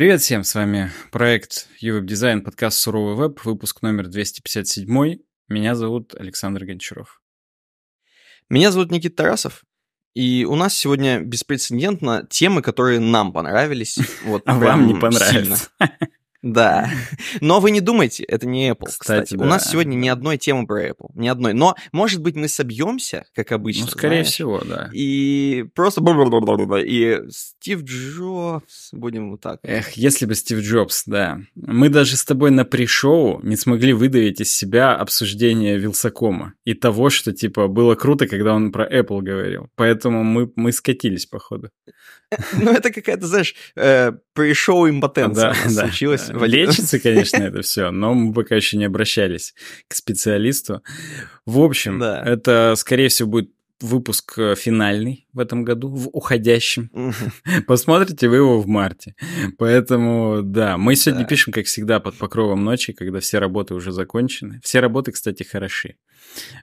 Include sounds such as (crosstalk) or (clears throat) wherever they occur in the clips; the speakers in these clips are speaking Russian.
Привет всем, с вами проект UWeb Design, подкаст «Суровый веб», выпуск номер 257. Меня зовут Александр Гончаров. Меня зовут Никита Тарасов, и у нас сегодня беспрецедентно темы, которые нам понравились. (laughs) Вот, а вам не понравились. Да. (laughs) Но вы не думайте, это не Apple, кстати. кстати. Да. У нас сегодня ни одной темы про Apple. Ни одной. Но, может быть, мы собьемся, как обычно. Ну, скорее знаешь, всего, да. И просто... И Стив Джобс, будем вот так. Эх, если бы Стив Джобс, да. Мы даже с тобой на пришоу не смогли выдавить из себя обсуждение Вилсакома и того, что, типа, было круто, когда он про Apple говорил. Поэтому мы, мы скатились, походу. (laughs) Ну, это какая-то, знаешь, э, пришоу импотенция случилась. Лечится, конечно, это (laughs) все, но мы пока еще не обращались к специалисту. В общем, да. это, скорее всего, будет выпуск э, финальный в этом году, в уходящем. (laughs) Посмотрите вы его в марте. Поэтому, да, мы сегодня да. пишем, как всегда, под покровом ночи, когда все работы уже закончены. Все работы, кстати, хороши.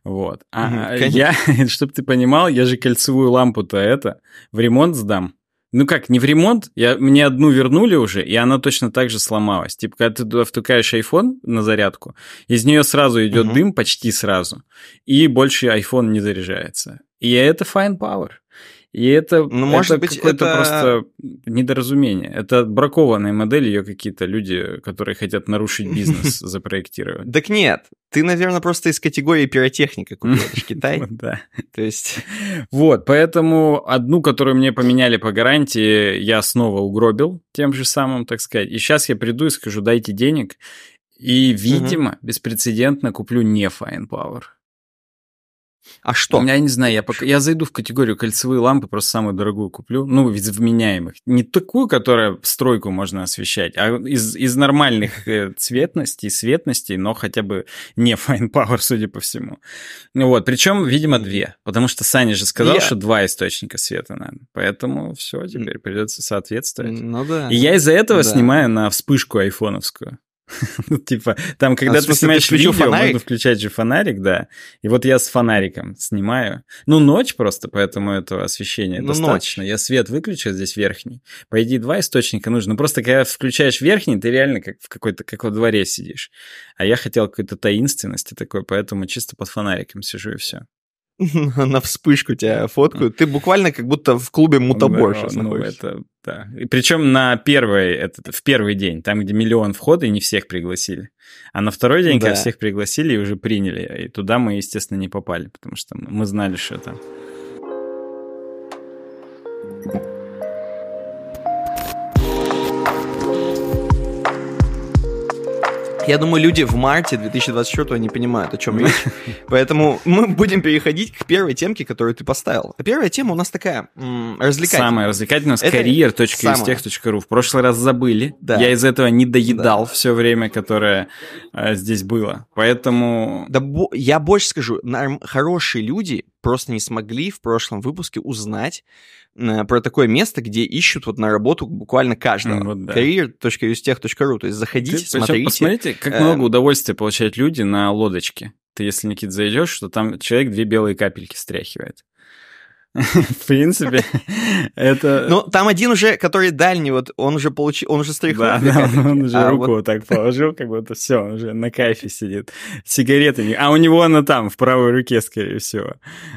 Вот. А я, чтобы ты понимал, я же кольцевую лампу-то это в ремонт сдам ну как, не в ремонт, я, мне одну вернули уже, и она точно так же сломалась. Типа, когда ты туда втыкаешь iPhone на зарядку, из нее сразу идет угу. дым, почти сразу, и больше iPhone не заряжается. И это Fine Power. И это, ну, может это быть, какое-то это... просто недоразумение. Это бракованная модель, ее какие-то люди, которые хотят нарушить бизнес, (laughs) запроектировать. Так нет, ты, наверное, просто из категории пиротехника купил, (laughs) Китай. Да. То есть... Вот, поэтому одну, которую мне поменяли по гарантии, я снова угробил тем же самым, так сказать. И сейчас я приду и скажу, дайте денег, и, видимо, беспрецедентно куплю не Fine Power. А что? Я не знаю, я, пока, я зайду в категорию кольцевые лампы, просто самую дорогую куплю. Ну, из вменяемых. Не такую, которая стройку можно освещать, а из, из нормальных э, цветностей, светностей, но хотя бы не Fine Power, судя по всему. Ну вот, причем, видимо, две. Потому что Саня же сказал, я... что два источника света надо. Поэтому все, теперь придется соответствовать. Ну да. И я из-за этого да. снимаю на вспышку айфоновскую. (laughs) Ну, типа, там, когда а, ты снимаешь видео, можно включать же фонарик, да. И вот я с фонариком снимаю. Ну, ночь просто, поэтому этого освещения ну, достаточно. Я свет выключил здесь верхний. По идее, два источника нужно. Просто когда включаешь верхний, ты реально как в какой-то, как во дворе сидишь. А я хотел какой-то таинственности такой, поэтому чисто под фонариком сижу и все. (laughs) на вспышку тебя фоткают. Ты буквально как будто в клубе мутабор сейчас ну, это, да. И причем на первый, это, в первый день, там, где миллион входа, и не всех пригласили. А на второй день, да. когда всех пригласили и уже приняли, и туда мы, естественно, не попали, потому что мы знали, что это Я думаю, люди в марте 2024 не понимают, о чем речь. (laughs) Поэтому мы будем переходить к первой темке, которую ты поставил. А первая тема у нас такая м- развлекательная. Самая развлекательная у нас career.ustech.ru. В прошлый раз забыли. Да. Я из этого не доедал да. все время, которое э, здесь было. Поэтому... Да бо- я больше скажу. Хорошие люди просто не смогли в прошлом выпуске узнать про такое место, где ищут вот на работу буквально каждого. Вот, да. career.ustech.ru. То есть заходите, Ты, смотрите. Посмотрите, как э... много удовольствия получают люди на лодочке. Ты, если, Никит, зайдешь, что там человек две белые капельки стряхивает. В принципе, это... Ну, там один уже, который дальний, вот он уже получил, он уже стряхнул. Да, да, он (laughs) уже а руку вот так положил, как будто все, он уже на кайфе сидит. Сигареты, а у него она там, в правой руке, скорее всего.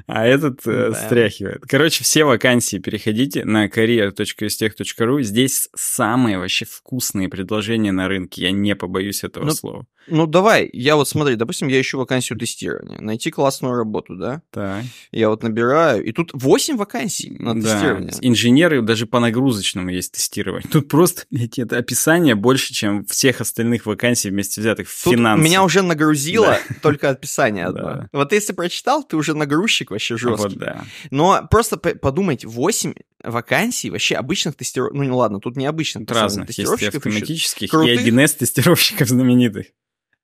А этот э, да. стряхивает. Короче, все вакансии переходите на career.istech.ru. Здесь самые вообще вкусные предложения на рынке. Я не побоюсь этого ну, слова. Ну, давай, я вот смотри, допустим, я ищу вакансию тестирования. Найти классную работу, да? Так. Я вот набираю, и тут 8 вакансий на да. тестирование. Инженеры даже по нагрузочному есть тестирование. Тут просто, эти это описание больше, чем всех остальных вакансий вместе взятых в тут финансы. меня уже нагрузило да. (laughs) только описание одно. Да. Вот если прочитал, ты уже нагрузчик вообще жесткий. Вот, да. Но просто подумайте, 8 вакансий вообще обычных тестировщиков, ну не ладно, тут не обычных разных, тестировщиков, есть автоматических и 1С тестировщиков знаменитых.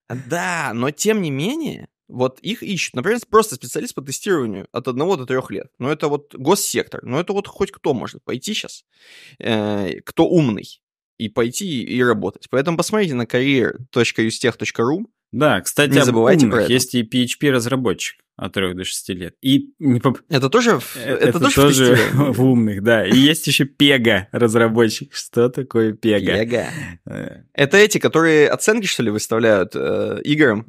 Да, но тем не менее, вот их ищут. Например, просто специалист по тестированию от одного до трех лет. Но это вот госсектор. Но это вот хоть кто может пойти сейчас, э, кто умный, и пойти и работать. Поэтому посмотрите на career.ustech.ru, Да, кстати, не забывайте умных. про это. Есть и PHP-разработчик от 3 до 6 лет. И не поп... Это тоже, э, это, это тоже, тоже (laughs) в умных, да. И есть еще Пега разработчик. Что такое Пега? Пега. Э. Это эти, которые оценки, что ли, выставляют э, играм?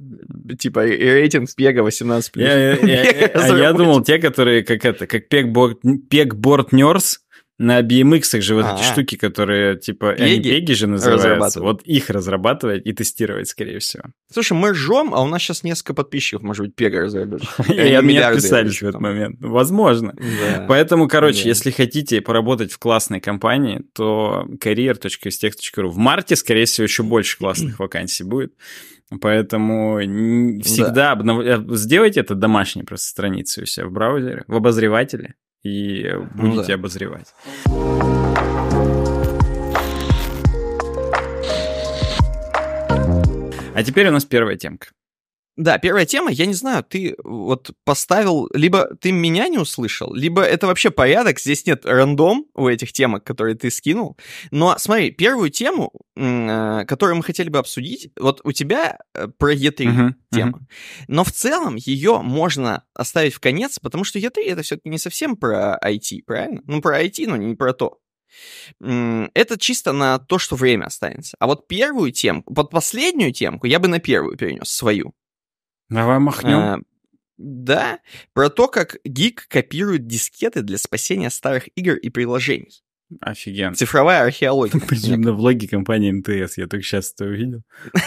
Типа рейтинг Пега 18+. Я, я, я, (laughs) а я думал, те, которые как это, как Pegboard, Pegboard Nurse, на BMX же вот А-а-а. эти а. штуки, которые типа пеги же называются, вот их разрабатывать и тестировать, скорее всего. Слушай, мы ржем, а у нас сейчас несколько подписчиков, может быть, пега разработчик. (laughs) И они отписались в этот момент. Возможно. Поэтому, короче, если хотите поработать в классной компании, то career.istech.ru. В марте, скорее всего, еще больше классных (clears throat) вакансий будет. Поэтому всегда обнов... сделайте это домашней просто страницей у себя в браузере, в обозревателе и будете ну, да. обозревать. А теперь у нас первая темка. Да, первая тема, я не знаю, ты вот поставил, либо ты меня не услышал, либо это вообще порядок, здесь нет рандом у этих темок, которые ты скинул. Но смотри, первую тему, э, которую мы хотели бы обсудить, вот у тебя э, про E3 uh-huh, тема. Uh-huh. Но в целом ее можно оставить в конец, потому что E3 это все-таки не совсем про IT, правильно? Ну, про IT, но не про то. Это чисто на то, что время останется. А вот первую темку, под последнюю темку я бы на первую перенес свою. Давай махнем. А, да, про то, как гик копирует дискеты для спасения старых игр и приложений. Офигенно. Цифровая археология. Причем на влоге компании МТС. Я только сейчас это увидел.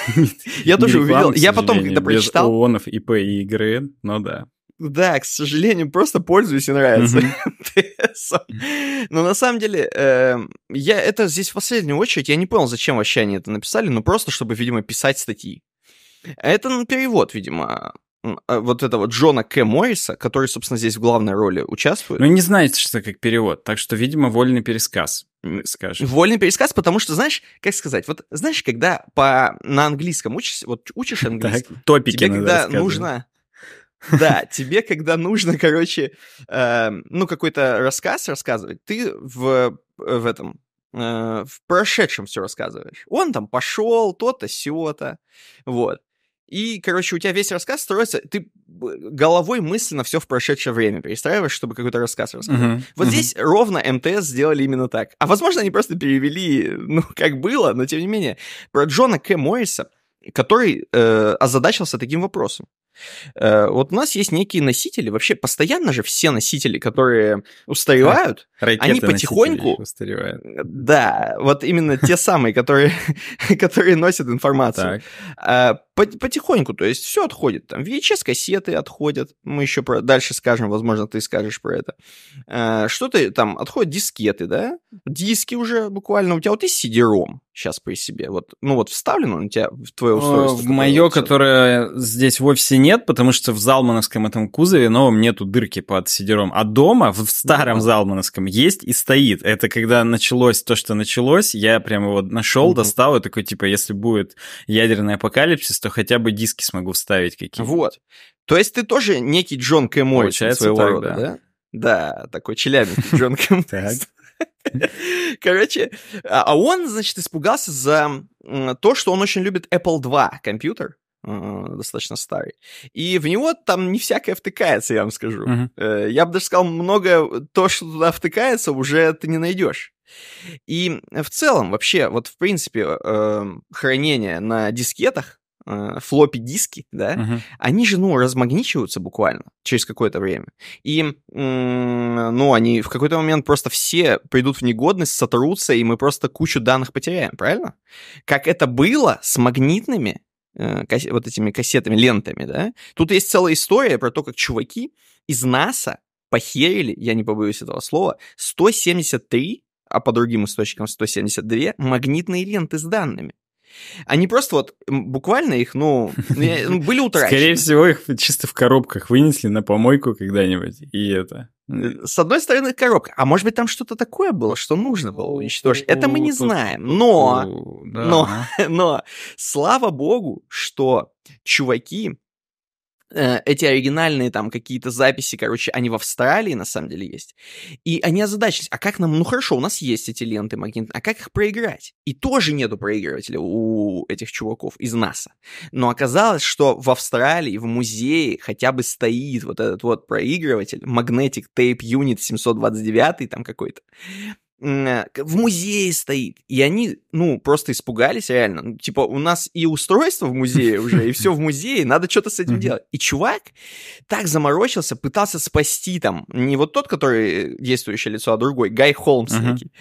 (laughs) Я тоже увидел. Я потом, когда прочитал... ООНов, ИП и ИГРН, ну да. Да, к сожалению, просто пользуюсь и нравится. (laughs) Но на самом деле, эм, я это здесь в последнюю очередь, я не понял, зачем вообще они это написали, но просто, чтобы, видимо, писать статьи. Это ну, перевод, видимо, а, вот этого Джона К. Морриса, который, собственно, здесь в главной роли участвует. Ну, не знаете, что как перевод, так что, видимо, вольный пересказ, скажем. Вольный пересказ, потому что, знаешь, как сказать, вот знаешь, когда по, на английском учишь, вот учишь английский, так, топики тебе когда нужно... (laughs) Да, тебе, когда нужно, короче, э, ну, какой-то рассказ рассказывать, ты в, в этом, э, в прошедшем все рассказываешь. Он там пошел, то-то, сё-то, вот. И, короче, у тебя весь рассказ строится, ты головой мысленно все в прошедшее время перестраиваешь, чтобы какой-то рассказ рассказать. Uh-huh, вот uh-huh. здесь ровно МТС сделали именно так. А возможно, они просто перевели, ну, как было, но тем не менее. Про Джона К. Морриса, который э, озадачился таким вопросом. Э, вот у нас есть некие носители, вообще постоянно же все носители, которые устаревают, они потихоньку... Устаревают. Да, вот именно те самые, которые, (laughs) которые носят информацию. Потихоньку, то есть все отходит. Там VHS-кассеты отходят, мы еще про... дальше скажем, возможно, ты скажешь про это. Э, что-то там отходят дискеты, да? Диски уже буквально, у тебя вот есть CD-ROM сейчас при себе, вот, ну вот вставлен он у тебя в твое устройство? В мое, вот, которое здесь в офисе нет, потому что в Залмановском этом кузове новом нету дырки под CD-ROM, а дома в старом ну, Залмановском есть и стоит. Это когда началось то, что началось, я прям его нашел, mm-hmm. достал и такой, типа, если будет ядерный апокалипсис, то хотя бы диски смогу вставить какие-то. Вот. То есть ты тоже некий Джон К. Моррисон своего так, рода, да? да? Да, такой челябинский Джон (laughs) К. (laughs) Короче, а, а он, значит, испугался за то, что он очень любит Apple II компьютер, э, достаточно старый. И в него там не всякое втыкается, я вам скажу. Uh-huh. Я бы даже сказал, много то, что туда втыкается, уже ты не найдешь. И в целом, вообще, вот в принципе, э, хранение на дискетах э, флоппи диски, да, uh-huh. они же, ну, размагничиваются буквально через какое-то время. И, ну, они в какой-то момент просто все придут в негодность, сотрутся, и мы просто кучу данных потеряем, правильно? Как это было с магнитными э, вот этими кассетами, лентами, да? Тут есть целая история про то, как чуваки из НАСА похерили, я не побоюсь этого слова, 173 а по другим источникам 172 магнитные ленты с данными. Они просто вот буквально их, ну, (laughs) ну были утрачены. Скорее всего, их чисто в коробках вынесли на помойку когда-нибудь, и это... Э, с одной стороны, коробка. А может быть, там что-то такое было, что нужно было уничтожить? Это мы не знаем. Но, но, (laughs) но, слава богу, что чуваки эти оригинальные там какие-то записи, короче, они в Австралии на самом деле есть. И они озадачились, а как нам, ну хорошо, у нас есть эти ленты магнитные, а как их проиграть? И тоже нету проигрывателя у этих чуваков из НАСА. Но оказалось, что в Австралии, в музее хотя бы стоит вот этот вот проигрыватель, Magnetic Tape Unit 729 там какой-то, Э, в музее стоит. И они, ну, просто испугались реально. Ну, типа, у нас и устройство в музее (laughs) уже, и все в музее, надо что-то с этим делать. И чувак так заморочился, пытался спасти там, не вот тот, который действующее лицо, а другой, Гай Холмс некий,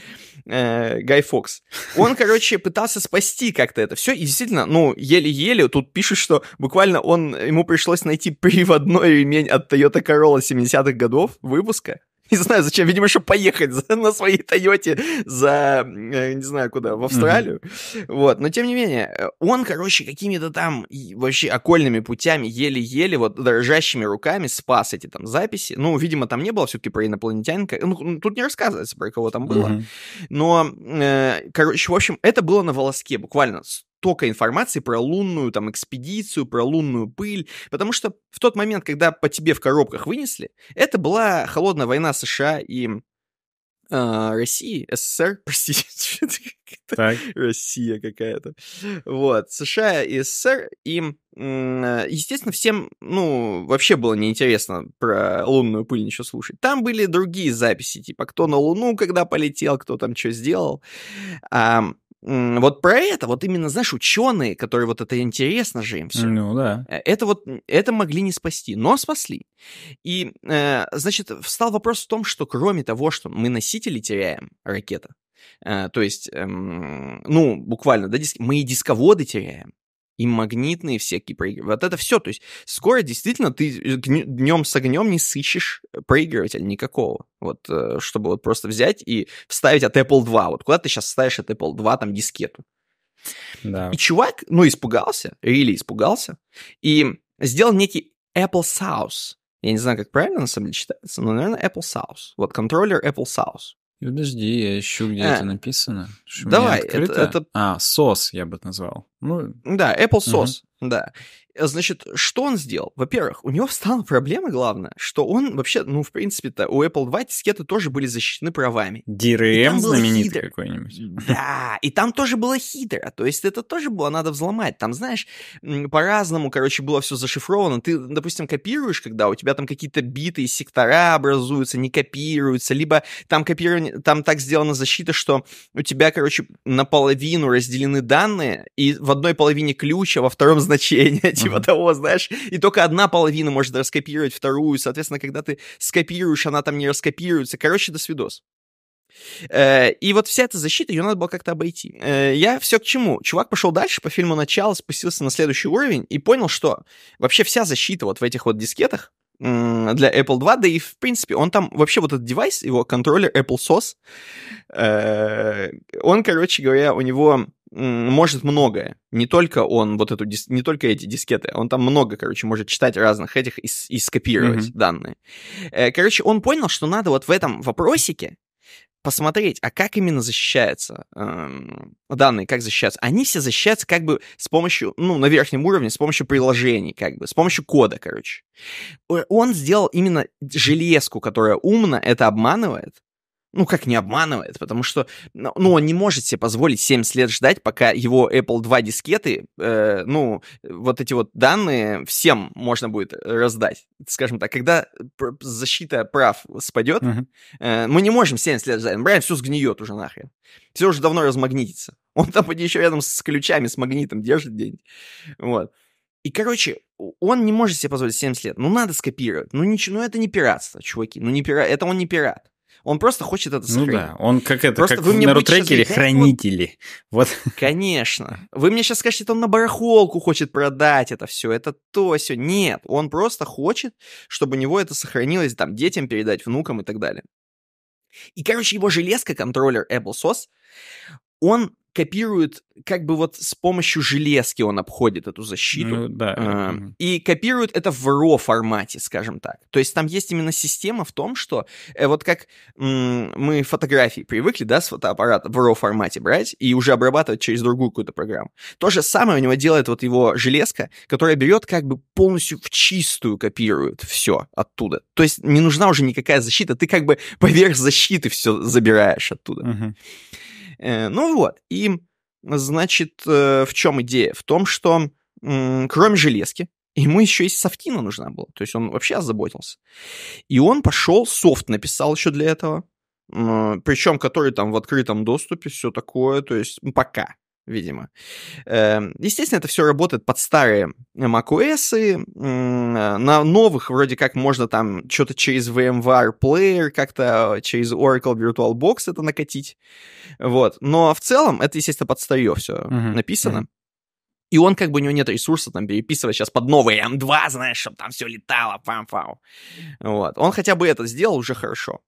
э, Гай Фокс. Он, короче, пытался спасти как-то это все, и действительно, ну, еле-еле, тут пишут, что буквально он, ему пришлось найти (laughs) приводной ремень от Toyota Corolla 70-х годов выпуска, (laughs) не знаю, зачем, видимо, чтобы поехать за, на своей Тойоте за, э, не знаю куда, в Австралию. Mm-hmm. Вот, но тем не менее, он, короче, какими-то там вообще окольными путями, еле-еле, вот дрожащими руками спас эти там записи. Ну, видимо, там не было все-таки про инопланетянина. Ну, тут не рассказывается, про кого там было. Mm-hmm. Но, э, короче, в общем, это было на волоске, буквально столько информации про лунную там экспедицию, про лунную пыль, потому что в тот момент, когда по тебе в коробках вынесли, это была холодная война США и э, России, СССР, (laughs) простите, так. Россия какая-то. Вот, США и СССР, и, естественно, всем, ну, вообще было неинтересно про лунную пыль ничего слушать. Там были другие записи, типа, кто на Луну когда полетел, кто там что сделал. А, вот про это, вот именно, знаешь, ученые, которые вот это интересно же им все. Ну да. Э, это вот, это могли не спасти, но спасли. И, э, значит, встал вопрос в том, что кроме того, что мы носители теряем, ракета, э, то есть, э, ну, буквально, да, диск, мы и дисководы теряем и магнитные всякие проигрыватели. Вот это все. То есть скоро действительно ты э, днем с огнем не сыщешь проигрывателя никакого. Вот, э, чтобы вот просто взять и вставить от Apple 2. Вот куда ты сейчас ставишь от Apple 2 там дискету? Да. И чувак, ну, испугался, или испугался, и сделал некий Apple Sauce. Я не знаю, как правильно на самом деле читается, но, наверное, Apple Sauce. Вот контроллер Apple Sauce. Подожди, я ищу, где а, это написано. Что давай, это, это... А, сос я бы назвал. Ну... Да, Apple Sauce, угу. да. Значит, что он сделал? Во-первых, у него стала проблема главная, что он вообще, ну, в принципе-то, у Apple 2 дискеты тоже были защищены правами. DRM знаменитый какой-нибудь. Да, и там тоже было хитро, то есть это тоже было надо взломать. Там, знаешь, по-разному, короче, было все зашифровано. Ты, допустим, копируешь, когда у тебя там какие-то биты и сектора образуются, не копируются, либо там копирование, там так сделана защита, что у тебя, короче, наполовину разделены данные, и в одной половине ключ, а во втором (laughs) значение, типа того, знаешь, и только одна половина может раскопировать вторую, соответственно, когда ты скопируешь, она там не раскопируется. Короче, до свидос. Э, и вот вся эта защита, ее надо было как-то обойти. Э, я все к чему? Чувак пошел дальше по фильму «Начало», спустился на следующий уровень и понял, что вообще вся защита вот в этих вот дискетах для Apple 2, да и, в принципе, он там, вообще вот этот девайс, его контроллер Apple SOS, э, он, короче говоря, у него может многое. Не только он, вот эту, не только эти дискеты, он там много, короче, может читать разных этих и, и скопировать mm-hmm. данные. Э, короче, он понял, что надо вот в этом вопросике посмотреть, а как именно защищаются э, данные, как защищаются. Они все защищаются как бы с помощью, ну, на верхнем уровне, с помощью приложений, как бы, с помощью кода, короче. Он сделал именно железку, которая умно это обманывает, ну, как не обманывает, потому что, ну, ну, он не может себе позволить 70 лет ждать, пока его Apple 2 дискеты, э, ну, вот эти вот данные всем можно будет раздать. Скажем так, когда защита прав спадет, uh-huh. э, мы не можем 70 лет ждать. Брайан все сгниет уже нахрен. Все уже давно размагнитится. Он там еще рядом с ключами, с магнитом держит день. Вот. И, короче, он не может себе позволить 70 лет. Ну, надо скопировать. Ну, ничего, ну это не пиратство, чуваки. Ну, не пират. Это он не пират. Он просто хочет это сохранить. Ну да, он как это, просто как вы в нарутрекере хранители. Вот. Конечно. Вы мне сейчас скажете, он на барахолку хочет продать это все, это то все. Нет, он просто хочет, чтобы у него это сохранилось, там, детям передать, внукам и так далее. И, короче, его железка, контроллер Apple SOS, он копирует, как бы вот с помощью железки он обходит эту защиту. Ну, да. Э, и копирует это в RAW формате, скажем так. То есть там есть именно система в том, что э, вот как м- мы фотографии привыкли, да, с фотоаппарата в RAW формате брать и уже обрабатывать через другую какую-то программу. То же самое у него делает вот его железка, которая берет как бы полностью в чистую копирует все оттуда. То есть не нужна уже никакая защита, ты как бы поверх защиты все забираешь оттуда. Uh-huh. Ну вот, и, значит, э, в чем идея? В том, что кроме железки, ему еще и софтина нужна была. То есть он вообще озаботился. И он пошел, софт написал еще для этого. Причем, который там в открытом доступе, все такое. То есть пока видимо. Эм, естественно, это все работает под старые macOS. На новых вроде как можно там что-то через VMware Player, как-то через Oracle VirtualBox это накатить. Вот. Но в целом это, естественно, под старье все uh-huh, написано. Uh-huh. И он как бы у него нет ресурса там переписывать сейчас под новый M2, знаешь, чтобы там все летало, пам-фау. Вот. Он хотя бы это сделал уже хорошо.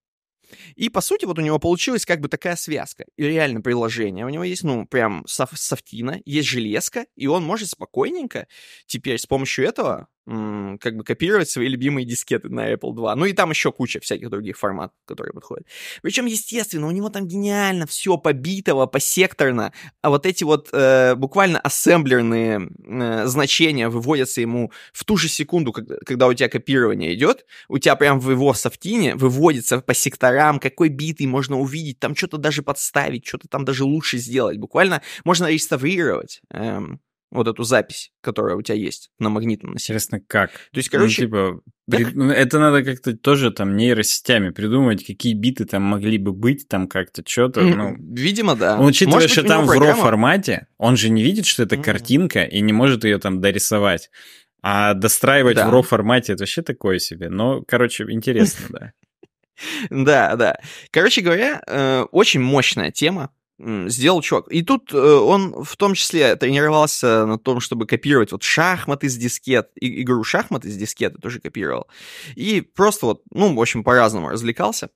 И, по сути, вот у него получилась как бы такая связка. И реально приложение. У него есть, ну, прям соф софтина, есть железка, и он может спокойненько теперь с помощью этого как бы копировать свои любимые дискеты на Apple 2. Ну и там еще куча всяких других форматов, которые подходят. Причем, естественно, у него там гениально все побитого, посекторно, а вот эти вот э, буквально ассемблерные э, значения выводятся ему в ту же секунду, когда, когда у тебя копирование идет, у тебя прям в его софтине выводится по секторам, какой битый можно увидеть, там что-то даже подставить, что-то там даже лучше сделать. Буквально можно реставрировать. Эм, вот эту запись, которая у тебя есть на магнитном носителе. Интересно, как? То есть, короче... Ну, типа, при... Ну, это надо как-то тоже там нейросетями придумать, какие биты там могли бы быть, там как-то что-то, ну... Видимо, да. Он, учитывая, быть, что там программа... в RAW-формате, он же не видит, что это mm-hmm. картинка, и не может ее там дорисовать. А достраивать да. в RAW-формате это вообще такое себе. Но, короче, интересно, (laughs) да. Да, да. Короче говоря, э, очень мощная тема сделал чувак. И тут э, он в том числе тренировался на том, чтобы копировать вот шахматы с дискет, игру шахматы с дискеты тоже копировал. И просто вот, ну, в общем, по-разному развлекался.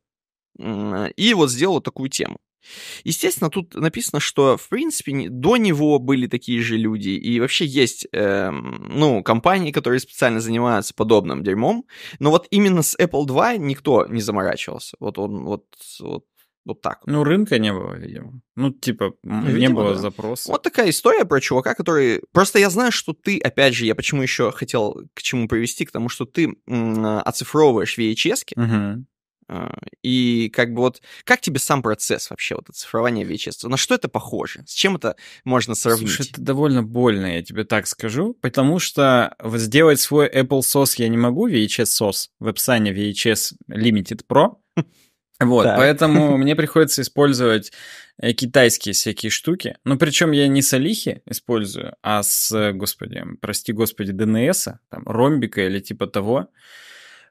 И вот сделал такую тему. Естественно, тут написано, что, в принципе, до него были такие же люди, и вообще есть, э, ну, компании, которые специально занимаются подобным дерьмом, но вот именно с Apple 2 никто не заморачивался. Вот он, вот, вот вот так. Ну, рынка не было, видимо. Ну, типа, ну, видимо, не было да. запроса. Вот такая история про чувака, который... Просто я знаю, что ты, опять же, я почему еще хотел к чему привести, к тому, что ты оцифровываешь VHS-ки, угу. И как бы вот, как тебе сам процесс вообще, вот оцифрования VHS? На что это похоже? С чем это можно сравнить? Слушай, это довольно больно, я тебе так скажу, потому что сделать свой Apple SOS я не могу, VHS SOS, в описании VHS Limited Pro, (laughs) Вот, так. поэтому (laughs) мне приходится использовать э, китайские всякие штуки. Ну, причем я не с Алихи использую, а с, господи, прости господи, ДНС, там, ромбика или типа того.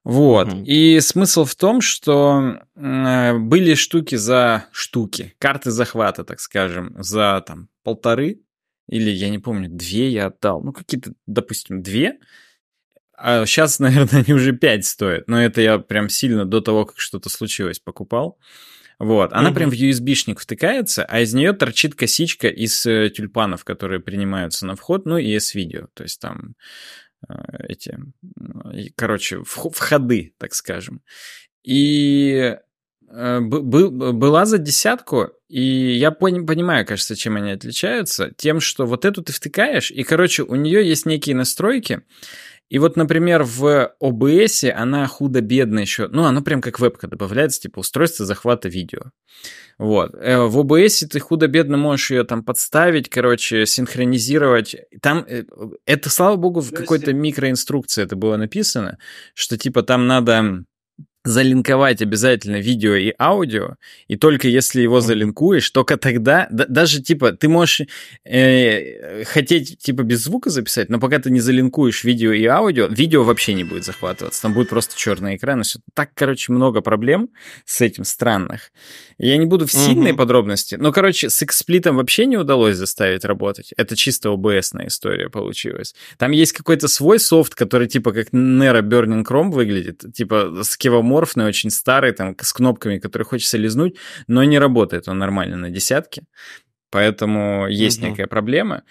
Вот. Mm-hmm. И смысл в том, что э, были штуки за штуки, карты захвата, так скажем, за там полторы или, я не помню, две я отдал. Ну, какие-то, допустим, две. А сейчас, (laughs) наверное, они уже 5 стоят. Но это я прям сильно до того, как что-то случилось, покупал. Вот, она mm-hmm. прям в USB-шник втыкается, а из нее торчит косичка из э, тюльпанов, которые принимаются на вход, ну и S-видео, то есть там э, эти, короче, входы, так скажем. И э, была за десятку, и я понимаю, кажется, чем они отличаются. Тем, что вот эту ты втыкаешь, и, короче, у нее есть некие настройки, и вот, например, в OBS она худо-бедно еще, ну, она прям как вебка добавляется, типа устройство захвата видео. Вот. Э, в OBS ты худо-бедно можешь ее там подставить, короче, синхронизировать. Там, э, это, слава богу, в какой-то микроинструкции это было написано, что типа там надо залинковать обязательно видео и аудио, и только если его залинкуешь, только тогда, да, даже типа ты можешь э, хотеть типа без звука записать, но пока ты не залинкуешь видео и аудио, видео вообще не будет захватываться, там будет просто черный экран, и все. Так, короче, много проблем с этим странных. Я не буду в сильные угу. подробности, но, короче, с эксплитом вообще не удалось заставить работать. Это чисто OBS-ная история получилась. Там есть какой-то свой софт, который типа как Nero Burning Chrome выглядит, типа скевоморфный, очень старый, там, с кнопками, которые хочется лизнуть, но не работает он нормально на десятке. Поэтому есть угу. некая проблема.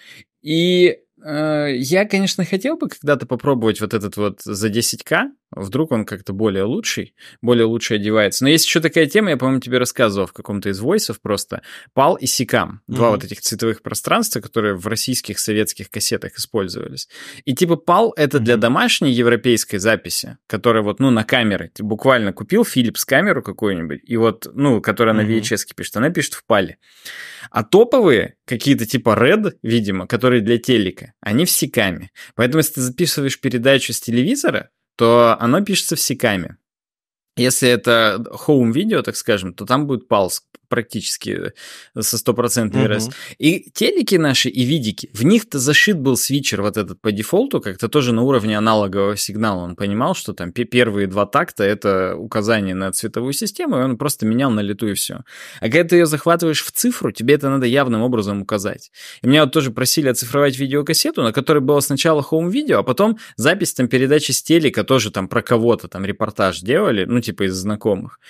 И Э, я, конечно, хотел бы когда-то попробовать вот этот вот за 10к. Вдруг он как-то более лучший, более лучше одевается. Но есть еще такая тема, я, по-моему, тебе рассказывал в каком-то из войсов просто. PAL и. Mm-hmm. Два вот этих цветовых пространства, которые в российских советских кассетах использовались. И типа PAL — это mm-hmm. для домашней европейской записи, которая вот, ну, на камеры. Ты буквально купил Philips камеру какую-нибудь, и вот, ну, которая mm-hmm. на VHS пишет, она пишет в PAL. А топовые, какие-то типа Red, видимо, которые для телека, они в секами. Поэтому, если ты записываешь передачу с телевизора, то оно пишется в секами. Если это home видео, так скажем, то там будет палс практически со стопроцентной вероятностью. Угу. И телеки наши, и видики, в них-то зашит был свитчер вот этот по дефолту, как-то тоже на уровне аналогового сигнала. Он понимал, что там первые два такта — это указание на цветовую систему, и он просто менял на лету и все. А когда ты ее захватываешь в цифру, тебе это надо явным образом указать. И меня вот тоже просили оцифровать видеокассету, на которой было сначала home-видео, а потом запись там передачи с телека, тоже там про кого-то там репортаж делали, ну типа из знакомых.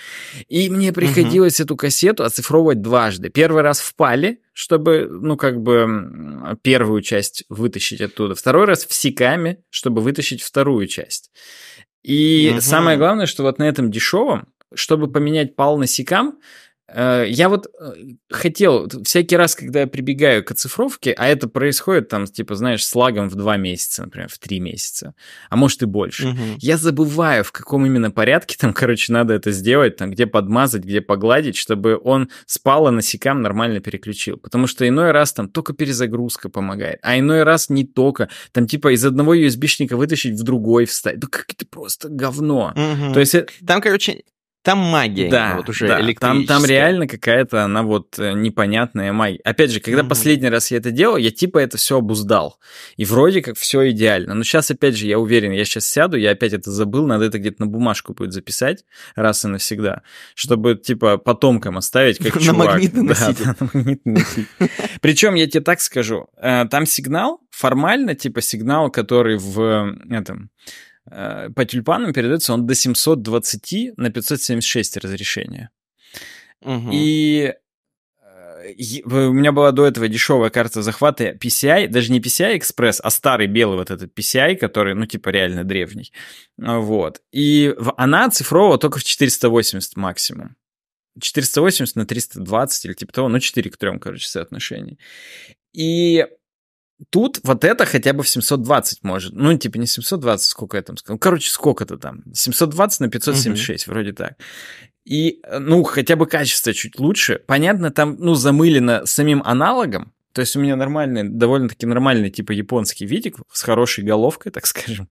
И мне приходилось угу. эту кассету оцифровывать дважды. Первый раз в пале, чтобы, ну, как бы первую часть вытащить оттуда. Второй раз в Сикаме, чтобы вытащить вторую часть. И угу. самое главное, что вот на этом дешевом, чтобы поменять пал на Сикам, Э, я вот э, хотел, всякий раз, когда я прибегаю к оцифровке, а это происходит там, типа, знаешь, с лагом в два месяца, например, в три месяца, а может и больше, угу. я забываю, в каком именно порядке там, (laughs) короче, надо это сделать, там, где подмазать, где погладить, чтобы он спал, а насекам нормально переключил. Потому что иной раз там только перезагрузка помогает, а иной раз не только. Там, типа, из одного USB-шника вытащить в другой вставить. Да как это просто говно. Угу. То есть... Там, короче, там магия, да, вот уже да, там, там реально какая-то, она вот э, непонятная магия. Опять же, когда mm-hmm. последний раз я это делал, я типа это все обуздал. И вроде как все идеально. Но сейчас, опять же, я уверен, я сейчас сяду, я опять это забыл, надо это где-то на бумажку будет записать раз и навсегда, чтобы типа потомкам оставить как (laughs) чувак. На магнитный носитель. Да, на магнитный носитель. Причем я тебе так скажу, э, там сигнал, формально типа сигнал, который в этом по тюльпанам передается он до 720 на 576 разрешения. Угу. И э, у меня была до этого дешевая карта захвата PCI, даже не PCI Express, а старый белый вот этот PCI, который, ну, типа, реально древний. Вот. И она оцифровывала только в 480 максимум. 480 на 320 или типа того, ну, 4 к 3, короче, соотношение. И Тут вот это хотя бы в 720 может. Ну, типа не 720, сколько я там сказал. Короче, сколько-то там. 720 на 576, угу. вроде так. И, ну, хотя бы качество чуть лучше. Понятно, там, ну, замылено самим аналогом, то есть у меня нормальный, довольно-таки нормальный типа японский видик с хорошей головкой, так скажем.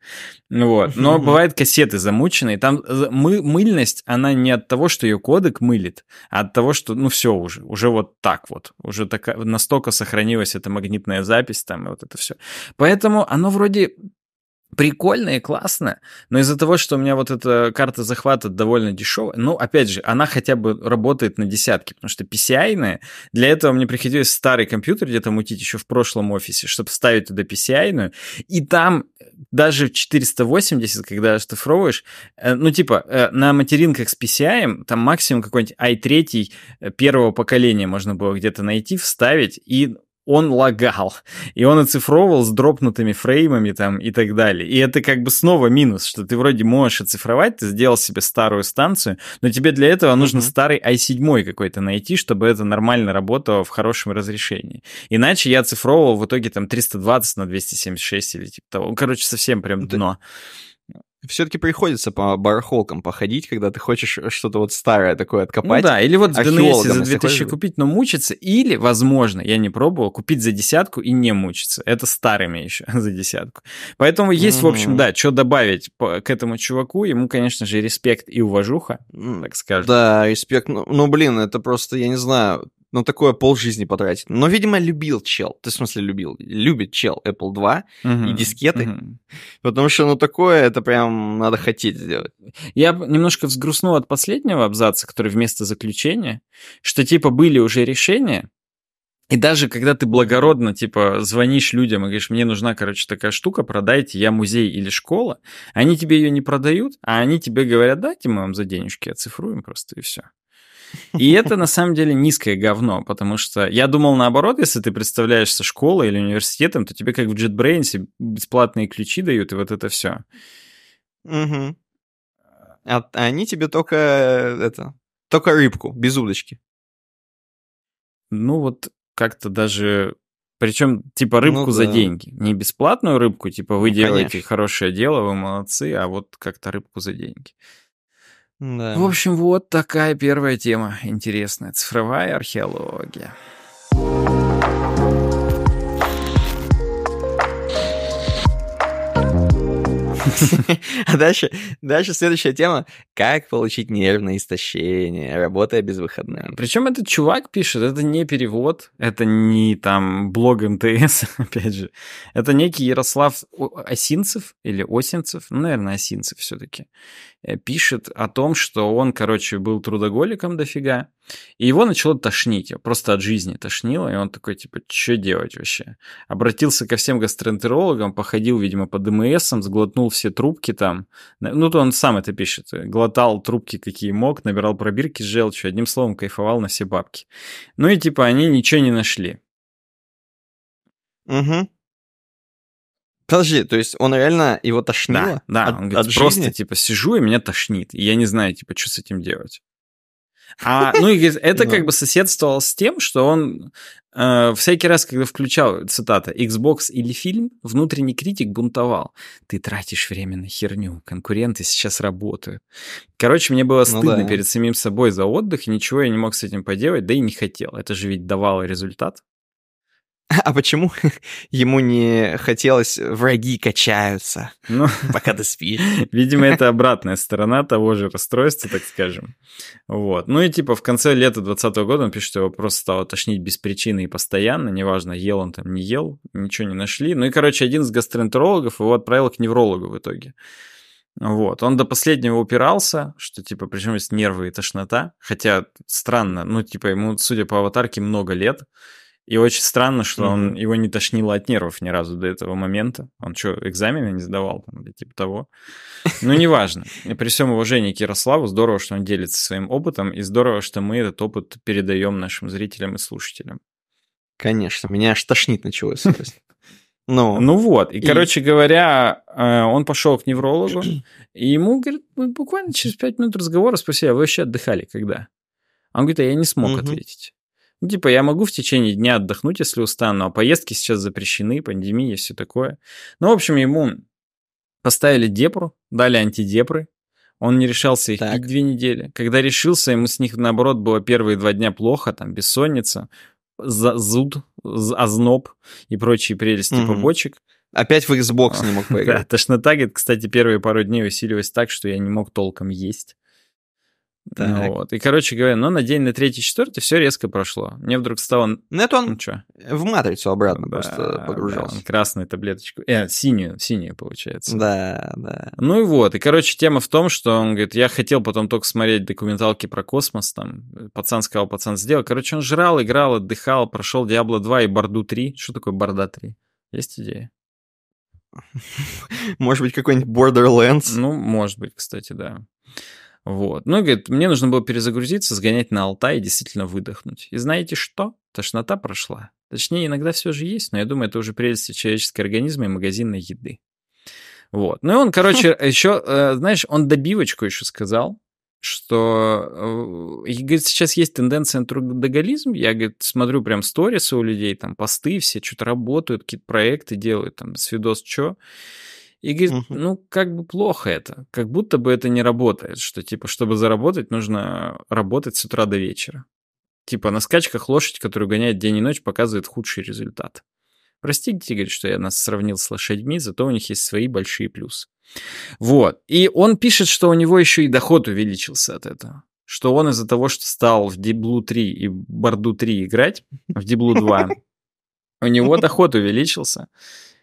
Вот. Но бывают кассеты замученные. Там мы, мыльность, она не от того, что ее кодек мылит, а от того, что, ну, все уже, уже вот так вот. Уже так, настолько сохранилась эта магнитная запись там и вот это все. Поэтому оно вроде прикольно и классно, но из-за того, что у меня вот эта карта захвата довольно дешевая, ну, опять же, она хотя бы работает на десятки, потому что PCI-ная, для этого мне приходилось старый компьютер где-то мутить еще в прошлом офисе, чтобы ставить туда PCI-ную, и там даже 480, когда оштифровываешь, э, ну, типа, э, на материнках с PCI, там максимум какой-нибудь i3 э, первого поколения можно было где-то найти, вставить, и он лагал, и он оцифровывал с дропнутыми фреймами там и так далее. И это как бы снова минус, что ты вроде можешь оцифровать, ты сделал себе старую станцию, но тебе для этого нужно mm-hmm. старый i7 какой-то найти, чтобы это нормально работало в хорошем разрешении. Иначе я оцифровывал в итоге там 320 на 276 или типа того. Короче, совсем прям дно. Да все-таки приходится по барахолкам походить, когда ты хочешь что-то вот старое такое откопать. Ну да, или вот в ДНС за 2000 хочешь... купить, но мучиться, или, возможно, я не пробовал, купить за десятку и не мучиться. Это старыми еще (laughs) за десятку. Поэтому есть, mm-hmm. в общем, да, что добавить по, к этому чуваку. Ему, конечно же, респект и уважуха, так скажем. Да, респект. Ну, ну, блин, это просто, я не знаю, ну, такое полжизни потратить. Но, видимо, любил чел. Ты в смысле любил? Любит чел Apple 2 uh-huh, и дискеты. Uh-huh. Потому что, ну, такое, это прям надо хотеть сделать. Я немножко взгрустнул от последнего абзаца, который вместо заключения, что, типа, были уже решения, и даже когда ты благородно, типа, звонишь людям и говоришь, мне нужна, короче, такая штука, продайте, я музей или школа, они тебе ее не продают, а они тебе говорят, дайте мы вам за денежки оцифруем просто, и все. И это на самом деле низкое говно, потому что я думал наоборот, если ты представляешься школой или университетом, то тебе как в JetBrains бесплатные ключи дают и вот это все. Угу. А они тебе только это, только рыбку, без удочки. Ну вот как-то даже причем, типа, рыбку ну, за деньги. Не бесплатную рыбку, типа, вы ну, делаете конечно. хорошее дело, вы молодцы, а вот как-то рыбку за деньги. Да. В общем, вот такая первая тема интересная. Цифровая археология. (laughs) А дальше, дальше следующая тема. Как получить нервное истощение, работая без выходных. Причем этот чувак пишет, это не перевод, это не там блог МТС, (laughs) опять же. Это некий Ярослав Осинцев или Осинцев, ну, наверное, Осинцев все-таки. Э, пишет о том, что он, короче, был трудоголиком дофига, и его начало тошнить, просто от жизни тошнило, и он такой, типа, что делать вообще? Обратился ко всем гастроэнтерологам, походил, видимо, по ДМСам, сглотнул все трубки там. Ну, то он сам это пишет. Глотал трубки, какие мог, набирал пробирки с желчью, одним словом, кайфовал на все бабки. Ну и, типа, они ничего не нашли. Угу. Подожди, то есть он реально его тошнило? Да, да. От, он говорит, от просто, жизни? типа, сижу, и меня тошнит. И я не знаю, типа, что с этим делать. А, ну, и это как бы соседствовало с тем, что он э, всякий раз, когда включал, цитата, Xbox или фильм, внутренний критик бунтовал. Ты тратишь время на херню, конкуренты сейчас работают. Короче, мне было стыдно ну, да. перед самим собой за отдых, и ничего я не мог с этим поделать, да и не хотел. Это же ведь давало результат. А почему ему не хотелось враги качаются, ну, пока ты спишь? (laughs) Видимо, это обратная сторона того же расстройства, так скажем. Вот. Ну и типа в конце лета 2020 года он пишет, что его просто стало тошнить без причины и постоянно, неважно, ел он там, не ел, ничего не нашли. Ну и, короче, один из гастроэнтерологов его отправил к неврологу в итоге. Вот, он до последнего упирался, что, типа, причем есть нервы и тошнота, хотя странно, ну, типа, ему, судя по аватарке, много лет, и очень странно, что mm-hmm. он его не тошнило от нервов ни разу до этого момента. Он что, экзамены не сдавал там, или типа того? Ну, (laughs) неважно. И при всем уважении к Ярославу, здорово, что он делится своим опытом, и здорово, что мы этот опыт передаем нашим зрителям и слушателям. Конечно, меня аж тошнит началось. (laughs) Ну, ну вот, и, и, короче говоря, э, он пошел к неврологу, (clears throat) и ему, говорит, буквально через пять минут разговора спросили, а вы вообще отдыхали когда? Он говорит, а я не смог угу. ответить. Ну, типа, я могу в течение дня отдохнуть, если устану, а поездки сейчас запрещены, пандемия, все такое. Ну, в общем, ему поставили депру, дали антидепры, он не решался их так. пить две недели. Когда решился, ему с них, наоборот, было первые два дня плохо, там, бессонница, зуд, озноб и прочие прелести угу. побочек. Опять в Xbox не мог (laughs) поиграть. Да, тошнота, кстати, первые пару дней усилилась так, что я не мог толком есть. Так. Вот. И, короче говоря, но на день на третий, четвертый все резко прошло. Мне вдруг стало... Ну, это он ну, в матрицу обратно да, просто погружался. Да, он красную таблеточку... Э, синюю, синюю, получается. Да, да. Ну и вот. И, короче, тема в том, что он говорит, я хотел потом только смотреть документалки про космос, там, пацан сказал, пацан сделал. Короче, он жрал, играл, отдыхал, прошел Diablo 2 и Барду 3. Что такое Барда 3? Есть идея? (laughs) Может быть, какой-нибудь Borderlands? Ну, может быть, кстати, да. Вот. Ну, говорит, мне нужно было перезагрузиться, сгонять на Алтай и действительно выдохнуть. И знаете что? Тошнота прошла. Точнее, иногда все же есть, но я думаю, это уже прелесть человеческого организма и магазинной еды. Вот. Ну и он, короче, (laughs) еще, э, знаешь, он добивочку еще сказал, что, э, говорит, сейчас есть тенденция на трудоголизм. Я, говорит, смотрю прям сторисы у людей, там посты все, что-то работают, какие-то проекты делают, там, свидос, что. И говорит, угу. ну, как бы плохо это. Как будто бы это не работает. Что, типа, чтобы заработать, нужно работать с утра до вечера. Типа, на скачках лошадь, которую гоняет день и ночь, показывает худший результат. Простите, говорит, что я нас сравнил с лошадьми, зато у них есть свои большие плюсы. Вот. И он пишет, что у него еще и доход увеличился от этого. Что он из-за того, что стал в Диблу 3 и Борду 3 играть, в Диблу 2, (laughs) у него доход увеличился,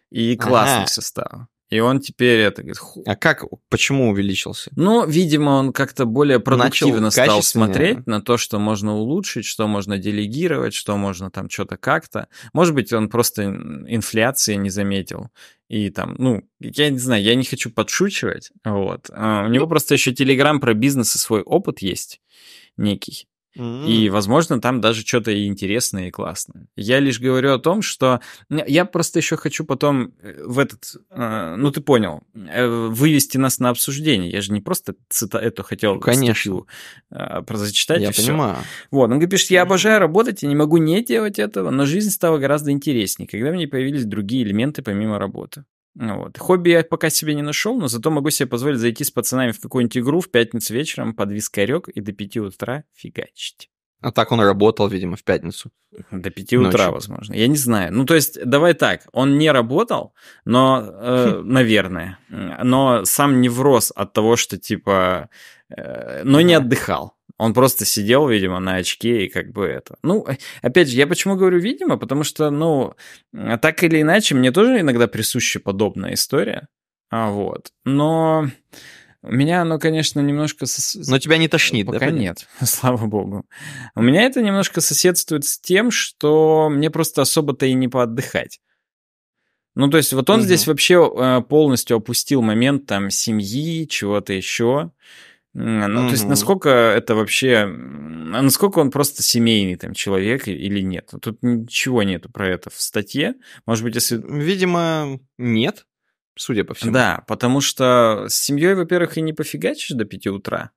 и классно все стало. И он теперь это говорит. А как, почему увеличился? Ну, видимо, он как-то более продуктивно стал смотреть на то, что можно улучшить, что можно делегировать, что можно там что-то как-то. Может быть, он просто инфляции не заметил. И там, ну, я не знаю, я не хочу подшучивать. Вот. А у него ну просто еще телеграм про бизнес и свой опыт есть некий. Mm-hmm. И, возможно, там даже что-то и интересное, и классное. Я лишь говорю о том, что... Я просто еще хочу потом э, в этот... Э, ну, ты понял. Э, вывести нас на обсуждение. Я же не просто цита эту хотел... Ну, конечно. Прозачитать Я и понимаю. Все. Вот, он пишет, я обожаю работать, я не могу не делать этого, но жизнь стала гораздо интереснее, когда мне появились другие элементы помимо работы. Вот. Хобби я пока себе не нашел, но зато могу себе позволить зайти с пацанами в какую-нибудь игру в пятницу вечером под вискарек и до 5 утра фигачить. А так он работал, видимо, в пятницу. До 5 утра, Ночью. возможно. Я не знаю. Ну, то есть, давай так, он не работал, но, э, наверное, но сам не врос от того, что, типа, э, но не отдыхал. Он просто сидел, видимо, на очке и как бы это. Ну, опять же, я почему говорю видимо, потому что, ну, так или иначе, мне тоже иногда присуща подобная история. А вот. Но меня оно, конечно, немножко... Но тебя не тошнит, Пока да? нет, (laughs) слава богу. У меня это немножко соседствует с тем, что мне просто особо-то и не поотдыхать. Ну, то есть вот он угу. здесь вообще э, полностью опустил момент там семьи, чего-то еще. Ну, mm-hmm. то есть, насколько это вообще... Насколько он просто семейный там человек или нет? Тут ничего нету про это в статье. Может быть, если... Видимо, нет, судя по всему. Да, потому что с семьей, во-первых, и не пофигачишь до 5 утра.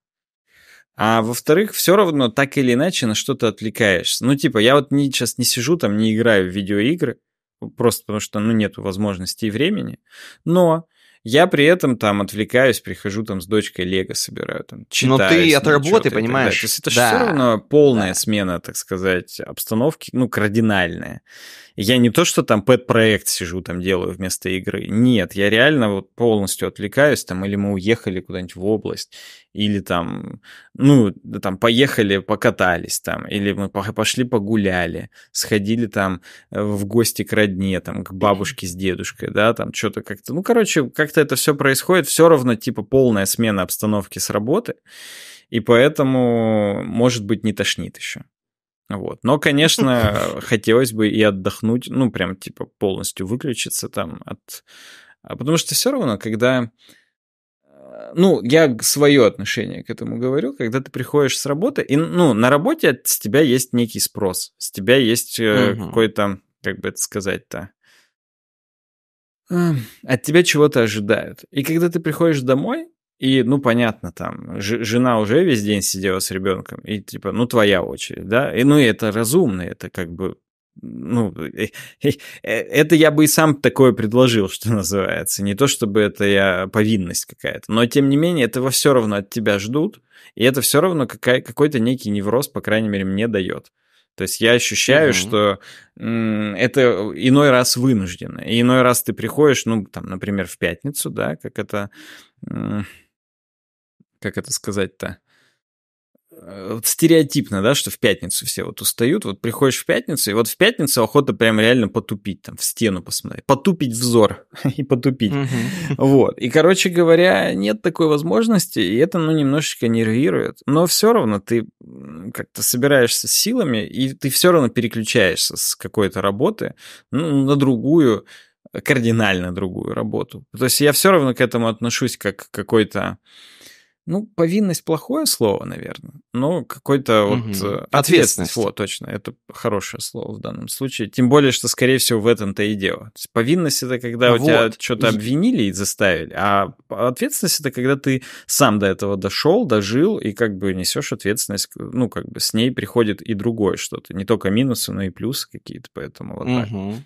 А во-вторых, все равно так или иначе на что-то отвлекаешься. Ну, типа, я вот не, сейчас не сижу там, не играю в видеоигры, просто потому что, ну, нету возможности и времени. Но я при этом там отвлекаюсь, прихожу там с дочкой Лего собираю, там читаю. Но ты от работы, понимаешь? То есть это да. же все равно полная да. смена, так сказать, обстановки, ну, кардинальная. Я не то, что там пэт-проект сижу, там делаю вместо игры. Нет, я реально вот полностью отвлекаюсь, там, или мы уехали куда-нибудь в область, или там, ну, там, поехали, покатались там, или мы пошли погуляли, сходили там э, в гости к родне, там, к бабушке с дедушкой, да, там, что-то как-то, ну, короче, как-то это все происходит, все равно, типа, полная смена обстановки с работы, и поэтому, может быть, не тошнит еще. Вот. Но, конечно, (laughs) хотелось бы и отдохнуть, ну, прям типа полностью выключиться там от... А потому что все равно, когда... Э, ну, я свое отношение к этому говорю, когда ты приходишь с работы, и, ну, на работе с тебя есть некий спрос, с тебя есть угу. какой-то, как бы это сказать-то, от тебя чего-то ожидают. И когда ты приходишь домой, и, ну, понятно, там, жена уже весь день сидела с ребенком, и, типа, ну, твоя очередь, да? И, ну, и это разумно, это как бы, ну, э, э, это я бы и сам такое предложил, (laughs) что называется. Не то, чтобы это я повинность какая-то, но, тем не менее, этого все равно от тебя ждут, и это все равно какая, какой-то некий невроз, по крайней мере, мне дает. То есть я ощущаю, угу. что это иной раз вынуждено. И иной раз ты приходишь, ну, там, например, в пятницу, да, как это... Как это сказать-то, э, вот стереотипно, да, что в пятницу все вот устают, вот приходишь в пятницу, и вот в пятницу охота прям реально потупить, там, в стену посмотреть, потупить взор (laughs) и потупить. Вот. И, короче говоря, нет такой возможности, и это, ну, немножечко нервирует. Но все равно ты как-то собираешься с силами, и ты все равно переключаешься с какой-то работы ну, на другую, кардинально другую работу. То есть я все равно к этому отношусь как к какой-то ну, повинность плохое слово, наверное, но какой-то угу. вот ответственность. ответственность. Вот, точно, это хорошее слово в данном случае. Тем более, что, скорее всего, в этом-то и дело. То есть повинность это когда вот. у тебя что-то обвинили и заставили, а ответственность это когда ты сам до этого дошел, дожил и как бы несешь ответственность, ну, как бы с ней приходит и другое что-то. Не только минусы, но и плюсы какие-то, поэтому вот угу. так.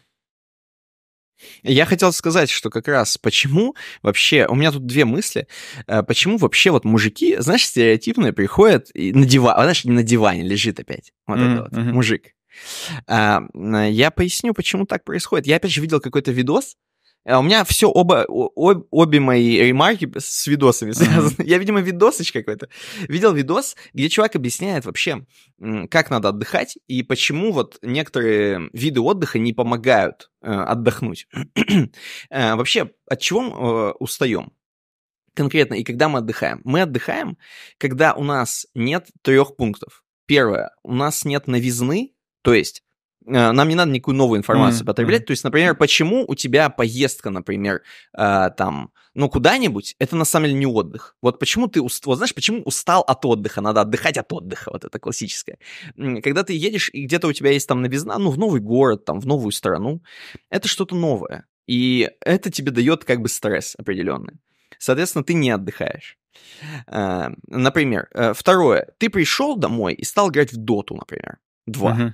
Я хотел сказать, что как раз почему вообще, у меня тут две мысли, э, почему вообще вот мужики, знаешь, стереотипные приходят и на диван, а знаешь, не на диване лежит опять, вот mm-hmm. это вот, мужик. А, я поясню, почему так происходит. Я опять же видел какой-то видос, у меня все оба, об, обе мои ремарки с видосами связаны. Mm-hmm. Я, видимо, видосыч какой-то. Видел видос, где чувак объясняет вообще, как надо отдыхать и почему вот некоторые виды отдыха не помогают э, отдохнуть. (clears throat) э, вообще, от чего э, устаем? Конкретно, и когда мы отдыхаем? Мы отдыхаем, когда у нас нет трех пунктов. Первое, у нас нет новизны, то есть э, нам не надо никакую новую информацию mm-hmm. потреблять. То есть, например, почему у тебя поездка, например, э, там, ну, куда-нибудь, это на самом деле не отдых. Вот почему ты, уст... вот знаешь, почему устал от отдыха, надо отдыхать от отдыха, вот это классическое. Когда ты едешь, и где-то у тебя есть там новизна, ну, в новый город, там, в новую страну, это что-то новое. И это тебе дает как бы стресс определенный. Соответственно, ты не отдыхаешь. Э, например, э, второе. Ты пришел домой и стал играть в доту, например. Два. Uh-huh.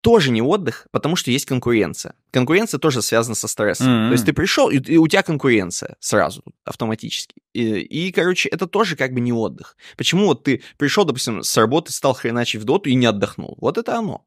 Тоже не отдых, потому что есть конкуренция. Конкуренция тоже связана со стрессом. Mm-hmm. То есть ты пришел, и, и у тебя конкуренция сразу, автоматически. И, и, короче, это тоже как бы не отдых. Почему вот ты пришел, допустим, с работы, стал хреначить в доту и не отдохнул? Вот это оно.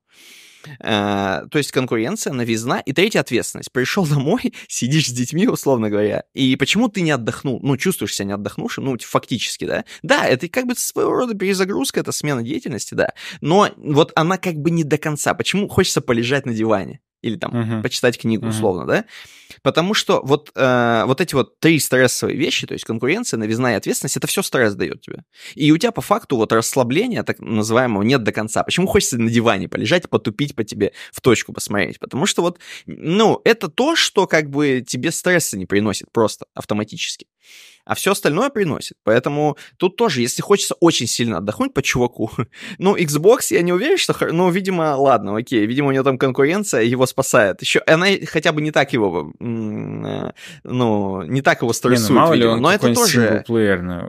Э, то есть конкуренция, новизна. И третья ответственность. Пришел домой, (laughs) сидишь с детьми, условно говоря, и почему ты не отдохнул? Ну, чувствуешь себя не отдохнувшим, ну, фактически, да? Да, это как бы своего рода перезагрузка, это смена деятельности, да. Но вот она как бы не до конца. Почему хочется полежать на диване? Или там uh-huh. почитать книгу uh-huh. условно, да? Потому что вот, э, вот эти вот три стрессовые вещи, то есть конкуренция, новизна и ответственность, это все стресс дает тебе. И у тебя по факту вот расслабления, так называемого, нет до конца. Почему хочется на диване полежать, потупить по тебе, в точку посмотреть? Потому что вот, ну, это то, что как бы тебе стресса не приносит просто автоматически а все остальное приносит. Поэтому тут тоже, если хочется очень сильно отдохнуть по чуваку, (laughs) ну, Xbox, я не уверен, что... Ну, видимо, ладно, окей, видимо, у него там конкуренция его спасает. Еще она хотя бы не так его, э, ну, не так его стрессует, не, ну, мало видимо. Ли но это тоже...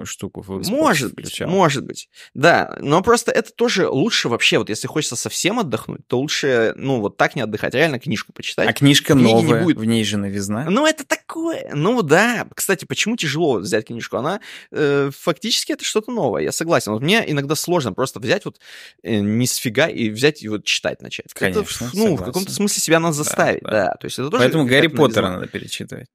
штуку Может быть, может быть. Да, но просто это тоже лучше вообще, вот если хочется совсем отдохнуть, то лучше, ну, вот так не отдыхать, а реально книжку почитать. А книжка Книги новая, не будет. в ней же новизна. Ну, это такое, ну, да. Кстати, почему тяжело взять книжку, она э, фактически это что-то новое, я согласен. Вот мне иногда сложно просто взять вот э, ни с фига и взять и вот читать начать. Конечно, это, ну, согласен. в каком-то смысле себя надо заставить, да. да. да. То есть это тоже Поэтому Гарри Поттера надо перечитывать.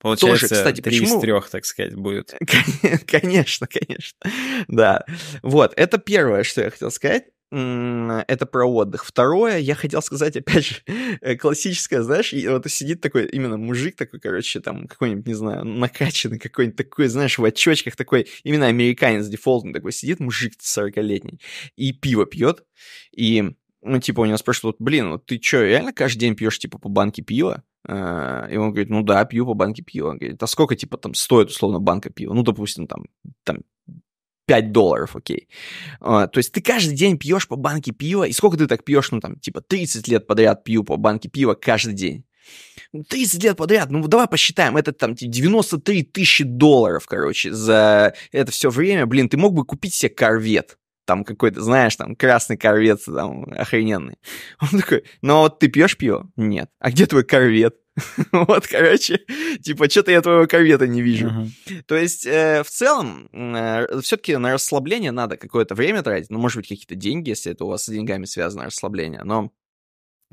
Получается, тоже, кстати, три почему... из трех, так сказать, будет. (laughs) Конечно, конечно. Да. Вот, это первое, что я хотел сказать это про отдых. Второе, я хотел сказать, опять же, э, классическое, знаешь, вот сидит такой именно мужик такой, короче, там какой-нибудь, не знаю, накачанный какой-нибудь такой, знаешь, в очочках такой, именно американец дефолтный такой, сидит мужик 40-летний и пиво пьет, и ну, типа, у него спрашивают, блин, вот ты что, реально каждый день пьешь, типа, по банке пива? А, и он говорит, ну да, пью по банке пива. Он говорит, а сколько, типа, там стоит, условно, банка пива? Ну, допустим, там, там 5 долларов, окей. Uh, то есть ты каждый день пьешь по банке пива, и сколько ты так пьешь, ну там, типа 30 лет подряд пью по банке пива каждый день. 30 лет подряд, ну давай посчитаем, это там 93 тысячи долларов, короче, за это все время, блин, ты мог бы купить себе корвет, там какой-то, знаешь, там красный корвет, там охрененный. Он такой, ну а вот ты пьешь пиво? Нет. А где твой корвет? (laughs) вот, короче, типа, что-то я твоего корвета не вижу. Uh-huh. То есть, э, в целом, э, все-таки на расслабление надо какое-то время тратить, ну, может быть, какие-то деньги, если это у вас с деньгами связано расслабление, но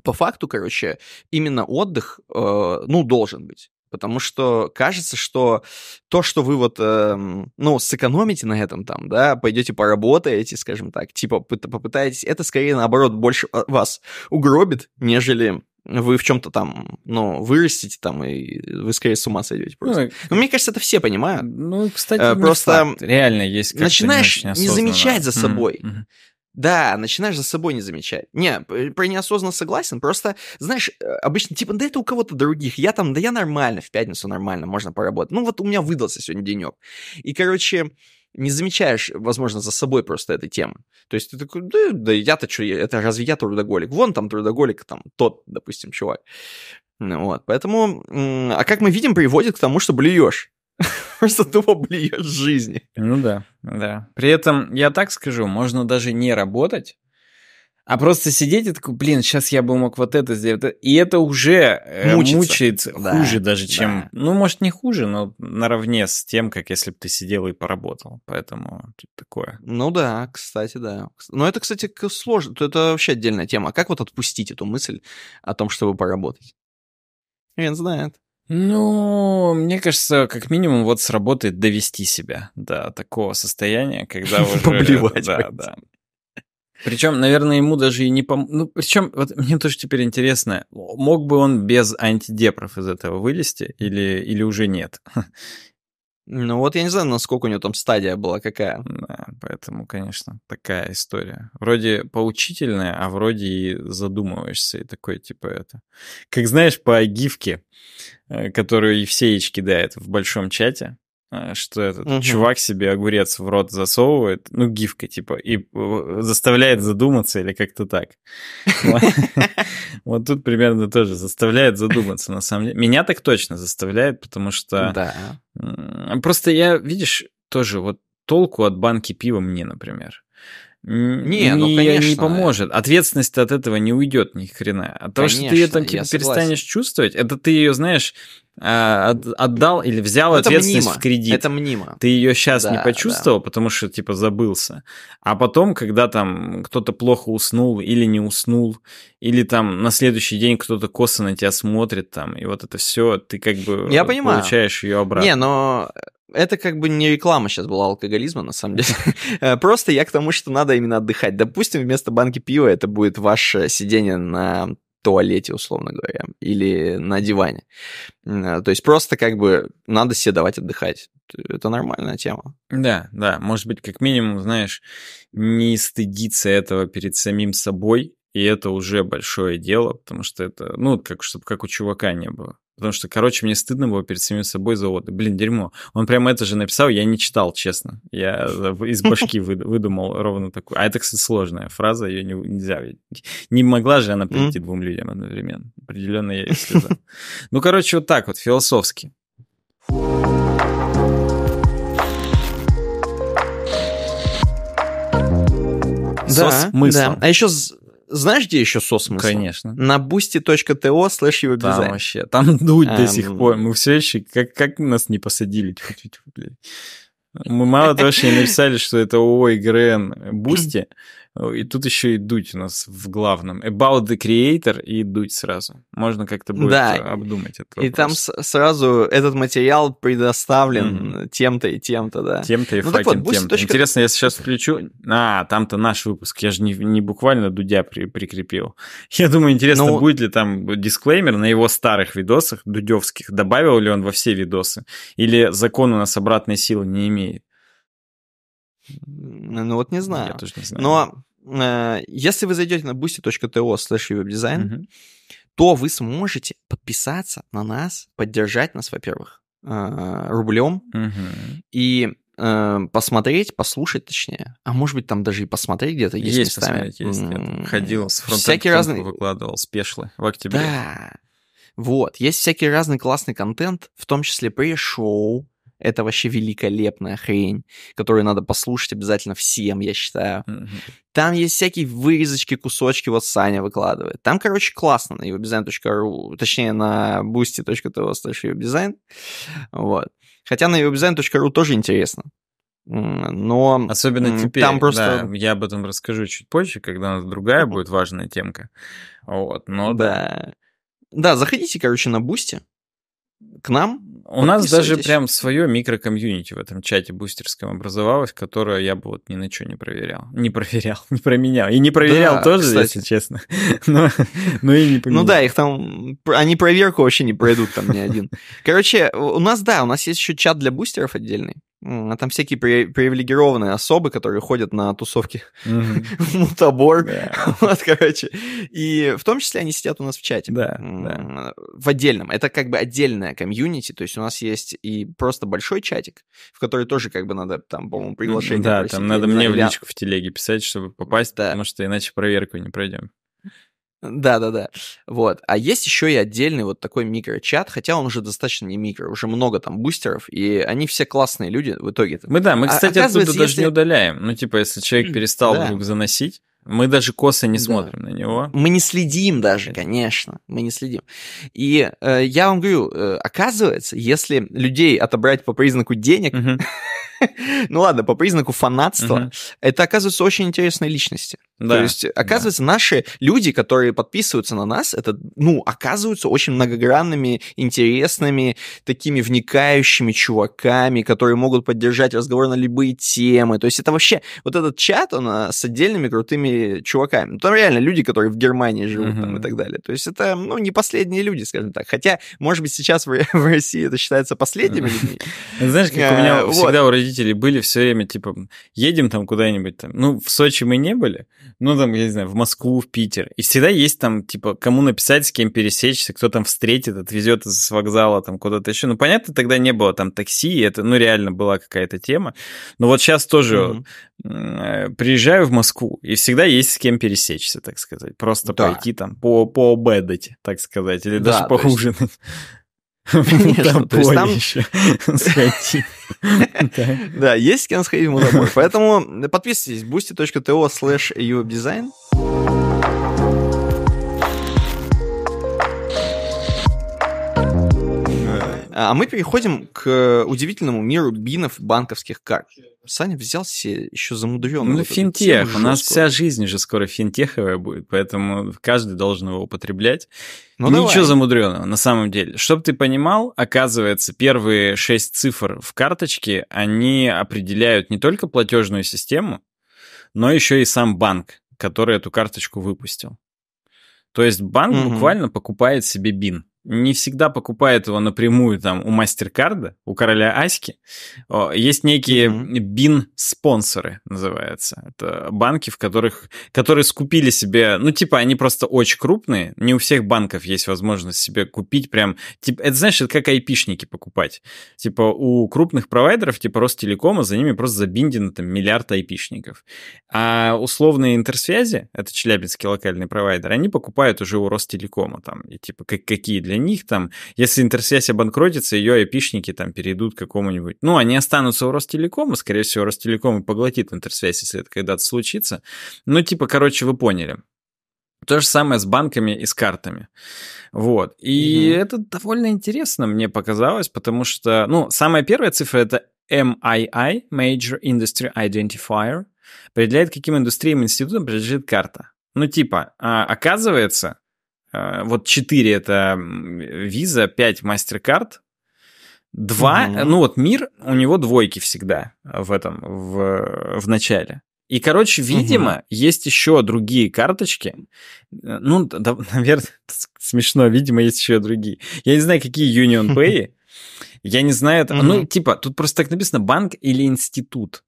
по факту, короче, именно отдых, э, ну, должен быть. Потому что кажется, что то, что вы вот, э, ну, сэкономите на этом там, да, пойдете поработаете, скажем так, типа попытаетесь, это скорее наоборот больше вас угробит, нежели вы в чем-то там, ну, вырастите там, и вы скорее с ума сойдете просто. Ну, Но мне кажется, это все понимают. Ну, кстати, э, просто факт. реально есть начинаешь не, не замечать за собой. Mm-hmm. Да, начинаешь за собой не замечать. Не, про неосознанно согласен, просто, знаешь, э, обычно, типа, да это у кого-то других, я там, да я нормально, в пятницу нормально, можно поработать. Ну вот у меня выдался сегодня денек. И, короче, не замечаешь, возможно, за собой просто этой темы. То есть ты такой, да, да я-то что, это разве я трудоголик? Вон там трудоголик, там тот, допустим, чувак. Ну, вот, поэтому, а как мы видим, приводит к тому, что блюешь. (laughs) Просто тупо блюешь жизни. Ну да, да. При этом, я так скажу, можно даже не работать, а просто сидеть и такой, блин, сейчас я бы мог вот это сделать. И это уже э, Мучиться. мучает да, хуже даже, чем... Да. Ну, может, не хуже, но наравне с тем, как если бы ты сидел и поработал. Поэтому тут такое. Ну да, кстати, да. Но это, кстати, сложно. Это вообще отдельная тема. А как вот отпустить эту мысль о том, чтобы поработать? Хрен знает. Ну, мне кажется, как минимум вот сработает довести себя до такого состояния, когда (laughs) уже... Поблевать. Да, да. Причем, наверное, ему даже и не пом... Ну, причем, вот мне тоже теперь интересно, мог бы он без антидепров из этого вылезти или, или уже нет? Ну вот я не знаю, насколько у него там стадия была какая. Да, поэтому, конечно, такая история. Вроде поучительная, а вроде и задумываешься, и такой, типа, это... Как знаешь, по гифке, э, которую Евсеич кидает в большом чате, что этот угу. чувак себе огурец в рот засовывает, ну, гифка, типа, и э, заставляет задуматься или как-то так. Вот (laughs) тут примерно тоже заставляет задуматься, на самом деле. Меня так точно заставляет, потому что... Просто я, видишь, тоже вот толку от банки пива мне, например. Не, ну, конечно. Не поможет. Ответственность от этого не уйдет ни хрена. От того, что ты ее там типа перестанешь чувствовать, это ты ее, знаешь, а, отдал или взял это ответственность мнимо. в кредит. Это мнимо. Ты ее сейчас да, не почувствовал, да. потому что типа забылся. А потом, когда там кто-то плохо уснул или не уснул, или там на следующий день кто-то косо на тебя смотрит там, и вот это все, ты как бы Я получаешь ее обратно. Не, но это как бы не реклама сейчас была алкоголизма, на самом деле. (laughs) Э, просто я к тому, что надо именно отдыхать. Допустим, вместо банки пива это будет ваше сидение на туалете, условно говоря, или на диване. Э, то есть просто как бы надо себе давать отдыхать. Это нормальная тема. Да, да. Может быть, как минимум, знаешь, не стыдиться этого перед самим собой, и это уже большое дело, потому что это, ну, как, чтобы как у чувака не было. Потому что, короче, мне стыдно было перед самим собой за отдых. Блин, дерьмо. Он прямо это же написал, я не читал, честно. Я из башки (laughs) выдумал ровно такую. А это, кстати, сложная фраза, ее нельзя. Не могла же она прийти двум людям одновременно. Определенно я ее сказал. Ну, короче, вот так вот, философски. Да, да. А еще знаешь, где еще со смысл? Конечно. На boosty.to slash его Там вообще, там дуть до сих пор. Мы все еще, как, как нас не посадили? Мы мало того, что написали, что это ООО ОГРН Бусти, и тут еще и Дудь у нас в главном. About the Creator и Дудь сразу. Можно как-то будет да. обдумать это. И там сразу этот материал предоставлен mm-hmm. тем-то и тем-то, да. Тем-то и ну, fucking вот, тем-то. Точка... Интересно, я сейчас включу... А, там-то наш выпуск. Я же не, не буквально Дудя при, прикрепил. (laughs) Я думаю, интересно, ну... будет ли там дисклеймер на его старых видосах, дудевских. Добавил ли он во все видосы? Или закон у нас обратной силы не имеет? Ну вот не знаю. Я тоже не знаю. Но э, если вы зайдете на boosty.to slash webdesign, угу. то вы сможете подписаться на нас, поддержать нас, во-первых, э, рублем угу. и э, посмотреть, послушать, точнее. А может быть, там даже и посмотреть где-то есть, есть местами. Есть, есть. Ходил с фронтом, всякие разные... выкладывал спешлы в октябре. Да. Вот, есть всякий разный классный контент, в том числе pre-шоу, это вообще великолепная хрень, которую надо послушать обязательно всем, я считаю. Mm-hmm. Там есть всякие вырезочки, кусочки, вот Саня выкладывает. Там, короче, классно на webdesign.ru, точнее, на boosty.to webdesign. Вот. Хотя на webdesign.ru тоже интересно. Но особенно теперь, там просто... да, я об этом расскажу чуть позже, когда у нас другая будет важная темка. Вот, но да. Да, заходите, короче, на Бусти, к нам. У нас даже прям свое микрокомьюнити в этом чате бустерском образовалось, которое я бы вот ни на что не проверял. Не проверял, (laughs) не променял. И не проверял да, тоже, кстати. если честно. (laughs) но, но и не поменял. Ну да, их там... Они проверку вообще не пройдут там ни один. Короче, у нас, да, у нас есть еще чат для бустеров отдельный. А там всякие привилегированные особы, которые ходят на тусовки (laughs) в Мутабор. (laughs) Вот, короче. И в том числе они сидят у нас в чате. Да, да. В отдельном. Это как бы отдельная комьюнити. То есть у нас есть и просто большой чатик, в который тоже как бы надо там, по-моему, приглашение Да, там надо мне в личку в телеге писать, чтобы попасть, потому что иначе проверку не пройдем. Да-да-да. Вот. А есть еще и отдельный вот такой микрочат, хотя он уже достаточно не микро, уже много там бустеров, и они все классные люди в итоге. -то. Мы, да, мы, а кстати, оттуда если... даже не удаляем. Ну, типа, если человек перестал да. вдруг заносить, мы даже косо не да. смотрим на него. Мы не следим даже, конечно. Мы не следим. И э, я вам говорю, э, оказывается, если людей отобрать по признаку денег, (laughs) (laughs) ну ладно, по признаку фанатства, это оказывается очень интересные личности. Да, То есть, оказывается, да. наши люди, которые подписываются на нас, это, ну, оказываются очень многогранными, интересными, такими вникающими чуваками, которые могут поддержать разговор на любые темы. То есть, это вообще, вот этот чат, он а, с отдельными крутыми чуваками. Ну, там реально люди, которые в Германии живут там и так далее. То есть, это, ну, не последние люди, скажем так. Хотя, может быть, сейчас в, (laughs) в России это считается последними людьми. Знаешь, как у меня всегда у родителей были все время, типа, едем там куда-нибудь там. Ну, в Сочи мы не были, ну, там, я не знаю, в Москву, в Питер. И всегда есть там, типа, кому написать, с кем пересечься, кто там встретит, отвезет с вокзала там куда-то еще. Ну, понятно, тогда не было там такси, это, ну, реально была какая-то тема. Но вот сейчас тоже mm-hmm. приезжаю в Москву, и всегда есть с кем пересечься, так сказать. Просто да. пойти там по пообедать, так сказать, или да, даже поужинать. Есть... Конечно, то есть там... (laughs) Да, есть с кем сходить в мудобой. Поэтому подписывайтесь boosty.to slash uwebdesign. А мы переходим к удивительному миру бинов банковских карт. Саня взял себе еще замудренный. Ну, вот финтех. У нас вся жизнь же скоро финтеховая будет, поэтому каждый должен его употреблять. Ну, Ничего давай. замудренного, на самом деле. Чтобы ты понимал, оказывается, первые шесть цифр в карточке, они определяют не только платежную систему, но еще и сам банк, который эту карточку выпустил. То есть банк угу. буквально покупает себе бин не всегда покупает его напрямую там у Мастеркарда, у короля Аськи. Есть некие mm-hmm. бин-спонсоры, называется. Это банки, в которых, которые скупили себе, ну, типа, они просто очень крупные, не у всех банков есть возможность себе купить прям, типа, это, знаешь, это как айпишники покупать. Типа, у крупных провайдеров, типа Ростелекома, за ними просто забиндено там миллиард айпишников. А условные интерсвязи, это челябинский локальный провайдер, они покупают уже у Ростелекома там, и типа, как, какие для них там, если интерсвязь обанкротится, ее айпишники там перейдут к какому-нибудь... Ну, они останутся у Ростелекома, скорее всего, Ростелеком и поглотит интерсвязь, если это когда-то случится. Ну, типа, короче, вы поняли. То же самое с банками и с картами. Вот. И mm это довольно интересно мне показалось, потому что, ну, самая первая цифра это MII, Major Industry Identifier, определяет, каким индустриям институтам принадлежит карта. Ну, типа, а, оказывается, вот 4 это Visa, 5 MasterCard, 2, угу. ну вот мир, у него двойки всегда в этом, в, в начале. И, короче, видимо, угу. есть еще другие карточки. Ну, да, (laughs) наверное, смешно, видимо, есть еще другие. Я не знаю, какие Union (laughs) Pay. Я не знаю, это, ну, типа, тут просто так написано банк или институт.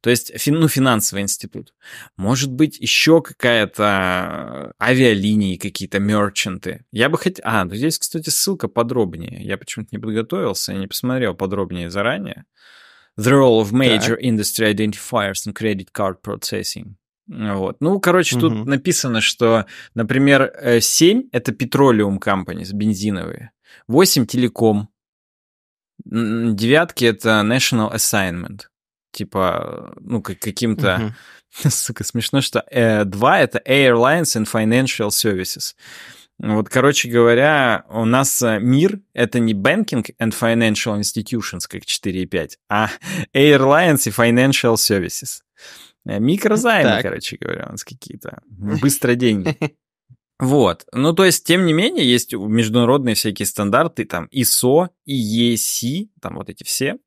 То есть, ну, финансовый институт. Может быть, еще какая-то авиалинии, какие-то мерчанты. Я бы хотел... А, ну здесь, кстати, ссылка подробнее. Я почему-то не подготовился, не посмотрел подробнее заранее. The role of major так. industry identifiers in credit card processing. Вот. Ну, короче, угу. тут написано, что, например, 7 — это petroleum companies, бензиновые, 8 — телеком, девятки — это national assignment типа, ну, как каким-то... Uh-huh. (laughs) Сука, смешно, что э, два — это Airlines and Financial Services. Вот, короче говоря, у нас э, мир — это не Banking and Financial Institutions, как 4 и 5, а (laughs) Airlines и Financial Services. Э, микрозаймы, так. короче говоря, у нас какие-то. (laughs) Быстро деньги. Вот. Ну, то есть, тем не менее, есть международные всякие стандарты, там, ISO, EEC, там вот эти все,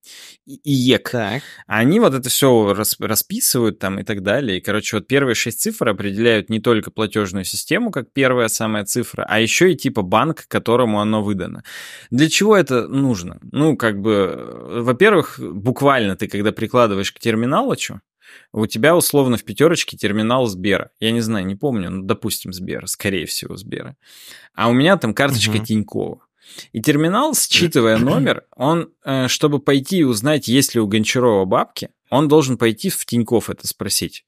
и ЕК. Так. Они вот это все расписывают там и так далее. И, короче, вот первые шесть цифр определяют не только платежную систему, как первая самая цифра, а еще и типа банк, которому оно выдано. Для чего это нужно? Ну, как бы, во-первых, буквально ты, когда прикладываешь к терминалу, у тебя условно в пятерочке терминал Сбера. Я не знаю, не помню, ну, допустим, Сбера, скорее всего, Сбера. А у меня там карточка угу. Тинькова. И терминал, считывая (laughs) номер, он, э, чтобы пойти и узнать, есть ли у Гончарова бабки, он должен пойти в Тиньков это спросить.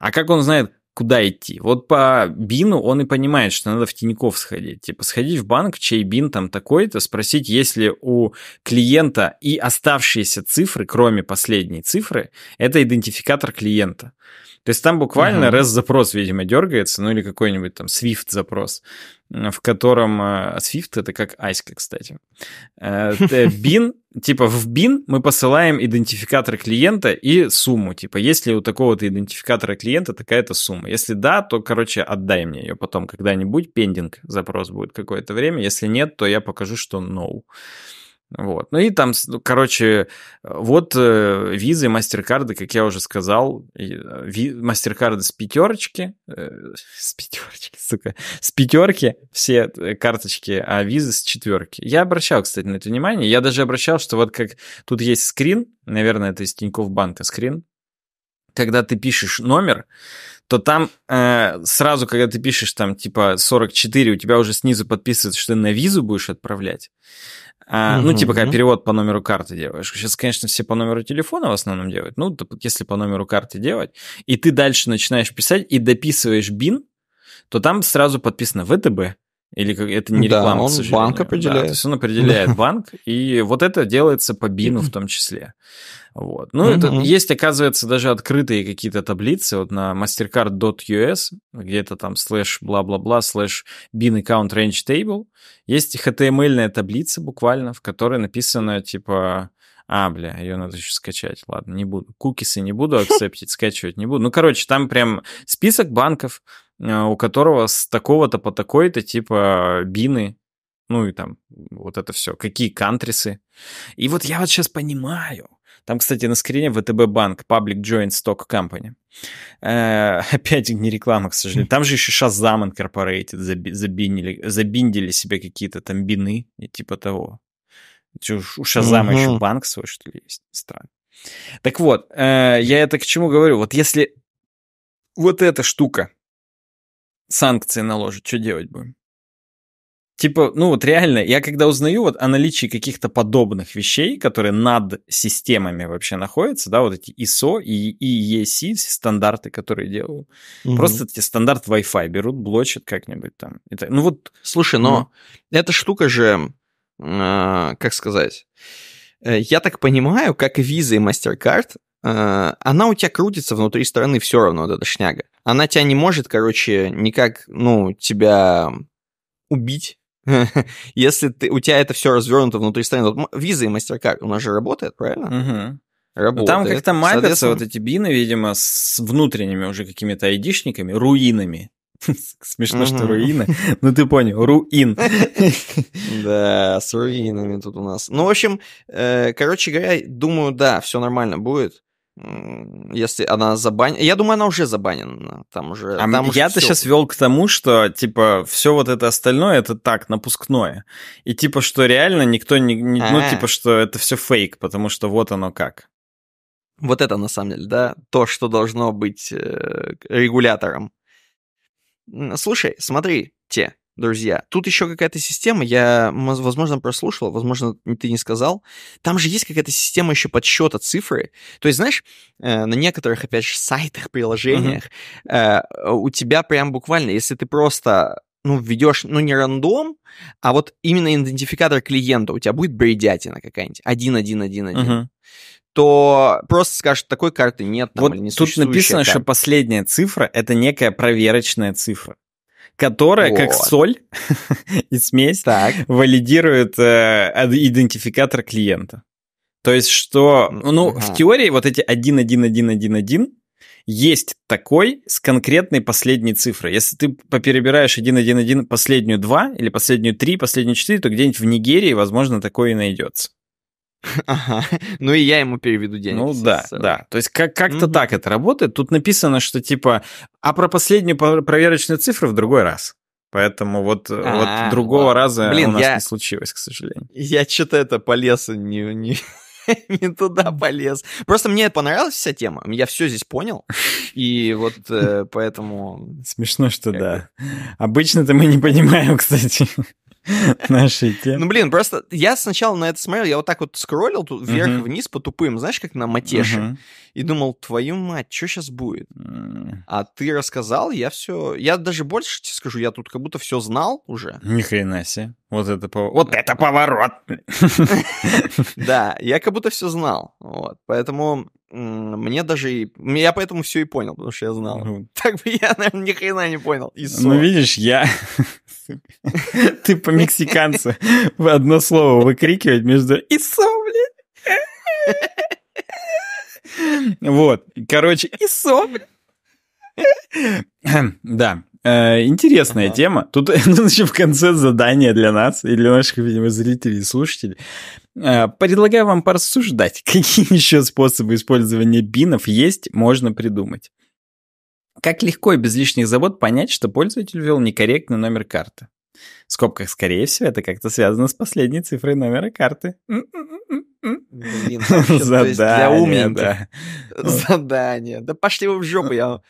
А как он знает, куда идти. Вот по бину он и понимает, что надо в Тинькофф сходить. Типа сходить в банк, чей бин там такой-то, спросить, есть ли у клиента и оставшиеся цифры, кроме последней цифры, это идентификатор клиента. То есть там буквально uh-huh. REST-запрос, видимо, дергается, ну или какой-нибудь там Swift-запрос, в котором... Э, Swift — это как Аська, кстати. Э, бин типа в BIN мы посылаем идентификатор клиента и сумму. Типа, если у такого-то идентификатора клиента такая-то сумма. Если да, то, короче, отдай мне ее потом когда-нибудь. Пендинг запрос будет какое-то время. Если нет, то я покажу, что no. Вот. Ну и там, ну, короче, вот э, визы, мастер-карды, как я уже сказал, э, мастер-карды с пятерочки, э, с пятерочки, сука, с пятерки все э, карточки, а визы с четверки. Я обращал, кстати, на это внимание. Я даже обращал, что вот как тут есть скрин, наверное, это из Тинькофф банка скрин, когда ты пишешь номер, то там э, сразу, когда ты пишешь там типа 44, у тебя уже снизу подписывается, что ты на визу будешь отправлять. А, угу, ну, типа, когда перевод по номеру карты делаешь. Сейчас, конечно, все по номеру телефона в основном делают. Ну, если по номеру карты делать, и ты дальше начинаешь писать и дописываешь БИН, то там сразу подписано ВТБ. Или как это не реклама, да, он к банк определяет. Да, то есть он определяет (laughs) банк, и вот это делается по БИНу в том числе. Вот. Ну, mm-hmm. это есть, оказывается, даже открытые какие-то таблицы вот на mastercard.us, где-то там слэш бла-бла-бла, слэш bin account range table. Есть HTML-ная таблица буквально, в которой написано типа а, бля, ее надо еще скачать. Ладно, не буду. Кукисы не буду акцептить, скачивать не буду. Ну, короче, там прям список банков, э, у которого с такого-то по такой-то типа бины, ну и там вот это все, какие кантрисы. И вот я вот сейчас понимаю, там, кстати, на скрине ВТБ банк, Public Joint Stock Company. Э, опять не реклама, к сожалению. Там же еще Shazam Incorporated забинили, забиндили себе какие-то там бины и типа того. У Шазама угу. еще банк свой, что ли, есть? Странно. Так вот, э, я это к чему говорю? Вот если вот эта штука санкции наложит, что делать будем? Типа, ну вот реально, я когда узнаю вот о наличии каких-то подобных вещей, которые над системами вообще находятся, да, вот эти ISO и EEC, стандарты, которые делаю, угу. просто эти стандарт Wi-Fi берут, блочат как-нибудь там. Это, ну вот... Слушай, но ну. эта штука же, э, как сказать, э, я так понимаю, как и Visa и MasterCard, э, она у тебя крутится внутри страны все равно, вот эта шняга. Она тебя не может, короче, никак, ну, тебя убить (laughs) Если ты, у тебя это все развернуто внутри страны, вот виза и MasterCard, у нас же работает, правильно? Угу. Работает. Там как-то мапятся вот эти бины, видимо, с внутренними уже какими-то айдишниками, руинами. (laughs) Смешно, что руины. Ну, ты понял, руин. (laughs) Да, с руинами тут у нас. Ну, в общем, э, короче говоря, думаю, да, все нормально будет если она забанена. Я думаю, она уже забанена. Там уже. А я-то сейчас вел к тому, что типа все вот это остальное это так напускное, и типа что реально никто не, не ну а. типа что это все фейк, потому что вот оно как. Вот это на самом деле, да, то, что должно быть э, регулятором. Слушай, смотри, те, друзья. Тут еще какая-то система, я, возможно, прослушал, возможно, ты не сказал. Там же есть какая-то система еще подсчета цифры. То есть, знаешь, э, на некоторых, опять же, сайтах, приложениях uh-huh. у тебя прям буквально, если ты просто ну, введешь, ну, не рандом, а вот именно идентификатор клиента, у тебя будет бредятина какая-нибудь, 1111, uh-huh. то просто скажешь, такой карты нет. Там, вот или не тут написано, карта. что последняя цифра — это некая проверочная цифра которая, вот. как соль (laughs) и смесь, так. валидирует э, идентификатор клиента. То есть, что, ну, ага. в теории вот эти 11111 есть такой с конкретной последней цифрой. Если ты поперебираешь 111 последнюю 2 или последнюю 3, последнюю 4, то где-нибудь в Нигерии, возможно, такое и найдется. (laughs) Ага. Ну и я ему переведу деньги. Ну да, да. То есть как- как-то угу. так это работает. Тут написано, что типа, а про последнюю проверочную цифру в другой раз. Поэтому вот, вот а, другого раза Блин, у нас я... не случилось, к сожалению. Я что-то это полез не, не, (laughs) не туда полез. Просто мне понравилась вся тема. Я все здесь понял. И вот (laughs) э, поэтому... Смешно, что да. Обычно-то мы не понимаем, кстати. (laughs) нашей темы. Ну, блин, просто я сначала на это смотрел, я вот так вот скроллил тут вверх-вниз по тупым, знаешь, как на матеше, и думал, твою мать, что сейчас будет? А ты рассказал, я все... Я даже больше тебе скажу, я тут как будто все знал уже. Ни хрена себе. Вот это, поворот. вот это поворот! (laughs) Да, я как будто все знал. Вот. Поэтому мне даже... Я поэтому все и понял, потому что я знал. (laughs) Так бы я, наверное, ни хрена не понял. Ну, видишь, я... (laughs) Ты по-мексиканцу в одно слово выкрикивать между «Исо», блядь. Вот, короче, и сопли. Да, э, интересная тема. (laughs) Тут еще в конце задание для нас и для наших, видимо, зрителей и слушателей. Э, предлагаю вам порассуждать, (laughs) какие еще способы использования бинов есть, можно придумать. Как легко и без лишних забот понять, что пользователь ввел некорректный номер карты? В скобках, скорее всего, это как-то связано с последней цифрой номера карты. Блин, (laughs) Задание, для умненьких. Да. (laughs) Задание. Да пошли вы в жопу, я...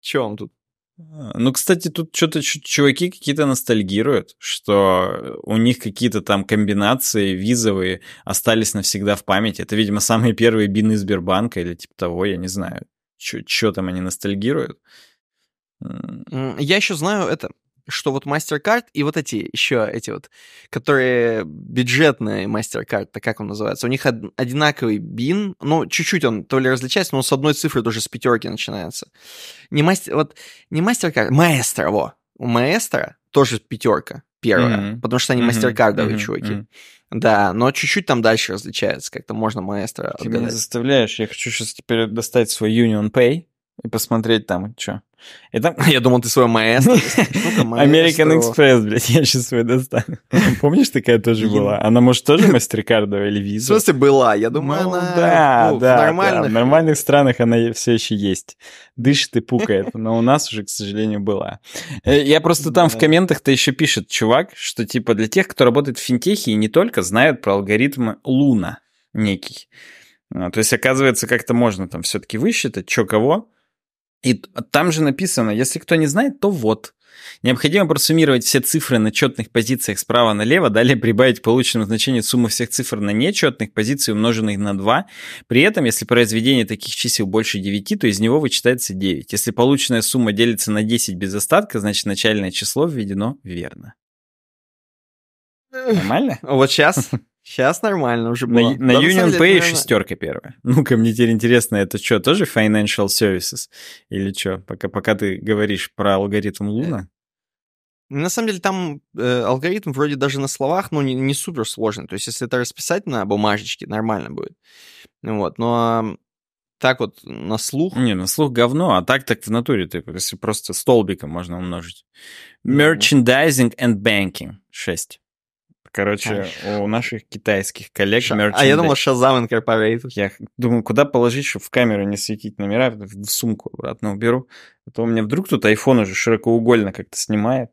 Чем тут? А, ну, кстати, тут что-то чуваки какие-то ностальгируют, что у них какие-то там комбинации визовые остались навсегда в памяти. Это, видимо, самые первые бины Сбербанка или типа того, я не знаю. Что там они ностальгируют? Я еще знаю это что вот MasterCard и вот эти еще эти вот, которые бюджетные MasterCard, так как он называется, у них одинаковый бин, ну, чуть-чуть он то ли различается, но с одной цифры тоже с пятерки начинается. Не мастер, вот, не MasterCard, Maestro, во. У Maestro тоже пятерка первая, mm-hmm. потому что они mm-hmm. MasterCardовые mm-hmm. чуваки. Mm-hmm. Да, но чуть-чуть там дальше различается, как-то можно маэстро Ты меня заставляешь, я хочу сейчас теперь достать свой Union Pay и посмотреть там, что. Это... (laughs) Я думал, ты свой маэстро. American Express, (laughs) блядь, я сейчас свой достану. (laughs) Помнишь, такая тоже была? Она, может, тоже мастеркардовая или виза? В смысле, была? Я думаю, ну, она да, ну, да, нормальных... Да, в нормальных странах она все еще есть. Дышит и пукает, но у нас уже, к сожалению, была. Э, я просто там в комментах-то еще пишет чувак, что типа для тех, кто работает в финтехе и не только, знают про алгоритм Луна некий. А, то есть, оказывается, как-то можно там все-таки высчитать, что кого, и там же написано, если кто не знает, то вот. Необходимо просуммировать все цифры на четных позициях справа налево, далее прибавить полученному значению суммы всех цифр на нечетных позициях, умноженных на 2. При этом, если произведение таких чисел больше 9, то из него вычитается 9. Если полученная сумма делится на 10 без остатка, значит начальное число введено верно. Нормально? Вот сейчас (laughs) Сейчас нормально уже было. На, на Union Pay наверное... шестерка первая. (laughs) Ну-ка, мне теперь интересно, это что, тоже Financial Services? Или что, пока, пока ты говоришь про алгоритм Луна? На самом деле там э, алгоритм вроде даже на словах, ну, не, не супер сложный. То есть, если это расписать на бумажечке, нормально будет. Вот, но так вот на слух... Не, на слух говно, а так так в натуре ты, если просто столбиком можно умножить. Merchandising and Banking 6. Короче, а, у наших китайских коллег... Ша... А я думал, Shazam Incorporated. Я думаю, куда положить, чтобы в камеру не светить номера, в сумку обратно уберу. А то у меня вдруг тут iPhone уже широкоугольно как-то снимает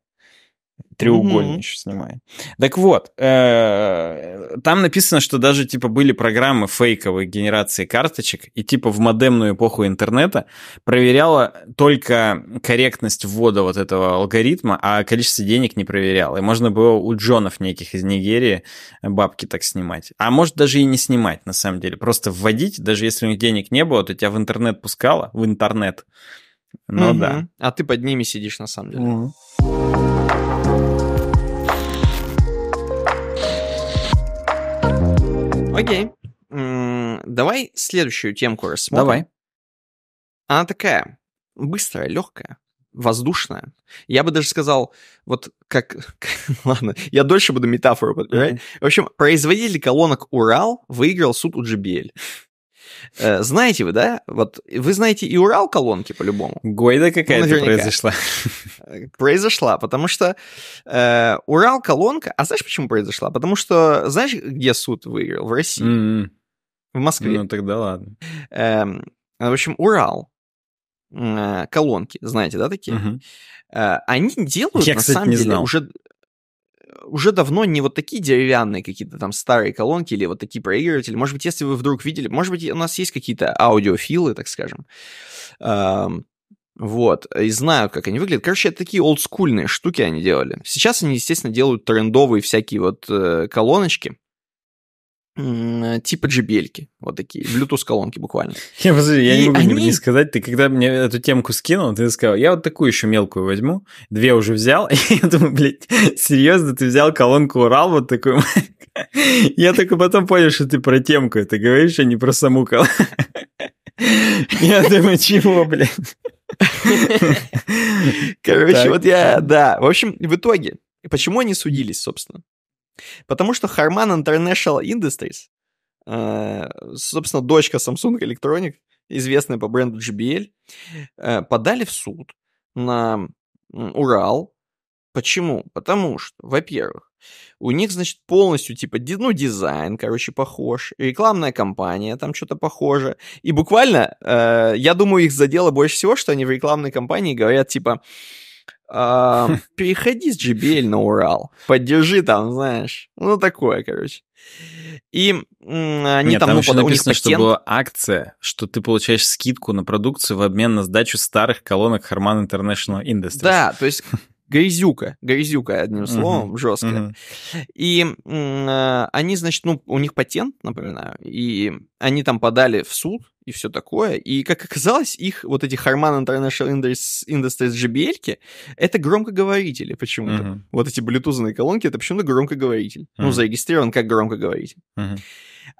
треугольный еще снимает. Так вот, э, там написано, что даже типа были программы фейковой генерации карточек, и типа в модемную эпоху интернета проверяла только корректность ввода вот этого алгоритма, а количество денег не проверяла. И можно было у Джонов неких из Нигерии бабки так снимать. А может даже и не снимать, на самом деле. Просто вводить, даже если у них денег не было, то тебя в интернет пускало, в интернет. Ну угу. да. А ты под ними сидишь, на самом деле. Угу. Окей. Давай следующую темку рассмотрим. Давай. Она такая быстрая, легкая, воздушная. Я бы даже сказал, вот как... (laughs) Ладно, я дольше буду метафору подбирать. Mm-hmm. В общем, производитель колонок Урал выиграл суд у JBL. Э, знаете вы, да? Вот вы знаете и Урал колонки по-любому. Гойда какая-то ну, произошла. Произошла, потому что э, Урал колонка... А знаешь, почему произошла? Потому что, знаешь, где суд выиграл? В России. Mm-hmm. В Москве. Ну, тогда ладно. Э, в общем, Урал э, колонки, знаете, да, такие? Угу. Э, они делают, Я, на кстати, самом деле, знал. уже уже давно не вот такие деревянные какие-то там старые колонки или вот такие проигрыватели. Может быть, если вы вдруг видели, может быть, у нас есть какие-то аудиофилы, так скажем. Вот, и знаю, как они выглядят. Короче, это такие олдскульные штуки они делали. Сейчас они, естественно, делают трендовые всякие вот э, колоночки типа JBL, вот такие, Bluetooth-колонки буквально. (laughs) Я, подожди, я не могу они... не сказать, ты когда мне эту темку скинул, ты сказал, я вот такую еще мелкую возьму, две уже взял, (laughs) и я думаю, блядь, серьезно, ты взял колонку Урал вот такую? (laughs) Я только потом понял, что ты про темку это говоришь, а не про саму колонку. Я думаю, чего, блядь? Короче, вот я, да. В общем, в итоге, почему они судились, собственно? Потому что Harman International Industries э, собственно, дочка Samsung Electronic, известная по бренду JBL, э, подали в суд на Урал. Почему? Потому что, во-первых, у них, значит, полностью, типа, ну, дизайн, короче, похож, рекламная кампания там что-то похоже. И буквально, э, я думаю, их задело больше всего, что они в рекламной кампании говорят, типа, (laughs) переходи с JBL на Урал, поддержи там, знаешь, ну, такое, короче. И они Нет, там, там ну, под, написано, у них что была акция, что ты получаешь скидку на продукцию в обмен на сдачу старых колонок Harman International Industries. Да, то есть (laughs) грязюка, грязюка, одним словом, uh-huh, жесткая. Uh-huh. И э, они, значит, ну, у них патент, напоминаю, и они там подали в суд и все такое, и, как оказалось, их вот эти Harman International Industries JBL это громкоговорители почему-то. Uh-huh. Вот эти блютузные колонки, это почему-то громкоговоритель. Uh-huh. Ну, зарегистрирован как громкоговоритель. Uh-huh.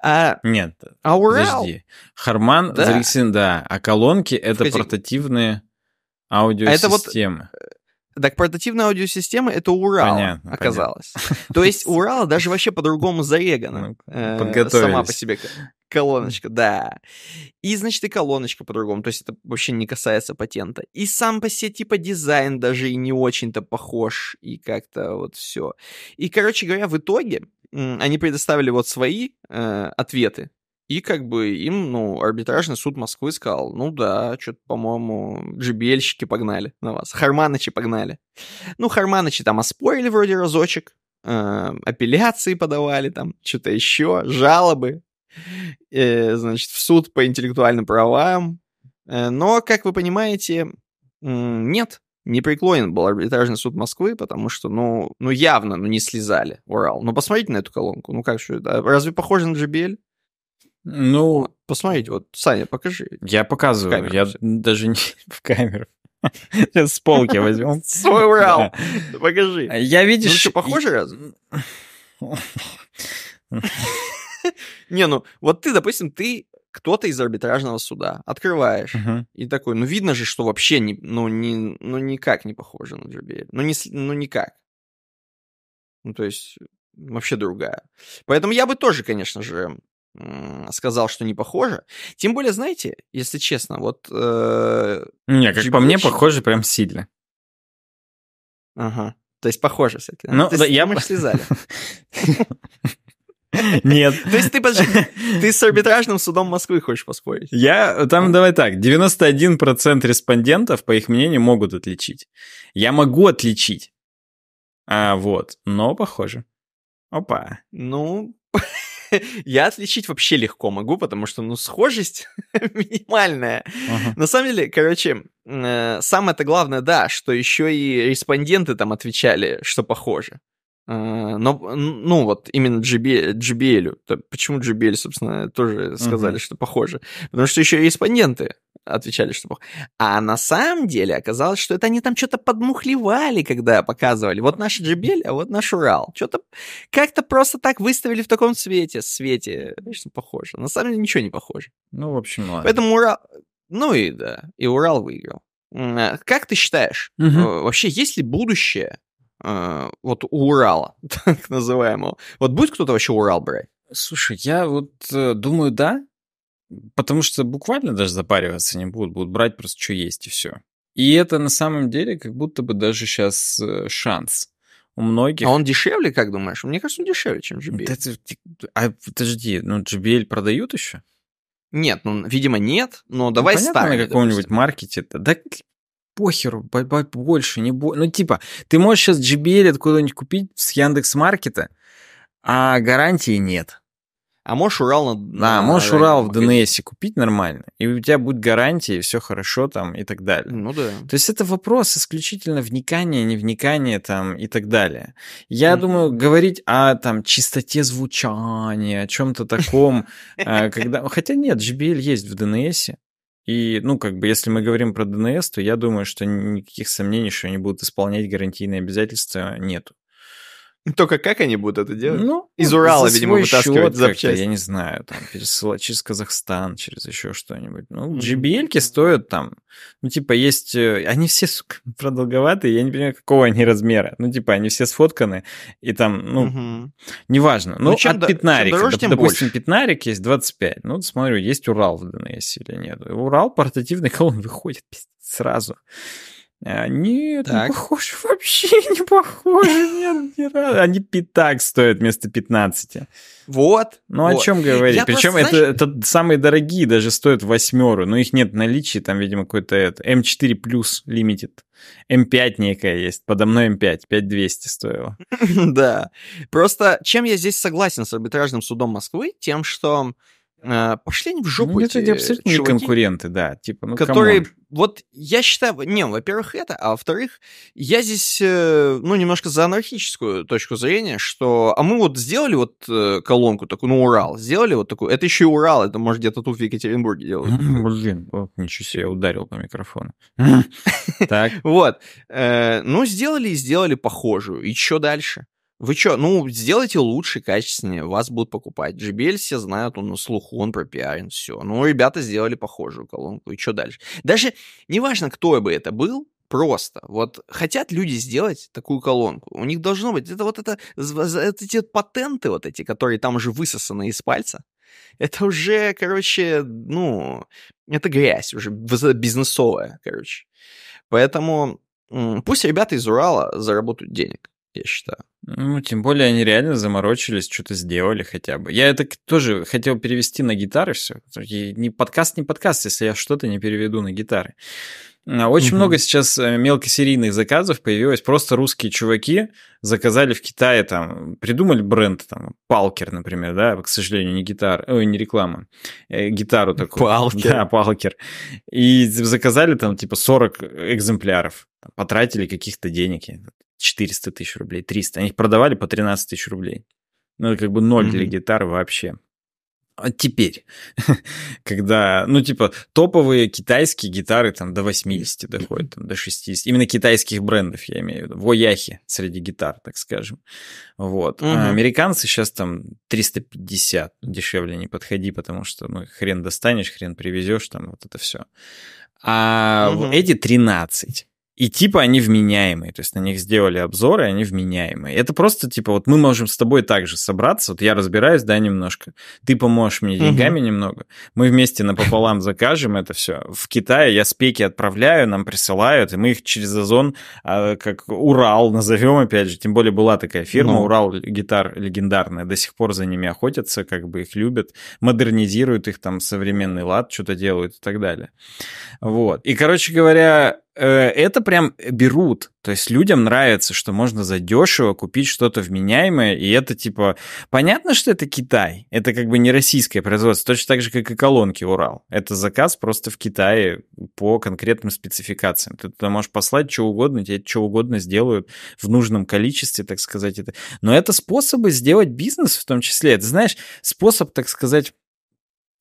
А, Нет, а Урал? подожди. Харман да. зарегистрирован, да, а колонки — это портативные аудиосистемы. Это вот так портативная аудиосистема это Урал понятно, оказалось. Понятно. (laughs) То есть Урал даже вообще по-другому зарегана. Ну, э, сама по себе колоночка, да. И, значит, и колоночка по-другому. То есть это вообще не касается патента. И сам по себе типа дизайн даже и не очень-то похож. И как-то вот все. И, короче говоря, в итоге они предоставили вот свои э, ответы и как бы им, ну, арбитражный суд Москвы сказал, ну да, что-то, по-моему, GBL-щики погнали на вас, Харманычи погнали. Ну, Харманычи там оспорили вроде разочек, э, апелляции подавали там, что-то еще, жалобы, э, значит, в суд по интеллектуальным правам. Э, но, как вы понимаете, нет, не преклонен был арбитражный суд Москвы, потому что, ну, ну явно, ну, не слезали Урал. Ну, посмотрите на эту колонку, ну как что это, разве похоже на JBL? Ну, посмотрите, вот, Саня, покажи. Я показываю, я все. даже не (laughs) в камеру. Сейчас с полки (laughs) возьмем. Свой Урал. Покажи. Я видишь... Ну что, похоже раз? (laughs) Не, ну, вот ты, допустим, ты кто-то из арбитражного суда открываешь и такой, ну, видно же, что вообще, не, ну, не, ну, никак не похоже на JBL. Ну, не, ну, никак. Ну, то есть, вообще другая. Поэтому я бы тоже, конечно же, сказал, что не похоже. Тем более, знаете, если честно, вот... Э, не, как по мне, похоже прям сильно. Ага. То есть похоже все-таки. Ну, да, я... Мы слезали. (laughs) Нет. То есть ты, (laughs) ты с арбитражным судом Москвы хочешь поспорить? Я, там давай так, 91% респондентов, по их мнению, могут отличить. Я могу отличить. А, вот, но похоже. Опа. Ну, (laughs) (laughs) я отличить вообще легко могу, потому что, ну, схожесть (laughs) минимальная. Uh-huh. На самом деле, короче, э, самое-то главное, да, что еще и респонденты там отвечали, что похоже. Э, но, ну, вот именно JBL почему JBL, собственно, тоже сказали, uh-huh. что похоже. Потому что еще и респонденты отвечали, что плохо. А на самом деле оказалось, что это они там что-то подмухлевали, когда показывали. Вот наш JBL, а вот наш Урал. Что-то как-то просто так выставили в таком цвете, свете, что похоже. На самом деле ничего не похоже. Ну, в общем, ладно. Поэтому Урал... Ну и да, и Урал выиграл. А как ты считаешь, угу. вообще есть ли будущее э, вот у Урала, (laughs) так называемого? Вот будет кто-то вообще Урал брать? Слушай, я вот э, думаю, да, Потому что буквально даже запариваться не будут, будут брать просто что есть и все. И это на самом деле как будто бы даже сейчас э, шанс у многих. А он дешевле, как думаешь? Мне кажется, он дешевле, чем JBL. Это, а подожди, ну JBL продают еще? Нет, ну, видимо, нет, но давай ну, ставим. на каком-нибудь маркете. Да похеру, больше, не бо... Ну, типа, ты можешь сейчас JBL откуда-нибудь купить с Яндекс Маркета, а гарантии нет. А можешь Урал на... Да, на, можешь Урал в ДНС купить нормально, и у тебя будет гарантия, и все хорошо там и так далее. Ну да. То есть это вопрос исключительно вникания, невникания там и так далее. Я mm-hmm. думаю, говорить о там чистоте звучания, о чем-то таком, э, (laughs) когда... Хотя нет, JBL есть в ДНС, и, ну, как бы, если мы говорим про ДНС, то я думаю, что никаких сомнений, что они будут исполнять гарантийные обязательства, нету. (laughs) Только как они будут это делать? Ну, Из Урала, видимо, вытаскивать запчасти. Я не знаю, там, пересылать через Казахстан, через еще что-нибудь. Ну, JBL стоят там, ну, типа, есть... Э, они все, сука, (laughs) продолговатые, я не понимаю, какого они размера. Ну, типа, они все сфотканы, и там, ну, угу. неважно. Ну, ну от пятнарика, дороже, доп, допустим, больше. пятнарик есть 25. Ну, смотрю, есть Урал в ДНС или нет. Урал портативный (laughs) колонн выходит сразу. А, нет, так. не похоже, (laughs) вообще не похоже, нет, ни разу. Они пятак стоят вместо 15. Вот. Ну, вот. о чем говорить? Причем это, знаешь... это самые дорогие, даже стоят восьмеру, но их нет в наличии, там, видимо, какой-то это, M4 Plus Limited. М5 некая есть, подо мной М5, 5200 стоило. (laughs) да. Просто чем я здесь согласен с арбитражным судом Москвы? Тем, что э, пошли они в жопу ну, эти, эти абсолютно чуваки, не конкуренты, да. Типа, ну, которые come on вот я считаю, не, во-первых, это, а во-вторых, я здесь, э, ну, немножко за анархическую точку зрения, что, а мы вот сделали вот э, колонку такую, ну, Урал, сделали вот такую, это еще и Урал, это, может, где-то тут в Екатеринбурге делают. (laughs) Блин, ничего себе, я ударил по микрофону. (laughs) Так. Вот, э, ну, сделали и сделали похожую, и что дальше? Вы что, ну, сделайте лучше, качественнее, вас будут покупать. JBL все знают, он на слуху, он пропиарен, все. Ну, ребята сделали похожую колонку, и что дальше? Даже неважно, кто бы это был, просто. Вот хотят люди сделать такую колонку. У них должно быть, это вот это, это эти патенты вот эти, которые там уже высосаны из пальца, это уже, короче, ну, это грязь уже бизнесовая, короче. Поэтому пусть ребята из Урала заработают денег я считаю. Ну, тем более они реально заморочились, что-то сделали хотя бы. Я это тоже хотел перевести на гитары все. Не подкаст, не подкаст, если я что-то не переведу на гитары. А, очень угу. много сейчас э, мелкосерийных заказов появилось. Просто русские чуваки заказали в Китае, там, придумали бренд, там, Палкер, например, да, к сожалению, не гитара, ой, не реклама, э, гитару такую. Палкер. Да, Палкер. И заказали там, типа, 40 экземпляров. Потратили каких-то денег. 400 тысяч рублей, 300. Они их продавали по 13 тысяч рублей. Ну, это как бы ноль mm-hmm. для гитары вообще. А теперь, (laughs) когда, ну, типа, топовые китайские гитары там до 80 доходят, там, до 60. Именно китайских брендов, я имею в виду. Вояхи среди гитар, так скажем. Вот. Угу. А американцы сейчас там 350. Дешевле не подходи, потому что, ну, хрен достанешь, хрен привезешь, там, вот это все. А угу. эти 13. И типа они вменяемые, то есть на них сделали обзоры, они вменяемые. Это просто типа вот мы можем с тобой также собраться, вот я разбираюсь, да, немножко, ты поможешь мне деньгами угу. немного, мы вместе напополам закажем это все. В Китае я спеки отправляю, нам присылают, и мы их через Озон, а, как Урал назовем опять же, тем более была такая фирма, ну. Урал гитар легендарная, до сих пор за ними охотятся, как бы их любят, модернизируют их там современный лад, что-то делают и так далее. Вот. И, короче говоря, это прям берут. То есть людям нравится, что можно задешево купить что-то вменяемое, и это типа... Понятно, что это Китай. Это как бы не российское производство, точно так же, как и колонки Урал. Это заказ просто в Китае по конкретным спецификациям. Ты туда можешь послать что угодно, тебе что угодно сделают в нужном количестве, так сказать. Это. Но это способы сделать бизнес в том числе. Это, знаешь, способ, так сказать,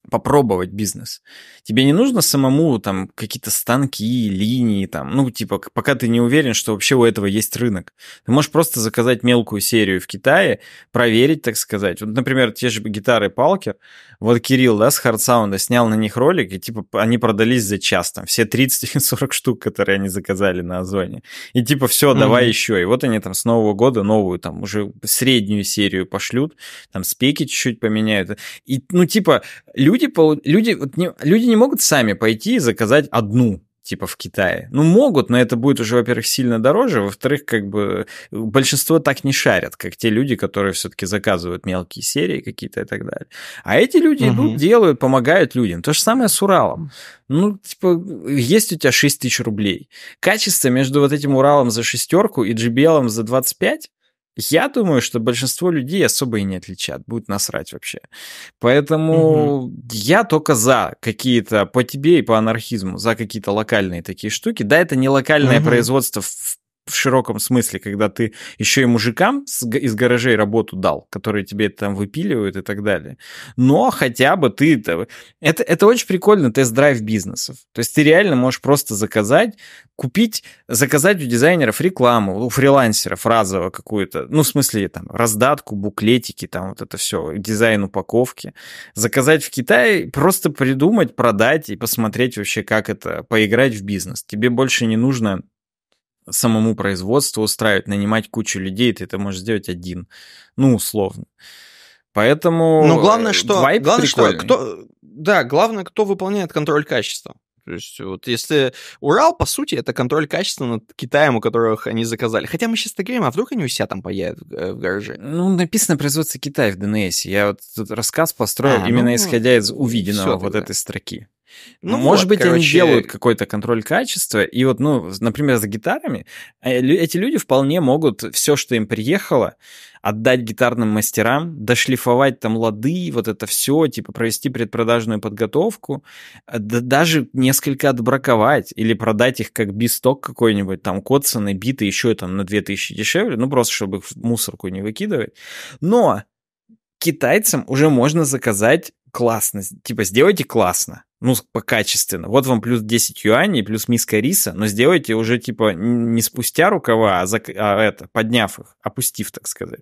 попробовать бизнес. Тебе не нужно самому там какие-то станки, линии там, ну, типа, пока ты не уверен, что вообще у этого есть рынок. Ты можешь просто заказать мелкую серию в Китае, проверить, так сказать. Вот, например, те же гитары Палкер, вот Кирилл, да, с Хардсаунда снял на них ролик, и типа они продались за час там, все 30-40 штук, которые они заказали на Озоне. И типа, все, mm-hmm. давай еще. И вот они там с Нового года новую, там, уже среднюю серию пошлют, там спеки чуть-чуть поменяют. И, ну, типа, люди люди, люди, вот не, люди не могут сами пойти и заказать одну типа в Китае. Ну, могут, но это будет уже, во-первых, сильно дороже, во-вторых, как бы большинство так не шарят, как те люди, которые все-таки заказывают мелкие серии какие-то и так далее. А эти люди угу. идут, делают, помогают людям. То же самое с Уралом. Ну, типа, есть у тебя 6 тысяч рублей. Качество между вот этим Уралом за шестерку и JBL за 25 я думаю, что большинство людей особо и не отличат, будет насрать вообще. Поэтому угу. я только за какие-то по тебе и по анархизму, за какие-то локальные такие штуки. Да, это не локальное угу. производство в в широком смысле, когда ты еще и мужикам из гаражей работу дал, которые тебе там выпиливают и так далее. Но хотя бы ты... Это, это очень прикольно, тест-драйв бизнесов. То есть ты реально можешь просто заказать, купить, заказать у дизайнеров рекламу, у фрилансеров разово какую-то, ну, в смысле, там, раздатку, буклетики, там, вот это все, дизайн упаковки. Заказать в Китае, просто придумать, продать и посмотреть вообще, как это, поиграть в бизнес. Тебе больше не нужно самому производству устраивать, нанимать кучу людей, ты это можешь сделать один, ну, условно. Поэтому... Ну, главное, что... Главное, что кто... Да, главное, кто выполняет контроль качества. То есть вот если Урал, по сути, это контроль качества над Китаем, у которых они заказали. Хотя мы сейчас так говорим, а вдруг они у себя там появят в, э, в гараже? Ну, написано производство Китая в ДНС. Я вот тут рассказ построил а, именно ну, исходя из увиденного вот этой строки. Ну, Может вот, быть, короче... они делают какой-то контроль качества, и вот, ну, например, за гитарами э, эти люди вполне могут все, что им приехало, отдать гитарным мастерам, дошлифовать там лады, вот это все, типа провести предпродажную подготовку, э, да, даже несколько отбраковать или продать их как бисток какой-нибудь, там, коцанный, биты, еще там на 2000 дешевле, ну, просто чтобы их в мусорку не выкидывать. Но китайцам уже можно заказать классно, типа сделайте классно, ну, по-качественно. Вот вам плюс 10 юаней, плюс миска риса, но сделайте уже, типа, не спустя рукава, а, за, а это, подняв их, опустив, так сказать.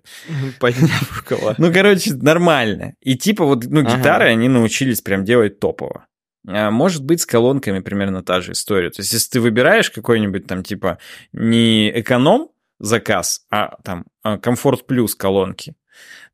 Подняв рукава. (laughs) Ну, короче, нормально. И типа вот, ну, гитары они научились прям делать топово. А может быть, с колонками примерно та же история. То есть, если ты выбираешь какой-нибудь там, типа, не эконом заказ, а там а, комфорт плюс колонки,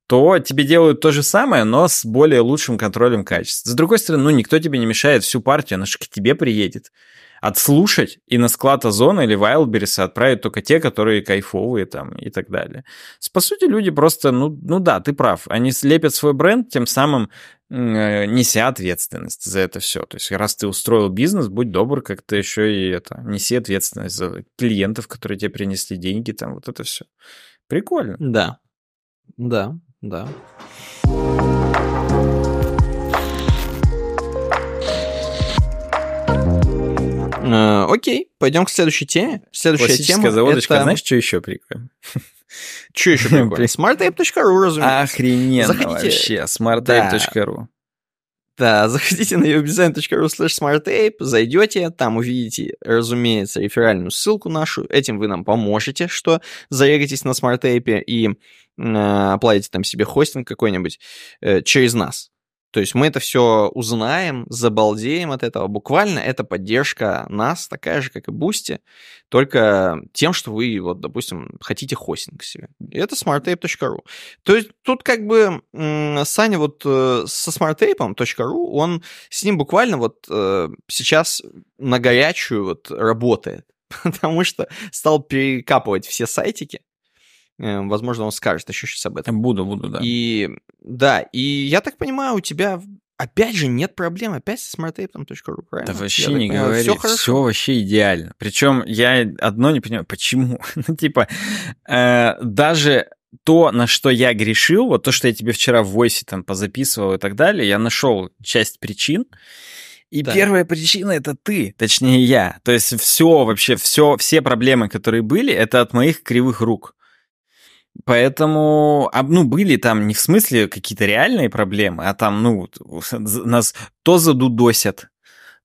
то тебе делают то же самое, но с более лучшим контролем качества. С другой стороны, ну, никто тебе не мешает всю партию, она же к тебе приедет. Отслушать и на склад Озона или Wildberries отправить только те, которые кайфовые там и так далее. По сути, люди просто, ну, ну да, ты прав, они слепят свой бренд, тем самым э, неся ответственность за это все. То есть, раз ты устроил бизнес, будь добр, как-то еще и это, неси ответственность за клиентов, которые тебе принесли деньги, там вот это все. Прикольно. Да, да, да. Э, окей, пойдем к следующей теме. Следующая тема заводочка, это... знаешь, что еще прикольно? Что еще прикольно? (laughs) smartape.ru, разумеется. Охрененно Заходите... вообще, smartape.ru. Да, заходите на webdesign.ru slash smartape, зайдете, там увидите, разумеется, реферальную ссылку нашу, этим вы нам поможете, что зарегайтесь на smartape и э, оплатите там себе хостинг какой-нибудь э, через нас. То есть мы это все узнаем, забалдеем от этого. Буквально это поддержка нас, такая же, как и Boosty, только тем, что вы, вот, допустим, хотите хостинг себе. Это smartape.ru. То есть тут как бы Саня вот э, со smartape.ru, он с ним буквально вот э, сейчас на горячую вот работает, (laughs) потому что стал перекапывать все сайтики, возможно, он скажет еще сейчас об этом. Буду, буду, да. И да, и я так понимаю, у тебя опять же нет проблем, опять с smarttape.ru, правильно? Да вообще я не говори, все, хорошо. все вообще идеально. Причем я одно не понимаю, почему. (laughs) ну, типа, э, даже то, на что я грешил, вот то, что я тебе вчера в войсе там позаписывал и так далее, я нашел часть причин, и да. первая причина это ты, точнее я. То есть все вообще, все, все проблемы, которые были, это от моих кривых рук. Поэтому, ну, были там не в смысле какие-то реальные проблемы, а там, ну, нас то задудосят,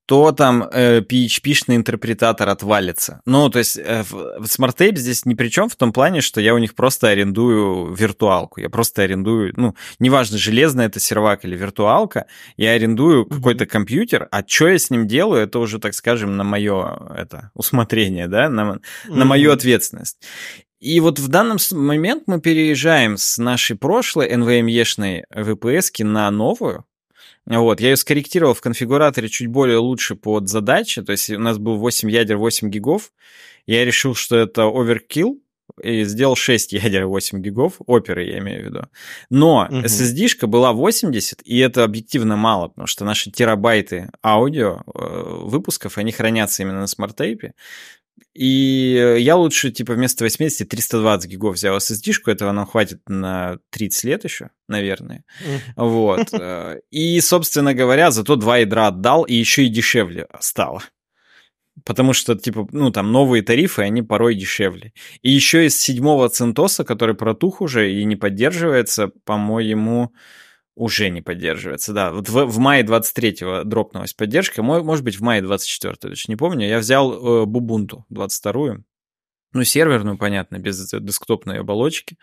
то там э, PHP-шный интерпретатор отвалится. Ну, то есть э, SmartTape здесь ни при чем в том плане, что я у них просто арендую виртуалку. Я просто арендую, ну, неважно, железная это сервак или виртуалка, я арендую mm-hmm. какой-то компьютер, а что я с ним делаю, это уже, так скажем, на мое это, усмотрение, да, на, mm-hmm. на мою ответственность. И вот в данный момент мы переезжаем с нашей прошлой NVMe-шной VPS на новую. Вот, я ее скорректировал в конфигураторе чуть более лучше под задачи. То есть у нас был 8 ядер, 8 гигов. Я решил, что это overkill, и сделал 6 ядер 8 гигов, оперы я имею в виду. Но угу. SSD-шка была 80, и это объективно мало, потому что наши терабайты аудио э, выпусков, они хранятся именно на SmartApe. И я лучше, типа, вместо 80 320 гигов взял SSD-шку, этого нам хватит на 30 лет еще, наверное. Вот. Э, и, собственно говоря, зато два ядра отдал, и еще и дешевле стало. Потому что, типа, ну, там новые тарифы, они порой дешевле. И еще из седьмого центоса, который протух уже и не поддерживается, по-моему, уже не поддерживается, да. Вот в, в мае 23-го дропнулась поддержка, может быть, в мае 24-го, точно не помню. Я взял э, Бубунту 22-ю, ну, серверную, понятно, без десктопной оболочки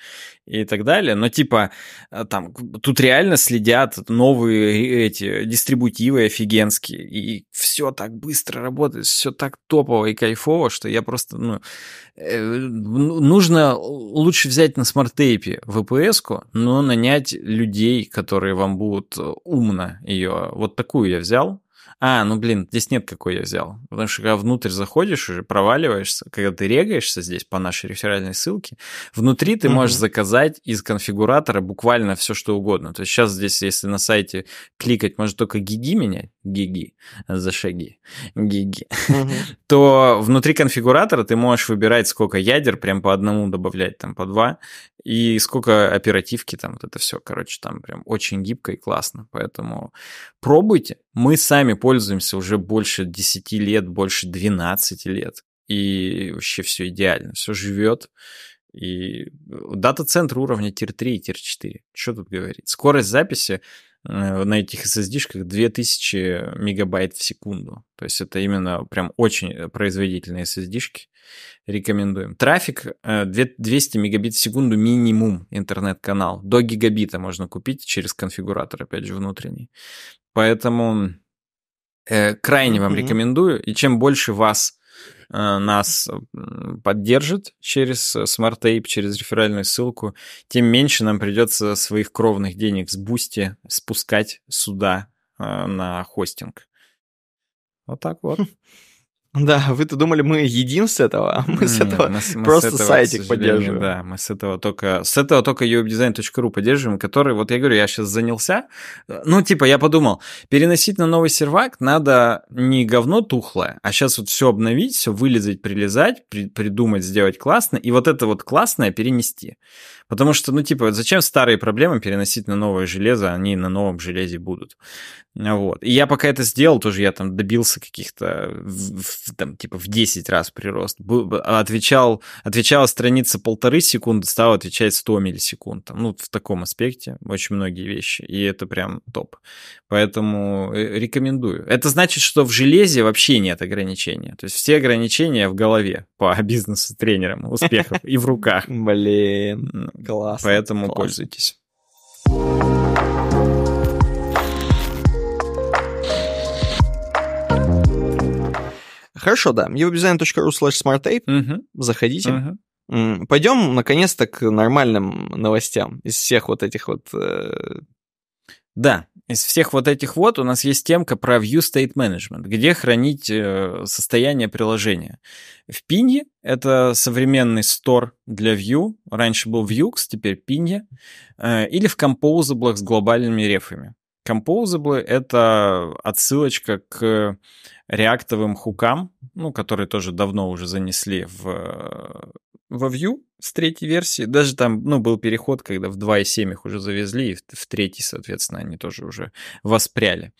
и так далее. Но типа э, там тут реально следят новые эти дистрибутивы офигенские. И все так быстро работает, все так топово и кайфово, что я просто, ну, э, нужно лучше взять на SmartApe VPS-ку, но нанять людей, которые вам будут умно ее. Вот такую я взял, а, ну блин, здесь нет какой я взял. Потому что когда внутрь заходишь, уже проваливаешься, когда ты регаешься здесь по нашей реферальной ссылке, внутри ты можешь заказать из конфигуратора буквально все, что угодно. То есть сейчас здесь, если на сайте кликать, может только гиги менять, гиги, за шаги, гиги, (laughs) то внутри конфигуратора ты можешь выбирать, сколько ядер, прям по одному добавлять, там по два, и сколько оперативки там, вот это все, короче, там прям очень гибко и классно. Поэтому пробуйте. Мы сами пользуемся уже больше 10 лет, больше 12 лет. И вообще все идеально, все живет. И дата-центр уровня Tier 3 и Tier 4. Что тут говорить? Скорость записи Э, на этих SSD-шках 2000 мегабайт в секунду. То есть это именно прям очень производительные SSD-шки. Рекомендуем. Трафик 200 э, мегабит в секунду минимум интернет-канал. До гигабита можно купить через конфигуратор, опять же, внутренний. Поэтому э, крайне вам mm-hmm. рекомендую. И чем больше вас Э, нас поддержит через SmartApe, через реферальную ссылку, тем меньше нам придется своих кровных денег с Бусти спускать сюда э, на хостинг. Вот так вот. (laughs) Да, вы-то думали, мы едим с этого, а мы с этого мы просто с этого, сайтик поддерживаем. Да, мы с этого только с этого только uwebdesign.ru поддерживаем, который, вот я говорю, я сейчас занялся. Ну, типа, я подумал, переносить на новый сервак надо не говно тухлое, а сейчас вот все обновить, все вылезать, прилезать, при, придумать, сделать классно, и вот это вот классное перенести. Потому что, ну, типа, зачем старые проблемы переносить на новое железо, они на новом железе будут. Вот. И я пока это сделал, тоже я там добился каких-то, там, типа, в 10 раз прирост. Отвечал, отвечала страница полторы секунды, стал отвечать 100 миллисекунд. Там, ну, в таком аспекте очень многие вещи. И это прям топ. Поэтому э, рекомендую. Это значит, что в железе вообще нет ограничения. То есть все ограничения в голове по (laughs) бизнесу тренерам успехов и в руках. Блин. Классно. Поэтому классно. пользуйтесь. Хорошо, да. uwebdesign.ru slash smarttape. Угу. Заходите. Угу. Пойдем, наконец-то, к нормальным новостям из всех вот этих вот... Э... Да, из всех вот этих вот у нас есть темка про View State Management, где хранить э, состояние приложения. В Pinye это современный стор для View. Раньше был Vuex, теперь Pinye. Э, или в Composable с глобальными рефами. Composable — это отсылочка к реактовым хукам, ну, которые тоже давно уже занесли в, во Vue с третьей версии. Даже там, ну, был переход, когда в 2.7 их уже завезли, и в, в третий, соответственно, они тоже уже воспряли.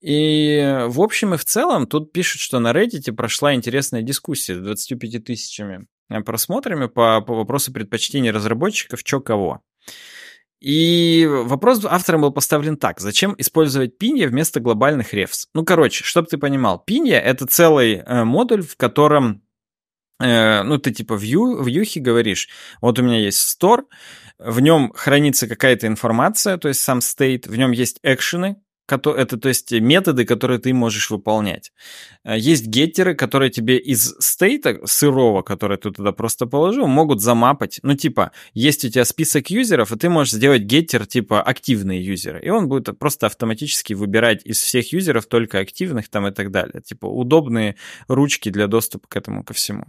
И в общем и в целом тут пишут, что на Reddit прошла интересная дискуссия с 25 тысячами просмотрами по, по вопросу предпочтений разработчиков, чё кого. И вопрос автором был поставлен так. Зачем использовать пинья вместо глобальных рефс? Ну, короче, чтобы ты понимал, пинья — это целый э, модуль, в котором, э, ну, ты типа в, ю, в юхе говоришь, вот у меня есть store, в нем хранится какая-то информация, то есть сам state, в нем есть экшены, это, то есть, методы, которые ты можешь выполнять. Э, есть геттеры, которые тебе из стейта сырого, который ты туда просто положил, могут замапать. Ну, типа, есть у тебя список юзеров, и ты можешь сделать геттер, типа, активные юзеры. И он будет просто автоматически выбирать из всех юзеров только активных там и так далее. Типа, удобные ручки для доступа к этому ко всему.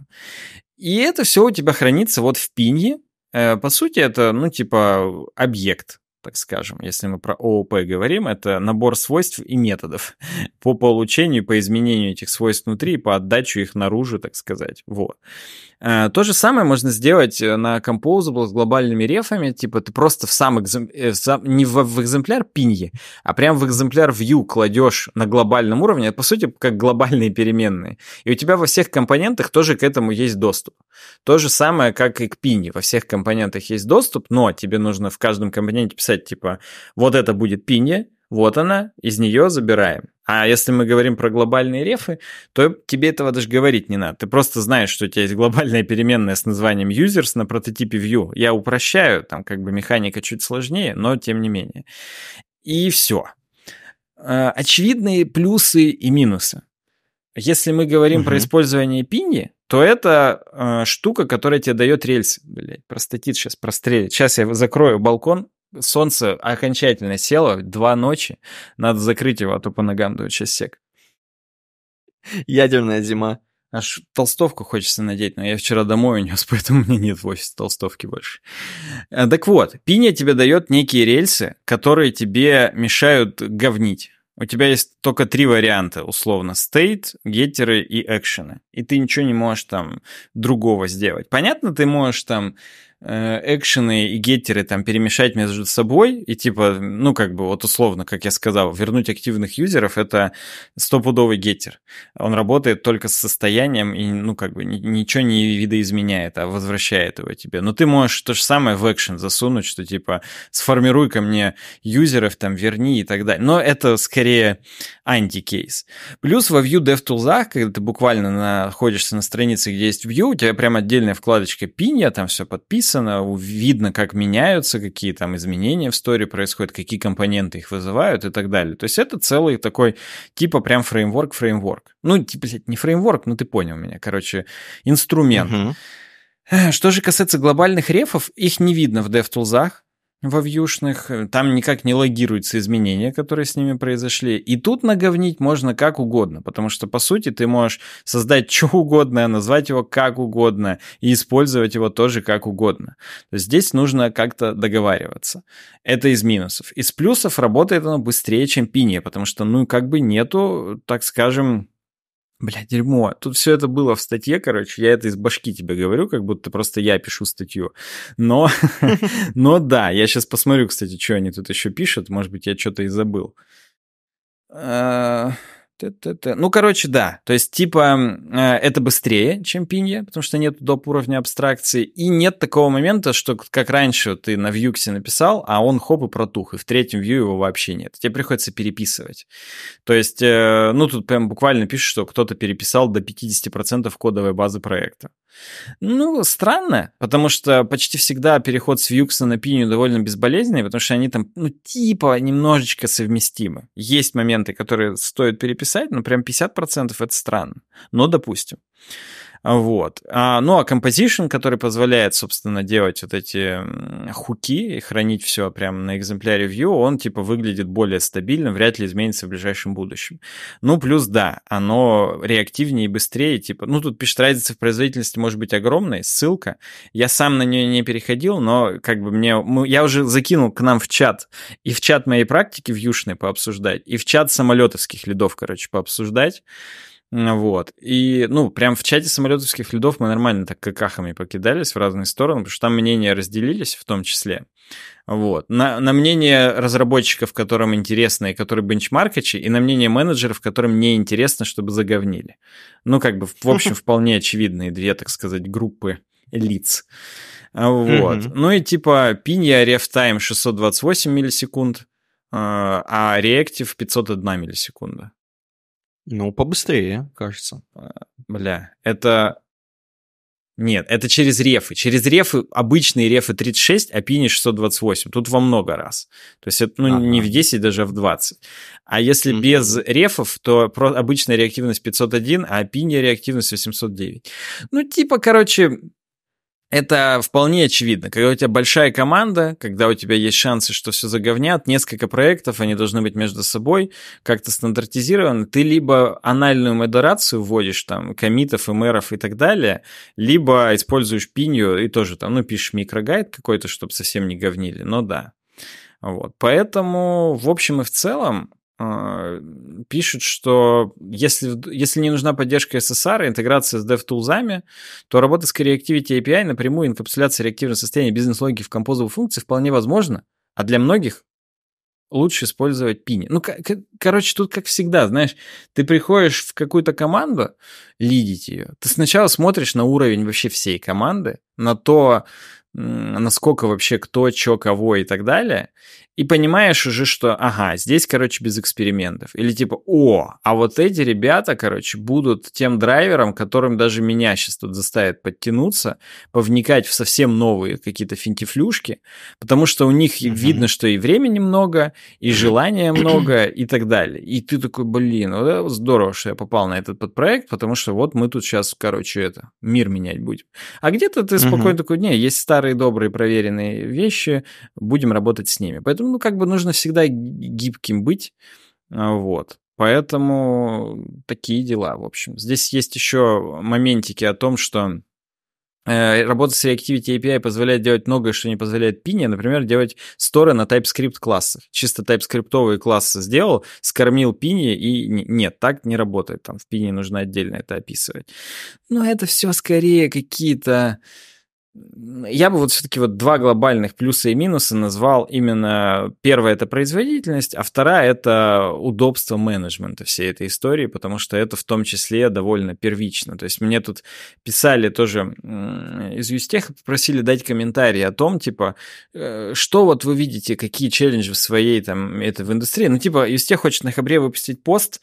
И это все у тебя хранится вот в пинье. Э, по сути, это, ну, типа, объект так скажем. Если мы про ООП говорим, это набор свойств и методов (laughs) по получению, по изменению этих свойств внутри и по отдачу их наружу, так сказать. Вот. Э, то же самое можно сделать э, на Composable с глобальными рефами, типа ты просто в сам, экзем... Э, не в, экземпляр пиньи, а прям в экземпляр view кладешь на глобальном уровне, это по сути как глобальные переменные. И у тебя во всех компонентах тоже к этому есть доступ. То же самое, как и к пиньи. Во всех компонентах есть доступ, но тебе нужно в каждом компоненте писать, типа, вот это будет пинья, вот она, из нее забираем. А если мы говорим про глобальные рефы, то тебе этого даже говорить не надо. Ты просто знаешь, что у тебя есть глобальная переменная с названием users на прототипе view. Я упрощаю, там как бы механика чуть сложнее, но тем не менее. И все. А, очевидные плюсы и минусы. Если мы говорим угу. про использование пиньи, то это э, штука, которая тебе дает рельсы. Блять, простатит сейчас прострелит. Сейчас я закрою балкон, солнце окончательно село, два ночи, надо закрыть его, а то по ногам дует сейчас сек. Ядерная зима. Аж толстовку хочется надеть, но я вчера домой унес, (laughs) поэтому у меня нет в офисе толстовки больше. Э, так вот, пиня тебе дает некие рельсы, которые тебе мешают говнить. У тебя есть только три варианта, условно, state, геттеры и экшены. И ты ничего не можешь там другого сделать. Понятно, ты можешь там экшены и геттеры там перемешать между собой и типа, ну как бы вот условно, как я сказал, вернуть активных юзеров это стопудовый геттер. Он работает только с состоянием и ну как бы ничего не видоизменяет, а возвращает его тебе. Но ты можешь то же самое в экшен засунуть, что типа сформируй ко мне юзеров, там верни и так далее. Но это скорее антикейс. Плюс во Vue DevTools, когда ты буквально находишься на странице, где есть Vue, у тебя прям отдельная вкладочка Pinia, там все подписано, описано, видно, как меняются, какие там изменения в store происходят, какие компоненты их вызывают и так далее. То есть это целый такой, типа прям фреймворк-фреймворк. Ну, типа, не фреймворк, ну ты понял меня, короче, инструмент. Угу. Что же касается глобальных ref ов, их не видно в DevTools, во вьюшных, там никак не логируются изменения, которые с ними произошли. И тут наговнить можно как угодно, потому что, по сути, ты можешь создать (laughs) что угодно, назвать его как угодно и использовать его тоже как угодно. То есть здесь нужно как-то договариваться. Это из минусов. Из плюсов работает оно быстрее, чем Пиния, потому что, ну, как бы нету, так скажем, Бля, дерьмо. Тут все это было в статье, короче. Я это из башки тебе говорю, как будто просто я пишу статью. Но, (laughs) но да, я сейчас посмотрю, кстати, что они тут еще пишут. Может быть, я что-то и забыл. Ну, короче, да. То есть, типа, э, это быстрее, чем пинья, потому что нет доп. уровня абстракции. И нет такого момента, что как раньше ты на Vuex написал, а он хоп и протух, и в третьем view его вообще нет. Тебе приходится переписывать. То есть, э, ну, тут прям буквально пишут, что кто-то переписал до 50% кодовой базы проекта. Ну, странно, потому что почти всегда переход с Vuex на Pinion довольно безболезненный, потому что они там, ну, типа немножечко совместимы. Есть моменты, которые стоит переписать, но прям 50% это странно. Но допустим. Вот. А, ну, а Composition, который позволяет, собственно, делать вот эти хуки и хранить все прямо на экземпляре View, он, типа, выглядит более стабильно, вряд ли изменится в ближайшем будущем. Ну, плюс, да, оно реактивнее и быстрее, типа, ну, тут пишет, разница в производительности может быть огромной, ссылка. Я сам на нее не переходил, но, как бы, мне... Я уже закинул к нам в чат, и в чат моей практики вьюшной пообсуждать, и в чат самолетовских лидов, короче, пообсуждать. Вот. И, ну, прям в чате самолетовских лидов мы нормально так какахами покидались в разные стороны, потому что там мнения разделились в том числе. Вот. На, на мнение разработчиков, которым интересно, и которые бенчмаркачи, и на мнение менеджеров, которым не интересно, чтобы заговнили. Ну, как бы, в общем, (laughs) вполне очевидные две, так сказать, группы лиц. Вот. Ну и типа пинья рефтайм 628 миллисекунд, а, а реактив 501 миллисекунда. Ну, побыстрее, кажется. А, бля, это... Нет, это через рефы. Через рефы, обычные рефы 36, а пини 628. Тут во много раз. То есть это ну, ага. не в 10, даже в 20. А если mm-hmm. без рефов, то про обычная реактивность 501, а пини реактивность 809. Ну, типа, короче, это вполне очевидно. Когда у тебя большая команда, когда у тебя есть шансы, что все заговнят, несколько проектов, они должны быть между собой как-то стандартизированы, ты либо анальную модерацию вводишь, там, комитов, мэров и так далее, либо используешь пинью и тоже там, ну, пишешь микрогайд какой-то, чтобы совсем не говнили, но да. Вот. Поэтому, в общем и в целом, пишут, что если, если не нужна поддержка SSR, интеграция с DevTools, то работа с Reactivity API напрямую инкапсуляция реактивного состояния бизнес-логики в композовую функции вполне возможна, а для многих лучше использовать пини. Ну, короче, тут как всегда, знаешь, ты приходишь в какую-то команду, лидить ее, ты сначала смотришь на уровень вообще всей команды, на то, насколько вообще кто, что, кого и так далее, и понимаешь уже, что, ага, здесь, короче, без экспериментов. Или типа, о, а вот эти ребята, короче, будут тем драйвером, которым даже меня сейчас тут заставит подтянуться, повникать в совсем новые какие-то финтифлюшки, потому что у них mm-hmm. видно, что и времени много, и желания (clears throat) много, и так далее. И ты такой, блин, вот здорово, что я попал на этот подпроект, потому что вот мы тут сейчас, короче, это, мир менять будем. А где-то ты спокойно mm-hmm. такой, не, есть старые добрые проверенные вещи, будем работать с ними. Поэтому ну, как бы нужно всегда гибким быть, а, вот. Поэтому такие дела, в общем. Здесь есть еще моментики о том, что э, Работа с Reactivity API позволяет делать многое, что не позволяет Pini. Например, делать сторы на TypeScript классах. Чисто TypeScript классы сделал, скормил Pini, и нет, так не работает. Там в Pini нужно отдельно это описывать. Но это все скорее какие-то я бы вот все-таки вот два глобальных плюса и минуса назвал именно первое это производительность, а вторая это удобство менеджмента всей этой истории, потому что это в том числе довольно первично. То есть мне тут писали тоже из Юстеха, попросили дать комментарии о том, типа, э, что вот вы видите, какие челленджи в своей там, это в индустрии. Ну, типа, Юстех хочет на Хабре выпустить пост,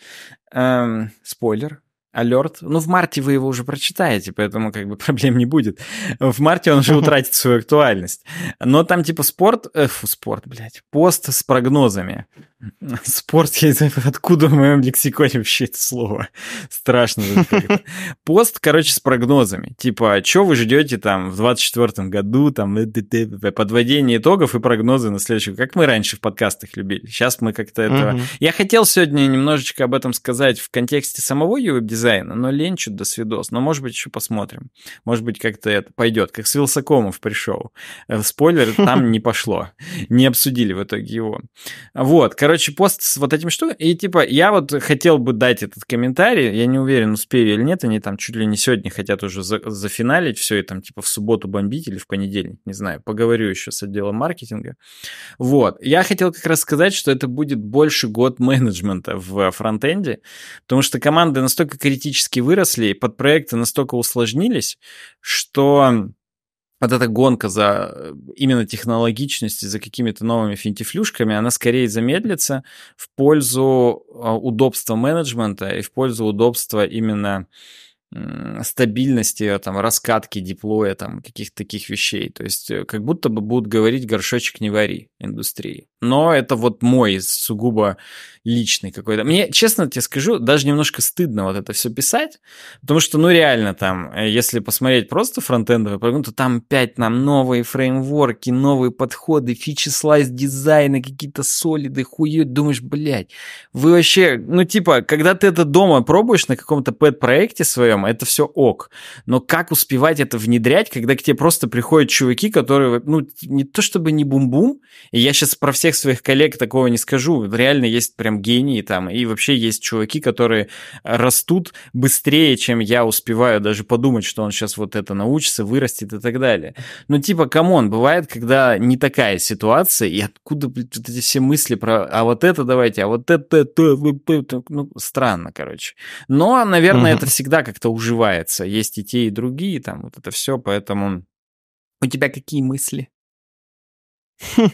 эм, спойлер, алерт. Ну, в марте вы его уже прочитаете, поэтому как бы (laughs) проблем не будет. В марте он уже утратит свою актуальность. Но там типа спорт... Э, фу, спорт, блядь. Пост с прогнозами. (laughs) Спорт, я не знаю, откуда в моем лексиконе вообще это слово. Страшно. Пост, короче, с прогнозами. Типа, что вы ждете там в 24 году, там, подводение итогов и прогнозы на следующий Как мы раньше в подкастах любили. Сейчас мы как-то этого... Я хотел сегодня немножечко об этом сказать в контексте самого веб-дизайна, но лень чуть до свидос. Но, может быть, еще посмотрим. Может быть, как-то это пойдет. Как с Вилсакомов пришел. Э, спойлер, там не пошло. Не обсудили в итоге его. Вот, короче, короче, пост с вот этим что? И типа, я вот хотел бы дать этот комментарий, я не уверен, успею или нет, они там чуть ли не сегодня хотят уже за, зафиналить все и там типа в субботу бомбить или в понедельник, не знаю, поговорю еще с отделом маркетинга. Вот, я хотел как раз сказать, что это будет больше год менеджмента в фронтенде, потому что команды настолько критически выросли, под проекты настолько усложнились, что вот эта гонка за э, именно технологичность, за какими-то новыми финтифлюшками, она скорее замедлится в пользу а, удобства менеджмента и в пользу удобства именно стабильности, там, раскатки диплоя, там, каких-то таких вещей. То есть э, как будто бы будут говорить горшочек не вари индустрии. Но это вот мой сугубо личный какой-то. Мне, честно тебе скажу, даже немножко стыдно вот это все писать, потому что, ну, реально там, э, если посмотреть просто фронтендовый программу, то там опять нам новые фреймворки, новые подходы, фичи слайс дизайна, какие-то солиды, хуё, думаешь, блядь, вы вообще, ну, типа, когда ты это дома пробуешь на каком-то пэт-проекте своем, это все ок, но как успевать это внедрять, когда к тебе просто приходят чуваки, которые, ну, не то чтобы не бум-бум, и я сейчас про всех своих коллег такого не скажу, реально есть прям гении там, и вообще есть чуваки, которые растут быстрее, чем я успеваю даже подумать, что он сейчас вот это научится, вырастет и так далее. Ну, типа, come on, бывает, когда не такая ситуация, и откуда вот эти все мысли про, а вот это давайте, а вот это, это ну, странно, короче. Но, наверное, это всегда как-то уживается. Есть и те, и другие, там, вот это все, поэтому... У тебя какие мысли? (laughs)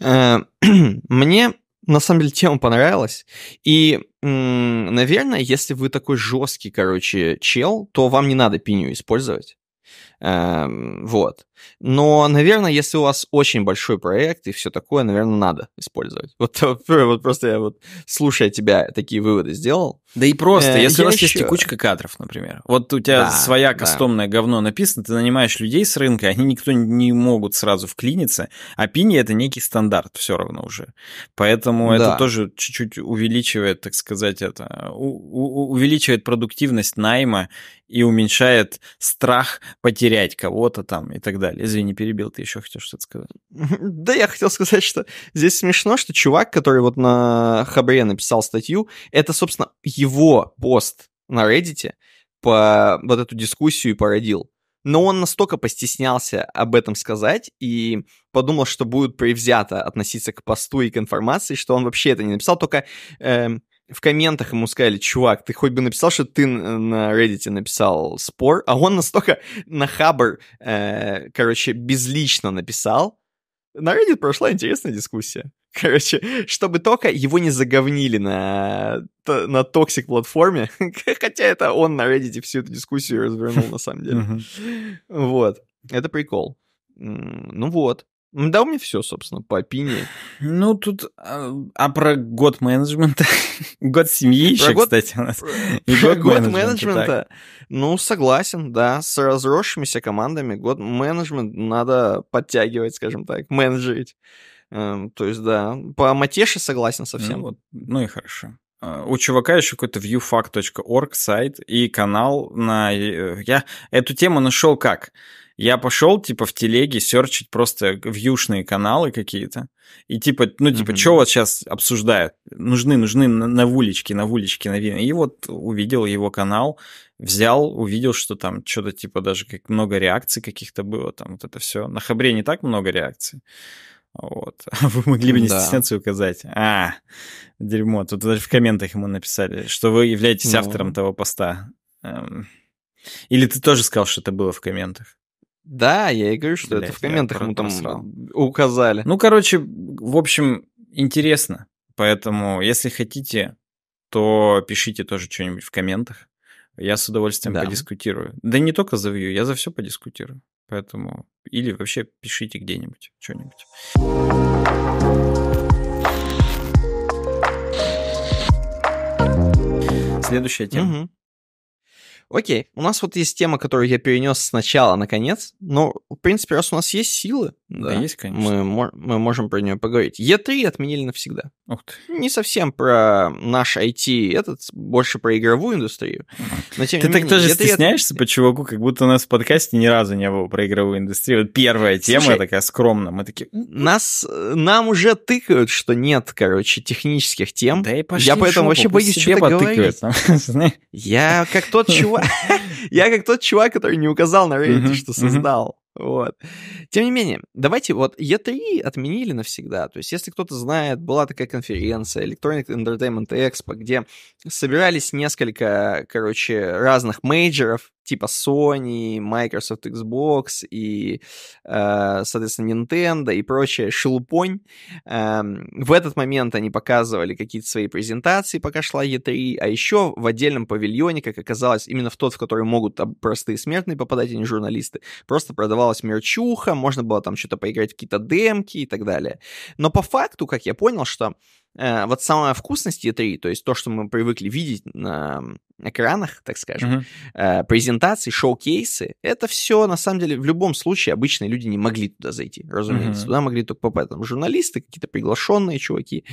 Э, (clears throat) мне на самом деле тема понравилась. И, наверное, если вы такой жесткий, короче, чел, то вам не надо пиню использовать. Эм, вот. Но, наверное, если у вас очень большой проект и все такое, наверное, надо использовать. Вот, (laughs) вот просто я вот, слушая тебя, такие выводы сделал. Да и просто, э, если у вас еще... есть текучка кадров, например. Вот у тебя да, своя кастомное да. говно написано, ты нанимаешь людей с рынка, они никто не могут сразу вклиниться, а пини это некий стандарт все равно уже. Поэтому да. это тоже чуть-чуть увеличивает, так сказать, это, увеличивает продуктивность найма и уменьшает страх потерять кого-то там и так далее написали. Извини, перебил, ты еще хотел что-то сказать. (laughs) Да, я хотел сказать, что здесь смешно, что чувак, который вот на Хабре написал статью, это, собственно, его пост на Reddit по вот эту дискуссию породил. Но он настолько постеснялся об этом сказать и подумал, что будет превзято относиться к посту и к информации, что он вообще это не написал, только э, в комментах ему сказали, чувак, ты хоть бы написал, что ты на Reddit написал спор, а он настолько на Хабр, э, короче, безлично написал. На Reddit прошла интересная дискуссия. (laughs) Короче, чтобы только его не заговнили на, на toxic платформе, (laughs) хотя это он на Reddit всю эту дискуссию развернул на самом деле. Вот, это прикол. Ну вот. Да, у меня все, собственно, по опинии. Ну, тут... А, а про год менеджмента? (laughs) год семьи еще, год... кстати, у нас. (laughs) И год, год менеджмента. Ну, согласен, да. С разросшимися командами год менеджмент надо подтягивать, скажем так, менеджерить. Эм, то есть, да, по матеше согласен совсем. Ну, вот, ну и хорошо. А, у чувака еще какой-то viewfact.org сайт и канал на... Э, я эту тему нашел как? Я пошел, типа, в телеге серчить просто вьюшные каналы какие-то. И типа, ну, типа, mm-hmm. что вот сейчас обсуждают? Нужны, нужны на на вулички новины. И вот увидел его канал, взял, увидел, что там что-то типа даже как много реакций каких-то было, там вот это все. На Хабре не так много реакций. Вот. (laughs) Вы могли бы не да. стесняться указать. А, дерьмо. Тут даже в комментах ему написали, что вы являетесь ну... автором того поста. Эм. Или ты тоже сказал, что это было в комментах? Да, я и говорю, что Блядь, это в комментах ему там просрал. указали. Ну, короче, в общем, интересно. Поэтому, если хотите, то пишите тоже что-нибудь в комментах. Я с удовольствием да. подискутирую. Да не только за Vue, я за все подискутирую. Поэтому или вообще пишите где-нибудь что-нибудь. Следующая тема. Угу. Окей, у нас вот есть тема, которую я перенес сначала на конец, но, в принципе, раз у нас есть силы, да, да есть, конечно. Мы, мы можем про нее поговорить. Е3 отменили навсегда. Ух ты. Не совсем про наш IT, этот, больше про игровую индустрию. Но, тем ты не так менее, тоже E3 стесняешься от... по чуваку, как будто у нас в подкасте ни разу не было про игровую индустрию. Вот первая тема Слушай, такая скромная, мы такие... Нас, нам уже тыкают, что нет, короче, технических тем. Да и пошли Я поэтому вообще боюсь что-то говорить. (laughs) Я как тот чувак, (laughs) Я как тот чувак, который не указал на Reddit, что создал. Вот. Тем не менее, давайте вот E3 отменили навсегда. То есть, если кто-то знает, была такая конференция Electronic Entertainment Expo, где собирались несколько, короче, разных мейджеров, типа Sony, Microsoft Xbox и, э, соответственно, Nintendo и прочее шелупонь. Эм, в этот момент они показывали какие-то свои презентации, пока шла E3, а еще в отдельном павильоне, как оказалось, именно в тот, в который могут простые смертные попадать, а не журналисты, просто продавалась мерчуха, можно было там что-то поиграть в какие-то демки и так далее. Но по факту, как я понял, что э, вот самая вкусность E3, то есть то, что мы привыкли видеть на экранах, так скажем, э, презентации, шоу-кейсы, это все, на самом деле, в любом случае обычные люди не могли туда зайти, разумеется. Uh-huh. Туда могли только попасть там журналисты, какие-то приглашенные чуваки,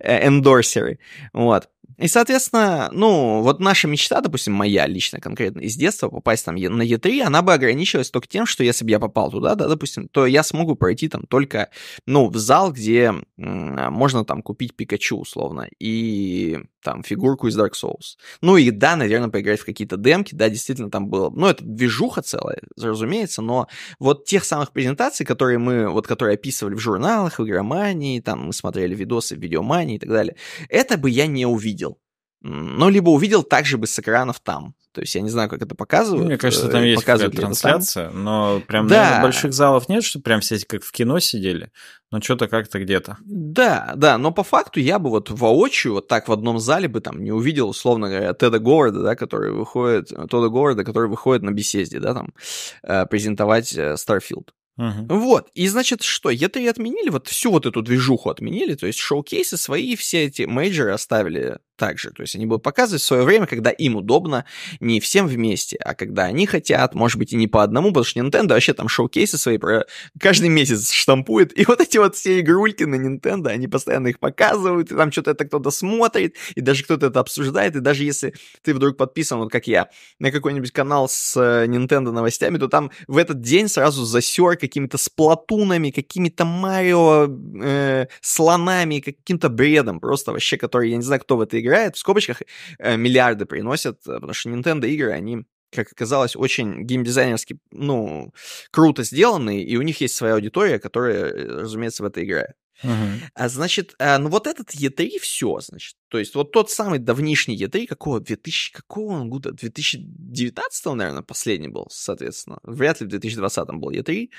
э, эндорсеры, вот. И, соответственно, ну, вот наша мечта, допустим, моя лично конкретно из детства, попасть там на E3, она бы ограничивалась только тем, что если бы я попал туда, да, допустим, то я смогу пройти там только, ну, в зал, где можно там купить Пикачу, условно, и там фигурку из Dark Souls. Ну и да, наверное, поиграть в какие-то демки, да, действительно там было, ну это движуха целая, разумеется, но вот тех самых презентаций, которые мы, вот которые описывали в журналах, в игромании, там мы смотрели видосы в видеомании и так далее, это бы я не увидел. Ну, либо увидел так же бы с экранов там. То есть я не знаю, как это показывают. Мне кажется, там есть какая-то трансляция, но прям да. наверное, больших залов нет, что прям все как в кино сидели, но что-то как-то где-то. Да, да, но по факту я бы вот воочию, вот так в одном зале бы там не увидел, условно говоря, Теда Говарда, да, который выходит, Тода Говарда, который выходит на беседе, да, там, э, презентовать э, Starfield. Uh-huh. Вот, и значит что, это и отменили, вот всю вот эту движуху отменили, то есть шоу-кейсы свои, все эти мейджоры оставили также. То есть они будут показывать в свое время, когда им удобно, не всем вместе, а когда они хотят, может быть, и не по одному, потому что Nintendo вообще там шоу-кейсы свои про... каждый месяц штампует, и вот эти вот все игрульки на Nintendo, они постоянно их показывают, и там что-то это кто-то смотрит, и даже кто-то это обсуждает, и даже если ты вдруг подписан, вот как я, на какой-нибудь канал с э, Nintendo новостями, то там в этот день сразу засер какими-то сплатунами, какими-то Марио э, слонами, каким-то бредом просто вообще, который, я не знаю, кто в это играет, в скобочках э, миллиарды приносят, э, потому что Nintendo игры, они как оказалось, очень геймдизайнерски, ну, круто сделанные, и у них есть своя аудитория, которая, э, разумеется, в это играет. Uh-huh. А, значит, а, ну вот этот E3 все, значит. То есть вот тот самый давнишний E3, какого 2000, какого он года? 2019, наверное, последний был, соответственно. Вряд ли в 2020 был E3,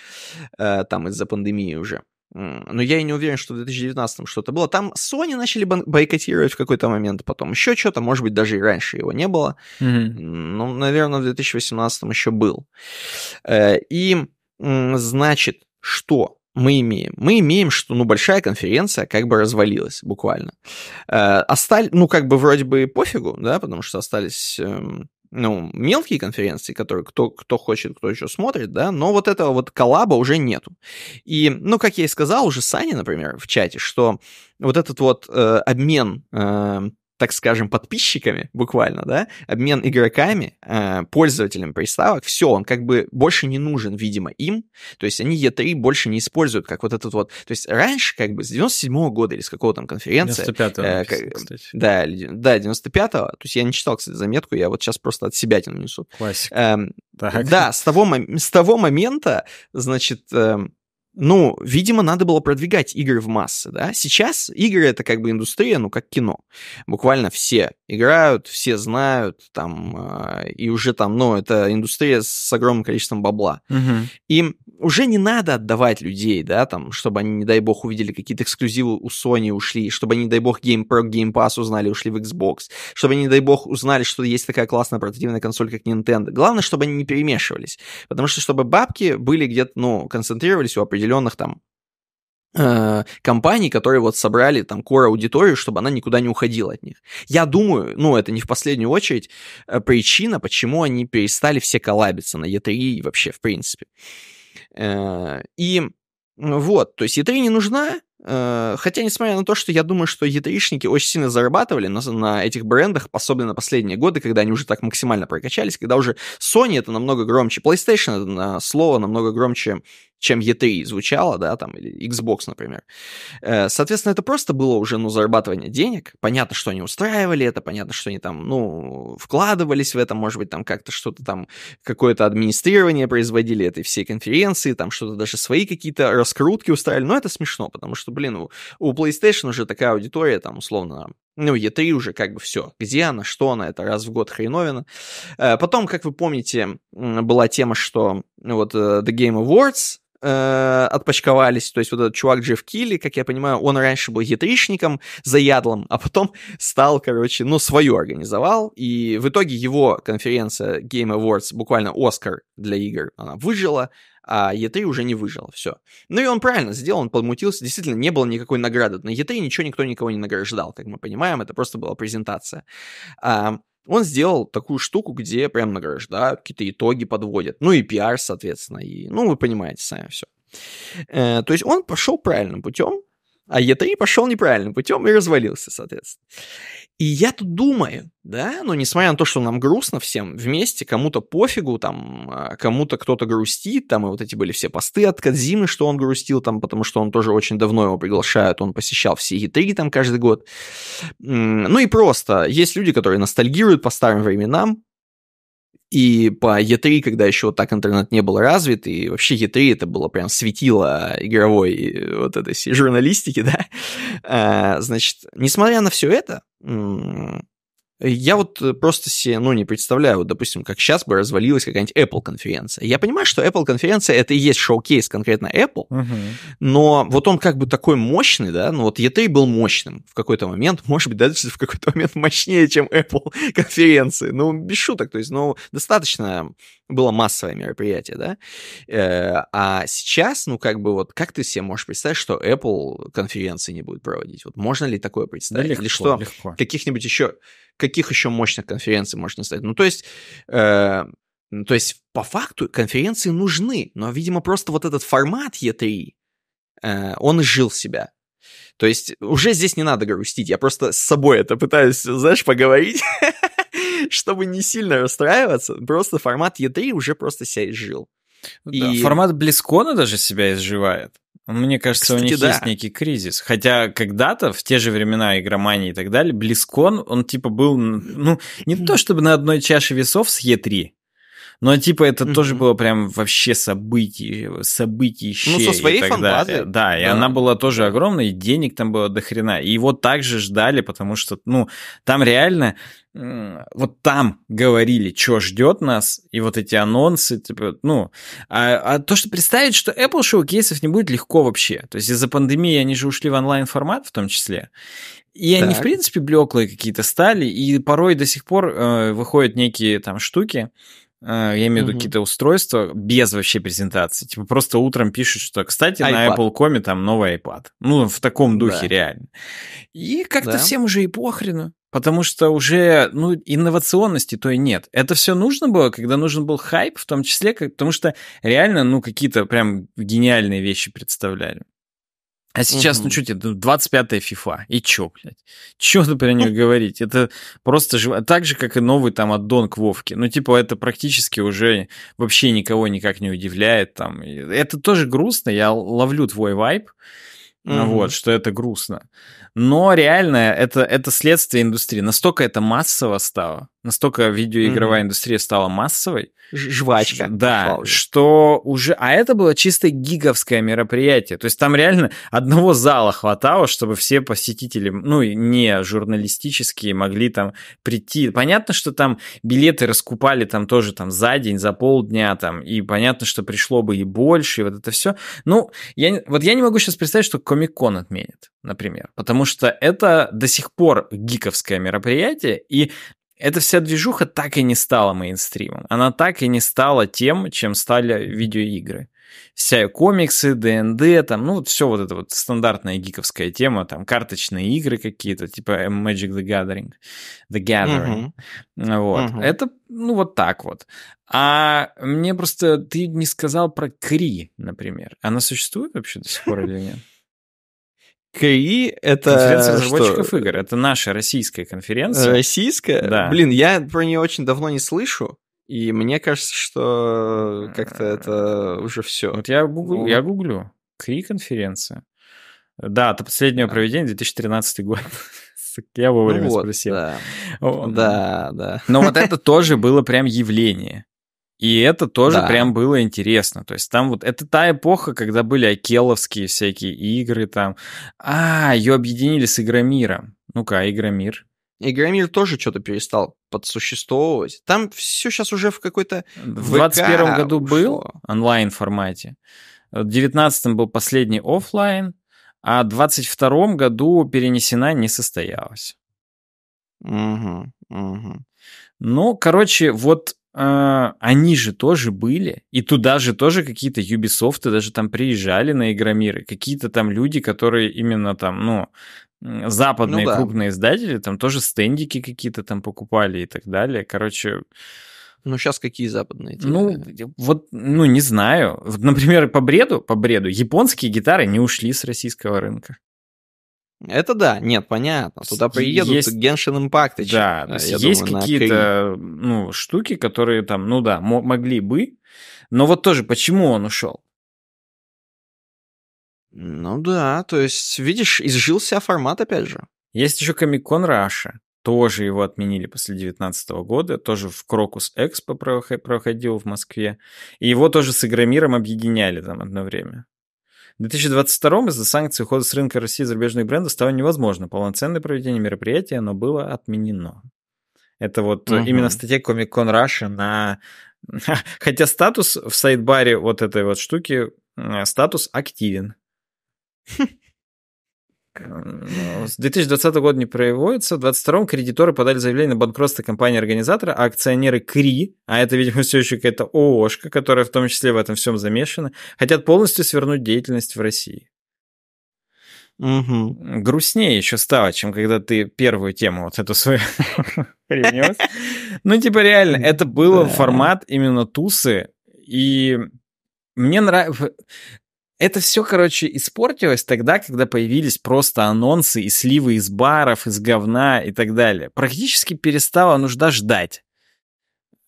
а, там из-за пандемии уже. Но я и не уверен, что в 2019 что-то было. Там Sony начали бойкотировать в какой-то момент, потом еще что-то, может быть, даже и раньше его не было. Mm-hmm. Ну, наверное, в 2018 еще был. Э, и, значит, что? мы имеем? Мы имеем, что, ну, большая конференция как бы развалилась буквально. Э, осталь... Ну, как бы вроде бы пофигу, да, потому что остались, э, ну, мелкие конференции, которые кто, кто хочет, кто еще смотрит, да, но вот этого вот коллаба уже нету. И, ну, как я и сказал уже Сане, например, в чате, что вот этот вот э, обмен э, так скажем, подписчиками, буквально, да, обмен игроками, э, пользователям приставок, все, он как бы больше не нужен, видимо, им, то есть они E3 больше не используют, как вот этот вот, то есть раньше, как бы, с 97-го года или с какого там конференции... 95-го, э, как, кстати. Да, да, 95-го, то есть я не читал, кстати, заметку, я вот сейчас просто от себя тяну несу. Классика. Эм, да, с того, с того момента, значит, эм, ну, видимо, надо было продвигать игры в массы, да. Сейчас игры это как бы индустрия, ну, как кино. Буквально все играют, все знают, там, э, и уже там, ну, это индустрия с огромным количеством бабла. Угу. И уже не надо отдавать людей, да, там, чтобы они, не дай бог, увидели какие-то эксклюзивы у Sony, ушли, чтобы они, не дай бог, Game Pro, Game Pass узнали, ушли в Xbox, чтобы они, не дай бог, узнали, что есть такая классная портативная консоль, как Nintendo. Главное, чтобы они не перемешивались, потому что чтобы бабки были где-то, ну, концентрировались у определенных там э, компаний, которые вот собрали там core аудиторию, чтобы она никуда не уходила от них. Я думаю, ну, это не в последнюю очередь э, причина, почему они перестали все коллабиться на E3 и вообще, в принципе. Э, и вот, то есть E3 не нужна, Хотя, несмотря на то, что я думаю, что e очень сильно зарабатывали на, на этих брендах, особенно на последние годы, когда они уже так максимально прокачались, когда уже Sony это намного громче, PlayStation это на слово намного громче чем E3 звучало, да, там, или Xbox, например. Э, соответственно, это просто было уже, ну, зарабатывание денег. Понятно, что они устраивали это, понятно, что они там, ну, вкладывались в это, может быть, там как-то что-то там, какое-то администрирование производили этой всей конференции, там что-то даже свои какие-то раскрутки устраивали. Но это смешно, потому что, блин, у, у PlayStation уже такая аудитория, там, условно, ну, E3 уже как бы все. Где она, что она, это раз в год хреновина. Э, потом, как вы помните, была тема, что вот э, The Game Awards э, отпочковались. То есть вот этот чувак Джефф Килли, как я понимаю, он раньше был ятришником заядлым, а потом стал, короче, ну, свою организовал. И в итоге его конференция Game Awards, буквально Оскар для игр, она выжила, а E3 уже не выжила, все. Ну и он правильно сделал, он подмутился, действительно, не было никакой награды. На E3 ничего никто никого не награждал, как мы понимаем, это просто была презентация. А, он сделал такую штуку, где прям награждают, какие-то итоги подводят. Ну и пиар, соответственно. И, ну, вы понимаете сами все. Э, то есть он пошел правильным путем, а E3 пошел неправильным путем и развалился, соответственно. И я тут думаю, да, ну, несмотря на то, что нам грустно всем вместе, кому-то пофигу, там, а, кому-то кто-то грустит, там, и вот эти были все посты от Кадзимы, что он грустил, там, потому что он тоже очень давно его приглашают, он посещал все E3 там каждый год. Ну и просто, есть люди, которые ностальгируют по старым временам, и по E3, когда еще вот так интернет не был развит, и вообще E3 это было прям светило игровой вот этой журналистики, (laughs) да, а, значит, несмотря на все это, Я вот э, просто себе, ну, не представляю, вот, допустим, как сейчас бы развалилась какая-нибудь Apple конференция. Я понимаю, что Apple конференция это и есть шоу-кейс конкретно Apple, uh-huh. но вот он как бы такой мощный, да, ну вот E3 был мощным в какой-то момент, (laughs) может быть, даже в какой-то момент мощнее, чем Apple (laughs) конференции. Ну, без шуток, то есть, ну, достаточно было массовое мероприятие, да, э, а сейчас, ну, как бы вот, как ты себе можешь представить, что Apple конференции не будет проводить? Вот можно ли такое представить? Да легко, Или что легко. каких-нибудь еще каких еще мощных конференций можно стать? Ну, то есть, э, то есть, по факту конференции нужны, но, видимо, просто вот этот формат E3, э, он изжил себя. То есть, уже здесь не надо грустить, я просто с собой это пытаюсь, знаешь, поговорить, (laughs) чтобы не сильно расстраиваться, просто формат E3 уже просто себя изжил. Да, и... Формат Близкона даже себя изживает. Мне кажется, Кстати, у них да. есть некий кризис. Хотя когда-то, в те же времена игромании и так далее, Близкон, он типа был, ну, не то чтобы на одной чаше весов с Е3, но типа это mm-hmm. тоже было прям вообще событие, событие Ну, со своей фанбазой. Да, и да. она была тоже огромная, и денег там было до хрена. И его также ждали, потому что, ну, там реально вот там говорили, что ждет нас, и вот эти анонсы, типа, ну, а, а то, что представить, что Apple шоу-кейсов не будет легко вообще. То есть из-за пандемии они же ушли в онлайн-формат в том числе. И так. они, в принципе, блеклые какие-то стали, и порой до сих пор э, выходят некие там штуки, я имею в виду какие-то устройства без вообще презентации. Типа просто утром пишут, что, кстати, iPad. на Apple Коме там новый iPad. Ну, в таком духе да. реально. И как-то да. всем уже и похрену. Потому что уже, ну, инновационности то и нет. Это все нужно было, когда нужен был хайп, в том числе, потому что реально, ну, какие-то прям гениальные вещи представляли. А сейчас, угу. ну что тебе, 25-я FIFA, и чё, блядь? Чё ты (laughs) про нее говорить? Это просто жив... так же, как и новый там аддон к Вовке. Ну, типа, это практически уже вообще никого никак не удивляет. Там. Это тоже грустно, я ловлю твой вайб, угу. вот, что это грустно. Но реально это, это следствие индустрии. Настолько это массово стало, настолько видеоигровая угу. индустрия стала массовой, жвачка. Да, что уже... А это было чисто гиговское мероприятие. То есть там реально одного зала хватало, чтобы все посетители, ну, не журналистические, могли там прийти. Понятно, что там билеты раскупали там тоже там за день, за полдня там, и понятно, что пришло бы и больше, и вот это все. Ну, я, вот я не могу сейчас представить, что Комик-кон отменит, например, потому что это до сих пор гиковское мероприятие, и эта вся движуха так и не стала мейнстримом. Она так и не стала тем, чем стали видеоигры. Вся комиксы, ДНД, там, ну, вот все вот это вот стандартная гиковская тема, там, карточные игры какие-то, типа Magic the Gathering, The Gathering. Uh-huh. Вот. Uh-huh. Это, ну, вот так вот. А мне просто, ты не сказал про Кри, например. Она существует вообще до сих пор или нет? КИ это... Конференция разработчиков что? игр. Это наша российская конференция. Российская? Да. Блин, я про нее очень давно не слышу. И мне кажется, что как-то это уже все. Вот я, гуглю, ну... я гуглю. КРИ конференция. Да, это последнее да. проведение 2013 год. (laughs) Я вовремя ну вот, спросил. Да. да, да. Но вот это тоже было прям явление. И это тоже да. прям было интересно. То есть там вот это та эпоха, когда были акеловские всякие игры там. А, ее объединили с Игромиром. Ну-ка, Игромир. Игромир тоже что-то перестал подсуществовывать. Там все сейчас уже в какой-то В 21 году ушло. был онлайн формате. В 19 был последний офлайн, а в 22 году перенесена не состоялась. Угу, угу. Ну, короче, вот а, они же тоже были, и туда же тоже какие-то Ubisoft даже там приезжали на Игромиры, какие-то там люди, которые именно там, ну, западные ну, да. крупные издатели, там тоже стендики какие-то там покупали и так далее. Короче... Ну, сейчас какие западные? Типа? Ну, вот, ну, не знаю. Вот, например, по бреду, по бреду, японские гитары не ушли с российского рынка. Это да, нет, понятно. Туда приедут есть... Genshin Impact. Да, э, есть какие-то ну, штуки, которые там, ну да, могли бы. Но вот тоже, почему он ушел? Ну да, то есть, видишь, изжился формат опять же. Есть еще Comic-Con Russia. Тоже его отменили после 2019 года. Тоже в Крокус Экспо проходил в Москве. И его тоже с Игромиром объединяли там одно время. В 2022 из-за санкций ухода с рынка России зарубежных брендов стало невозможно. Полноценное проведение мероприятия, оно было отменено. Это вот угу. именно в статье Comic Con Russia на... (laughs) Хотя статус в сайт-баре вот этой вот штуки, статус активен. (laughs) С 2020 года не проводится. В 2022 кредиторы подали заявление на банкротство компании-организатора, а акционеры КРИ, а это, видимо, все еще какая-то ООшка, которая в том числе в этом всем замешана, хотят полностью свернуть деятельность в России. Угу. Грустнее еще стало, чем когда ты первую тему вот эту свою (laughs) принес. (laughs) Ну, типа, реально, это был формат именно тусы, и мне нравится... Это все, короче, испортилось тогда, когда появились просто анонсы и сливы из баров, из говна и так далее. Практически перестала нужда ждать.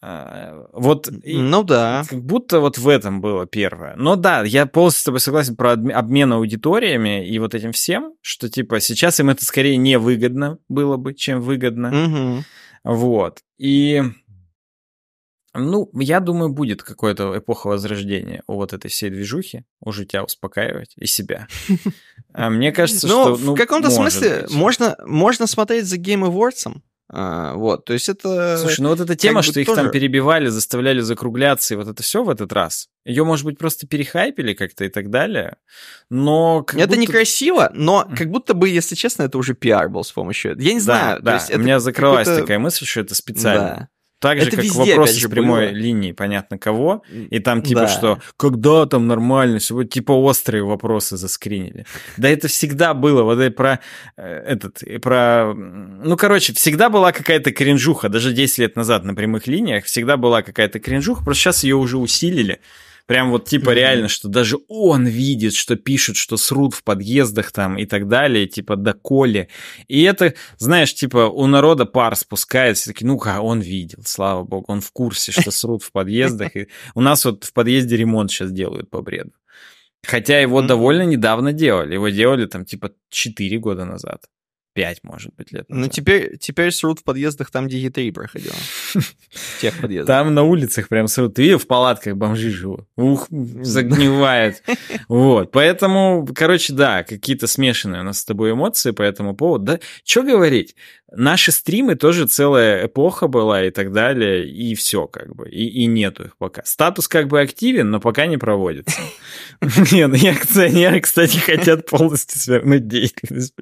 А, вот, ну да. Как будто вот в этом было первое. Но да, я полностью с тобой согласен про обмен аудиториями и вот этим всем, что типа сейчас им это скорее невыгодно было бы, чем выгодно. Угу. Вот. И ну, я думаю, будет какая-то эпоха возрождения у вот этой всей движухи, уже тебя успокаивать и себя. (laughs) А мне кажется, ну, что... Ну, в каком-то смысле можно, можно смотреть за Game Awards, а, вот, то есть это... Слушай, ну вот эта тема, что их тоже... там перебивали, заставляли закругляться, и вот это все в этот раз, ее, может быть, просто перехайпили как-то и так далее, но... это будто... некрасиво, но как будто бы, если честно, это уже пиар был с помощью... Я не знаю. Да, да. у меня закрылась такая мысль, что это специально. Да. Так же, это как везде, вопросы с прямой было. линии, понятно кого. И там типа, да. что когда там нормально, все, типа острые вопросы заскринили. Да это всегда было. Вот это про э, этот, про... Ну, короче, всегда была какая-то кринжуха. Даже 10 лет назад на прямых линиях всегда была какая-то кринжуха. Просто сейчас ее уже усилили. Прям вот типа mm-hmm. реально, что даже он видит, что пишут, что срут в подъездах там и так далее, типа доколе. И это, знаешь, типа у народа пар спускается, такие, ну-ка, он видел, слава богу, он в курсе, что срут в подъездах. И у нас вот в подъезде ремонт сейчас делают по бреду. Хотя его mm-hmm. довольно недавно делали. Его делали там типа 4 года назад. 5, может быть, лет. Ну, назад. Ну, теперь, теперь срут в подъездах там, где Е3 проходила. (laughs) Тех подъездах. Там на улицах прям срут. Ты видел, в палатках бомжи живут. Ух, загнивает. (laughs) Вот. Поэтому, короче, да, какие-то смешанные у нас с тобой эмоции по этому поводу. Да, что говорить? Наши стримы тоже целая эпоха была и так далее, и все как бы, и, и нету их пока. Статус как бы активен, но пока не проводится. (laughs) Не, ну и акционеры, кстати, хотят полностью свернуть деятельность,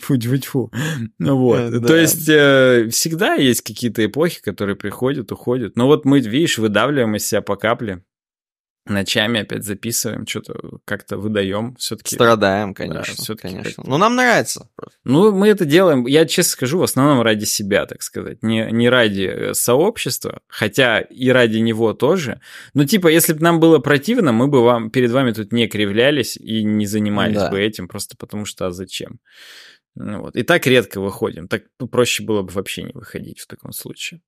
Фу-фу-фу. Ну вот. То есть э, всегда есть какие-то эпохи, которые приходят, уходят. Но вот мы, видишь, выдавливаем из себя по капле ночами опять записываем, что-то как-то выдаем все-таки. Страдаем, конечно. Да, все-таки конечно. Но нам нравится. Ну, мы это делаем, я честно скажу, в основном ради себя, так сказать. Не, не ради э, сообщества, хотя и ради него тоже. Но типа, если бы нам было противно, мы бы вам, перед вами тут не кривлялись и не занимались да. бы этим, просто потому что а зачем? Ну, вот. И так редко выходим. Так проще было бы вообще не выходить в таком случае.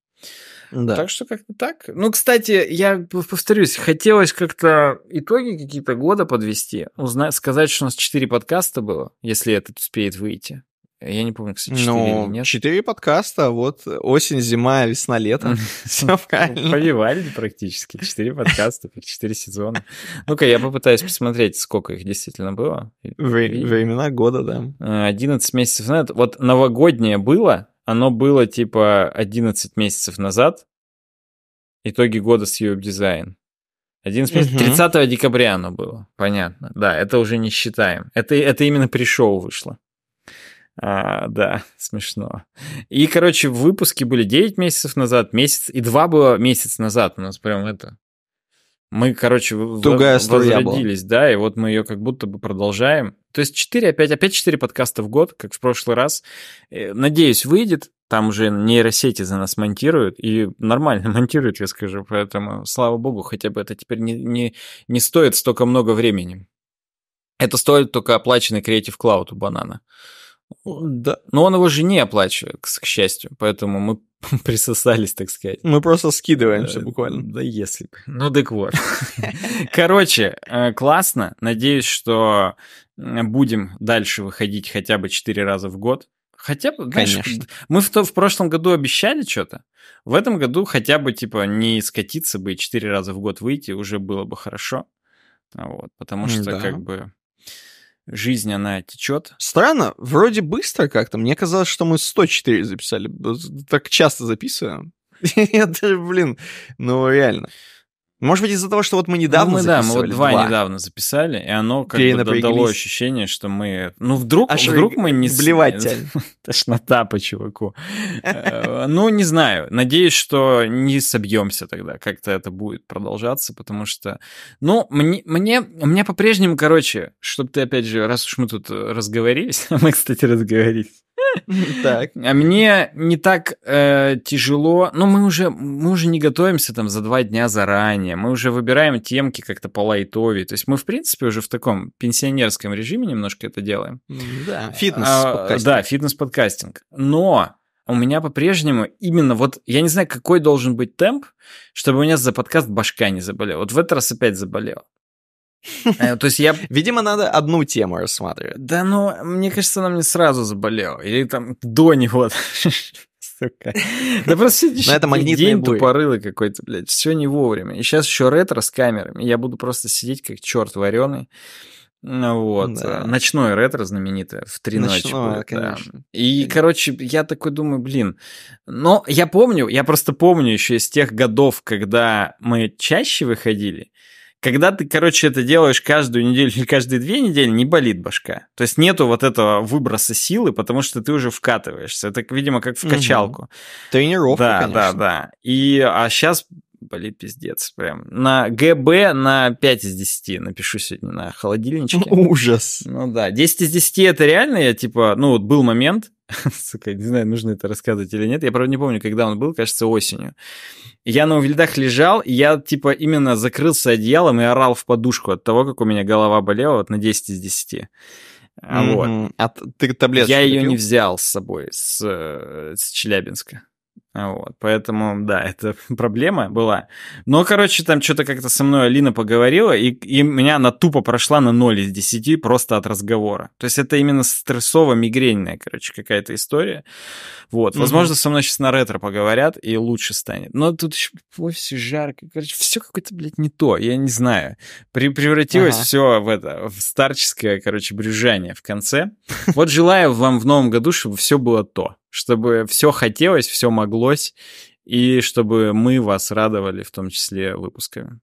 Да. Так что как-то так. Ну, кстати, я повторюсь, хотелось как-то итоги какие-то года подвести, узнать, сказать, что у нас 4 подкаста было, если этот успеет выйти. Я не помню, кстати, 4 ну, или нет. 4 подкаста, вот осень, зима, весна, лето. (laughs) Все правильно. Повивали практически. 4 подкаста, 4 сезона. Ну-ка, я попытаюсь посмотреть, сколько их действительно было. Времена года, да. 11 месяцев назад. Вот новогоднее было, оно было типа 11 месяцев назад. Итоги года с Europe Design. 11 месяцев, 30 декабря оно было. Понятно. Да, это уже не считаем. Это, это именно при шоу вышло. А, да, (laughs) смешно. И, короче, выпуски были 9 месяцев назад, месяц, и 2 было месяц назад. У нас прям это мы, короче, Тугая возродились, да, и вот мы ее как будто бы продолжаем. То есть 4, опять, опять 4 подкаста в год, как в прошлый раз. Э, надеюсь, выйдет. Там уже нейросети за нас монтируют, и нормально (laughs) монтируют, я скажу. Поэтому, слава богу, хотя бы это теперь не, не, не стоит столько много времени. Это стоит только оплаченный Creative Cloud у банана. Да. Но он его же не оплачивает, к счастью, поэтому мы (laughs) присосались, так сказать. Мы просто скидываемся буквально. Да если бы. Ну так вот. (laughs) Короче, э, классно. Надеюсь, что будем дальше выходить хотя бы 4 раза в год. Хотя бы, знаешь, Конечно. мы в, то, в прошлом году обещали что-то. В этом году хотя бы, типа, не скатиться бы и 4 раза в год выйти уже было бы хорошо. Вот, потому что, да. как бы, жизнь, она течет. Странно, вроде быстро как-то. Мне казалось, что мы 104 записали. Так часто записываем. (laughs) Это, блин, ну реально. Может быть, из-за того, что вот мы недавно ну, мы, Да, мы вот два, два недавно записали, и оно как бы дало ощущение, что мы... Ну, вдруг, а вдруг мы не... Блевать (laughs) Тошнота по чуваку. Э, ну, не знаю. Надеюсь, что не собьемся тогда. Как-то это будет продолжаться, потому что... Ну, мне... мне меня по-прежнему, короче, чтобы ты, опять же, раз уж мы тут разговорились... (laughs) Мы, кстати, разговорились. (laughs) Так. А мне не так э, тяжело. Ну, мы уже, мы уже не готовимся там за два дня заранее. Мы уже выбираем темки как-то по лайтове. То есть мы, в принципе, уже в таком пенсионерском режиме немножко это делаем. Да, фитнес-подкастинг. А, да, фитнес-подкастинг. Но у меня по-прежнему именно вот, я не знаю, какой должен быть темп, чтобы у меня за подкаст башка не заболела. Вот в этот раз опять заболела. Э, то есть я... Видимо, надо одну тему рассматривать. Да, ну, мне кажется, она мне сразу заболела. Или там до него. Сука. Да просто Но это магнитный день тупорылый какой-то, блядь. Все не вовремя. И сейчас еще ретро с камерами. Я буду просто сидеть как черт вареный. Ну вот, да. ночной ретро знаменитое в три ночи. Будет, конечно. Да. И, короче, я такой думаю, блин, но я помню, я просто помню еще из тех годов, когда мы чаще выходили, когда ты, короче, это делаешь каждую неделю или каждые две недели, не болит башка. То есть нету вот этого выброса силы, потому что ты уже вкатываешься. Это, видимо, как в качалку. Угу. Тренировка, Да, конечно. да, да. И, а сейчас болит пиздец прям. На ГБ на 5 из 10 напишу сегодня на холодильничке. Ужас. Ну да, 10 из 10 это реально, я типа, ну вот был момент, (laughs) сука, не знаю, нужно это рассказывать или нет, я правда не помню, когда он был, кажется, осенью. Я на увильдах лежал, и я типа именно закрылся одеялом и орал в подушку от того, как у меня голова болела вот на 10 из 10. Mm-hmm. Вот. А ты таблетку Я ее не взял с собой с, э, с Челябинска. Вот, поэтому, да, это (laughs) проблема была. Но, короче, там что-то как-то со мной Алина поговорила, и, и меня она тупо прошла на 0 из 10 просто от разговора. То есть это именно стрессово-мигренная, короче, какая-то история. Вот, угу. возможно, со мной сейчас на ретро поговорят, и лучше станет. Но тут еще в офисе жарко, короче, все какое-то, блядь, не то, я не знаю. При, превратилось ага. все в это, в старческое, короче, брюзжание в конце. Вот желаю вам в новом году, чтобы все было то чтобы все хотелось, все моглось, и чтобы мы вас радовали, в том числе выпусками.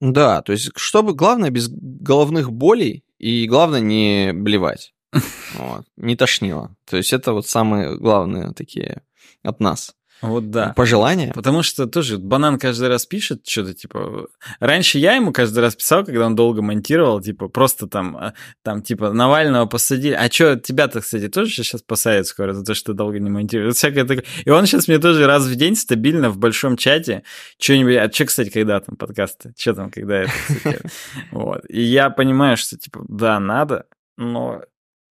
Да, то есть, чтобы, главное, без головных болей, и главное, не блевать. (laughs) Вот, не тошнило. То есть, это вот самые главные такие от нас. Вот да. Пожелания. Потому что тоже банан каждый раз пишет что-то, типа... Раньше я ему каждый раз писал, когда он долго монтировал, типа, просто там, а, там типа, Навального посадили. А что, тебя-то, кстати, тоже сейчас посадят скоро за то, что ты долго не монтируешь? Всякое такое. И он сейчас мне тоже раз в день стабильно в большом чате что-нибудь... А что, кстати, когда там подкасты? Что там, когда это, (laughs) Вот. И я понимаю, что, типа, да, надо, но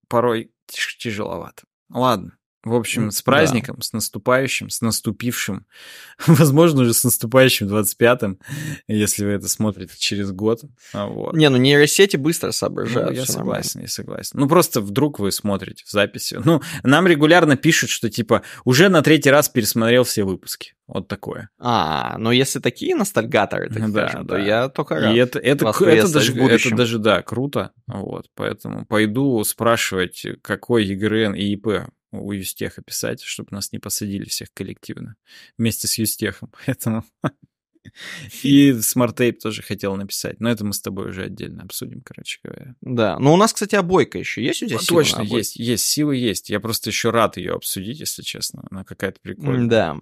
порой тяжеловато. Ладно. В общем, с праздником, да. с наступающим, с наступившим. (laughs) Возможно, уже с наступающим 25-м, если вы это смотрите через год. А вот. Не, ну нейросети быстро соображают. Ну, я согласен, нормально. я согласен. Ну, просто вдруг вы смотрите в записи. Ну, нам регулярно пишут, что типа уже на третий раз пересмотрел все выпуски. Вот такое. А, но если такие ностальгаторы, так да, скажем, да. то я только рад. И это, это, это, даже, это даже, да, круто. Вот, поэтому пойду спрашивать, какой ЕГРН и ИП у Юстеха писать, чтобы нас не посадили всех коллективно вместе с Usetech ом. (laughs) Поэтому... (laughs) И Smartape тоже хотел написать, но это мы с тобой уже отдельно обсудим, короче говоря. Да, но у нас, кстати, обойка еще есть у тебя? сила Точно, есть, есть, силы есть. Я просто еще рад ее обсудить, если честно. Она какая-то прикольная. Да.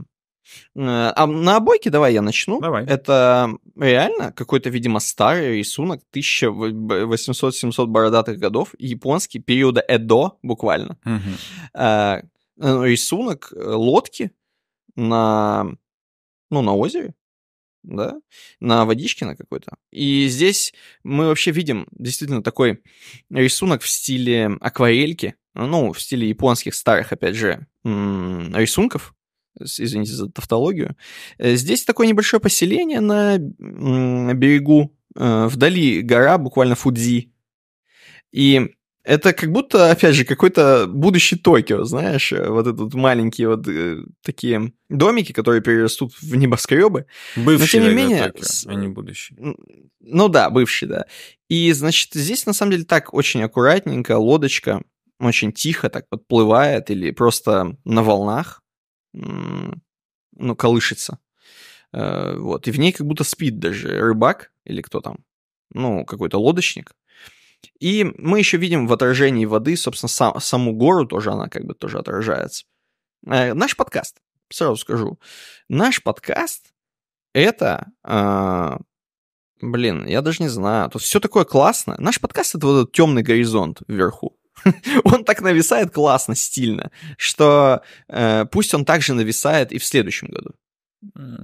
Э, а на обойке давай я начну. Давай. Это реально какой-то, видимо, старый рисунок 1800-700 бородатых годов, японский, периода Эдо буквально. Угу. Рисунок лодки на, ну, на озере, да, на водичке на какой-то. И здесь мы вообще видим действительно такой рисунок в стиле акварельки, ну, в стиле японских старых, опять же, рисунков, извините за тавтологию. Э, здесь такое небольшое поселение на берегу, э, вдали гора, буквально Фудзи. И Это как будто, опять же, какой-то будущий Токио, знаешь, э, вот этот маленькие вот э, такие домики, которые перерастут в небоскребы. Бывший, Но, тем не менее, Токио, а не будущий. Ну да, бывший, да. И, значит, здесь на самом деле так очень аккуратненько, лодочка очень тихо так подплывает или просто на волнах, ну, колышется. Э, вот, и в ней как будто спит даже рыбак или кто там, ну, какой-то лодочник. И мы еще видим в отражении воды, собственно, сам, саму гору тоже, она как бы тоже отражается. Э, наш подкаст, сразу скажу, наш подкаст это, э, блин, я даже не знаю, тут все такое классно. Наш подкаст это вот этот темный горизонт вверху. (laughs) он так нависает классно, стильно, что э, пусть он также нависает и в следующем году.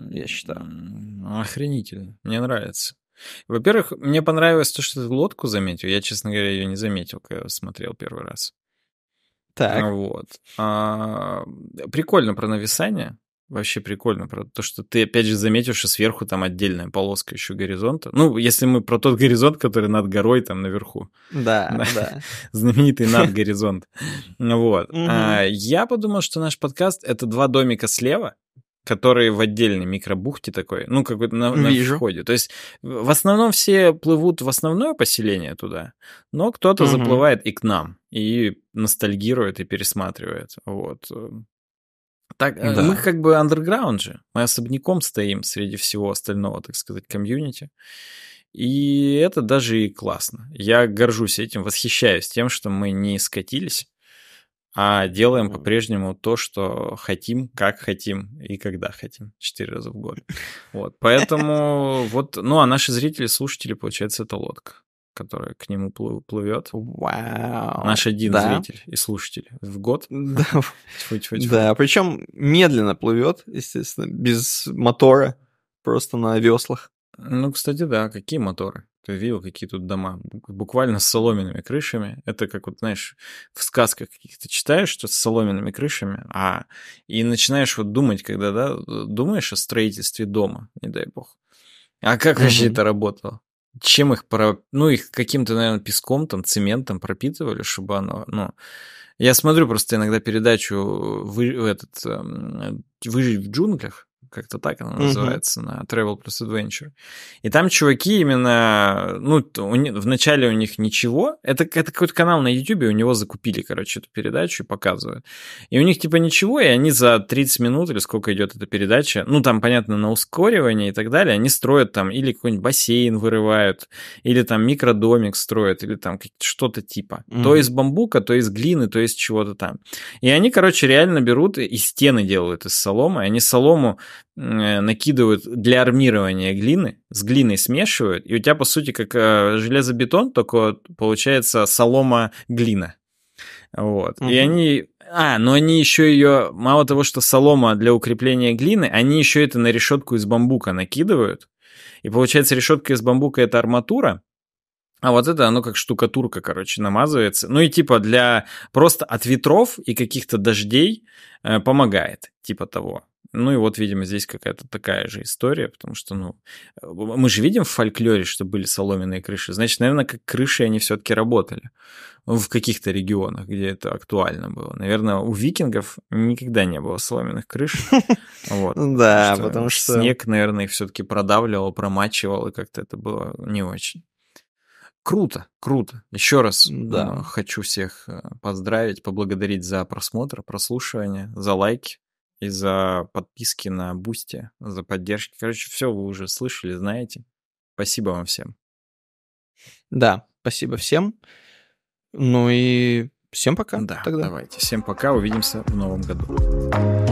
Я считаю. Охренительно. Мне нравится. Во-первых, мне понравилось то, что ты лодку заметил. Я, честно говоря, ее не заметил, когда смотрел первый раз. Так. Вот. А, прикольно про нависание. Вообще прикольно про то, что ты опять же заметил, что сверху там отдельная полоска еще горизонта. Ну, если мы про тот горизонт, который над горой там наверху. Да, (laughs) да. Знаменитый над горизонт. (laughs) Вот. А, я подумал, что наш подкаст — это два домика слева, которые в отдельной микробухте такой, ну, какой-то на, на входе. То есть в основном все плывут в основное поселение туда, но кто-то угу. заплывает и к нам, и ностальгирует, и пересматривает. Вот. Так, э, да. мы как бы андерграунд же, мы особняком стоим среди всего остального, так сказать, комьюнити. И это даже и классно. Я горжусь этим, восхищаюсь тем, что мы не скатились, а делаем по-прежнему то, что хотим, как хотим и когда хотим. Четыре раза в год. Вот, поэтому вот, ну, а наши зрители, слушатели, получается, это лодка которая к нему плывет. Вау. Наш один да. зритель и слушатель в год. Да, тьфу, тьфу, тьфу. да причем медленно плывет, естественно, без мотора, просто на веслах. Ну, кстати, да, какие моторы? Ты видел, какие тут дома? Буквально с соломенными крышами. Это как вот, знаешь, в сказках каких-то читаешь, что с соломенными крышами, а и начинаешь вот думать, когда, да, думаешь о строительстве дома, не дай бог. А как вообще это работало? Чем их, про... ну, их каким-то, наверное, песком, там, цементом пропитывали, чтобы оно, ну... Я смотрю просто иногда передачу вы, этот, эм, «Выжить в джунглях», как-то так она называется, mm-hmm. на Travel Plus Adventure. И там чуваки именно, ну, у, в начале у них ничего, это, это какой-то канал на YouTube, у него закупили, короче, эту передачу и показывают. И у них типа ничего, и они за 30 минут, или сколько идет эта передача, ну, там, понятно, на ускоривание и так далее, они строят там или какой-нибудь бассейн вырывают, или там микродомик строят, или там что-то типа. Mm-hmm. То из бамбука, то из глины, то из чего-то там. И они, короче, реально берут и стены делают из соломы, они солому накидывают для армирования глины, с глиной смешивают, и у тебя, по сути, как э, железобетон, только получается солома-глина. Вот. Угу. И они... А, но они еще ее, мало того, что солома для укрепления глины, они еще это на решетку из бамбука накидывают. И получается, решетка из бамбука это арматура, а вот это оно как штукатурка, короче, намазывается. Ну и типа для просто от ветров и каких-то дождей э, помогает, типа того. Ну и вот, видимо, здесь какая-то такая же история, потому что, ну, мы же видим в фольклоре, что были соломенные крыши. Значит, наверное, как крыши они все-таки работали в каких-то регионах, где это актуально было. Наверное, у викингов никогда не было соломенных крыш. (laughs) Вот. Да, потому что... Снег, наверное, их все-таки продавливал, промачивал, и как-то это было не очень. Круто, круто. Еще раз да. Э, хочу всех э, поздравить, поблагодарить за просмотр, прослушивание, за лайки и за подписки на Бусти, за поддержки. Короче, все вы уже слышали, знаете. Спасибо вам всем. Да, спасибо всем. Ну и всем пока. Да, тогда. давайте. Всем пока, увидимся в новом году.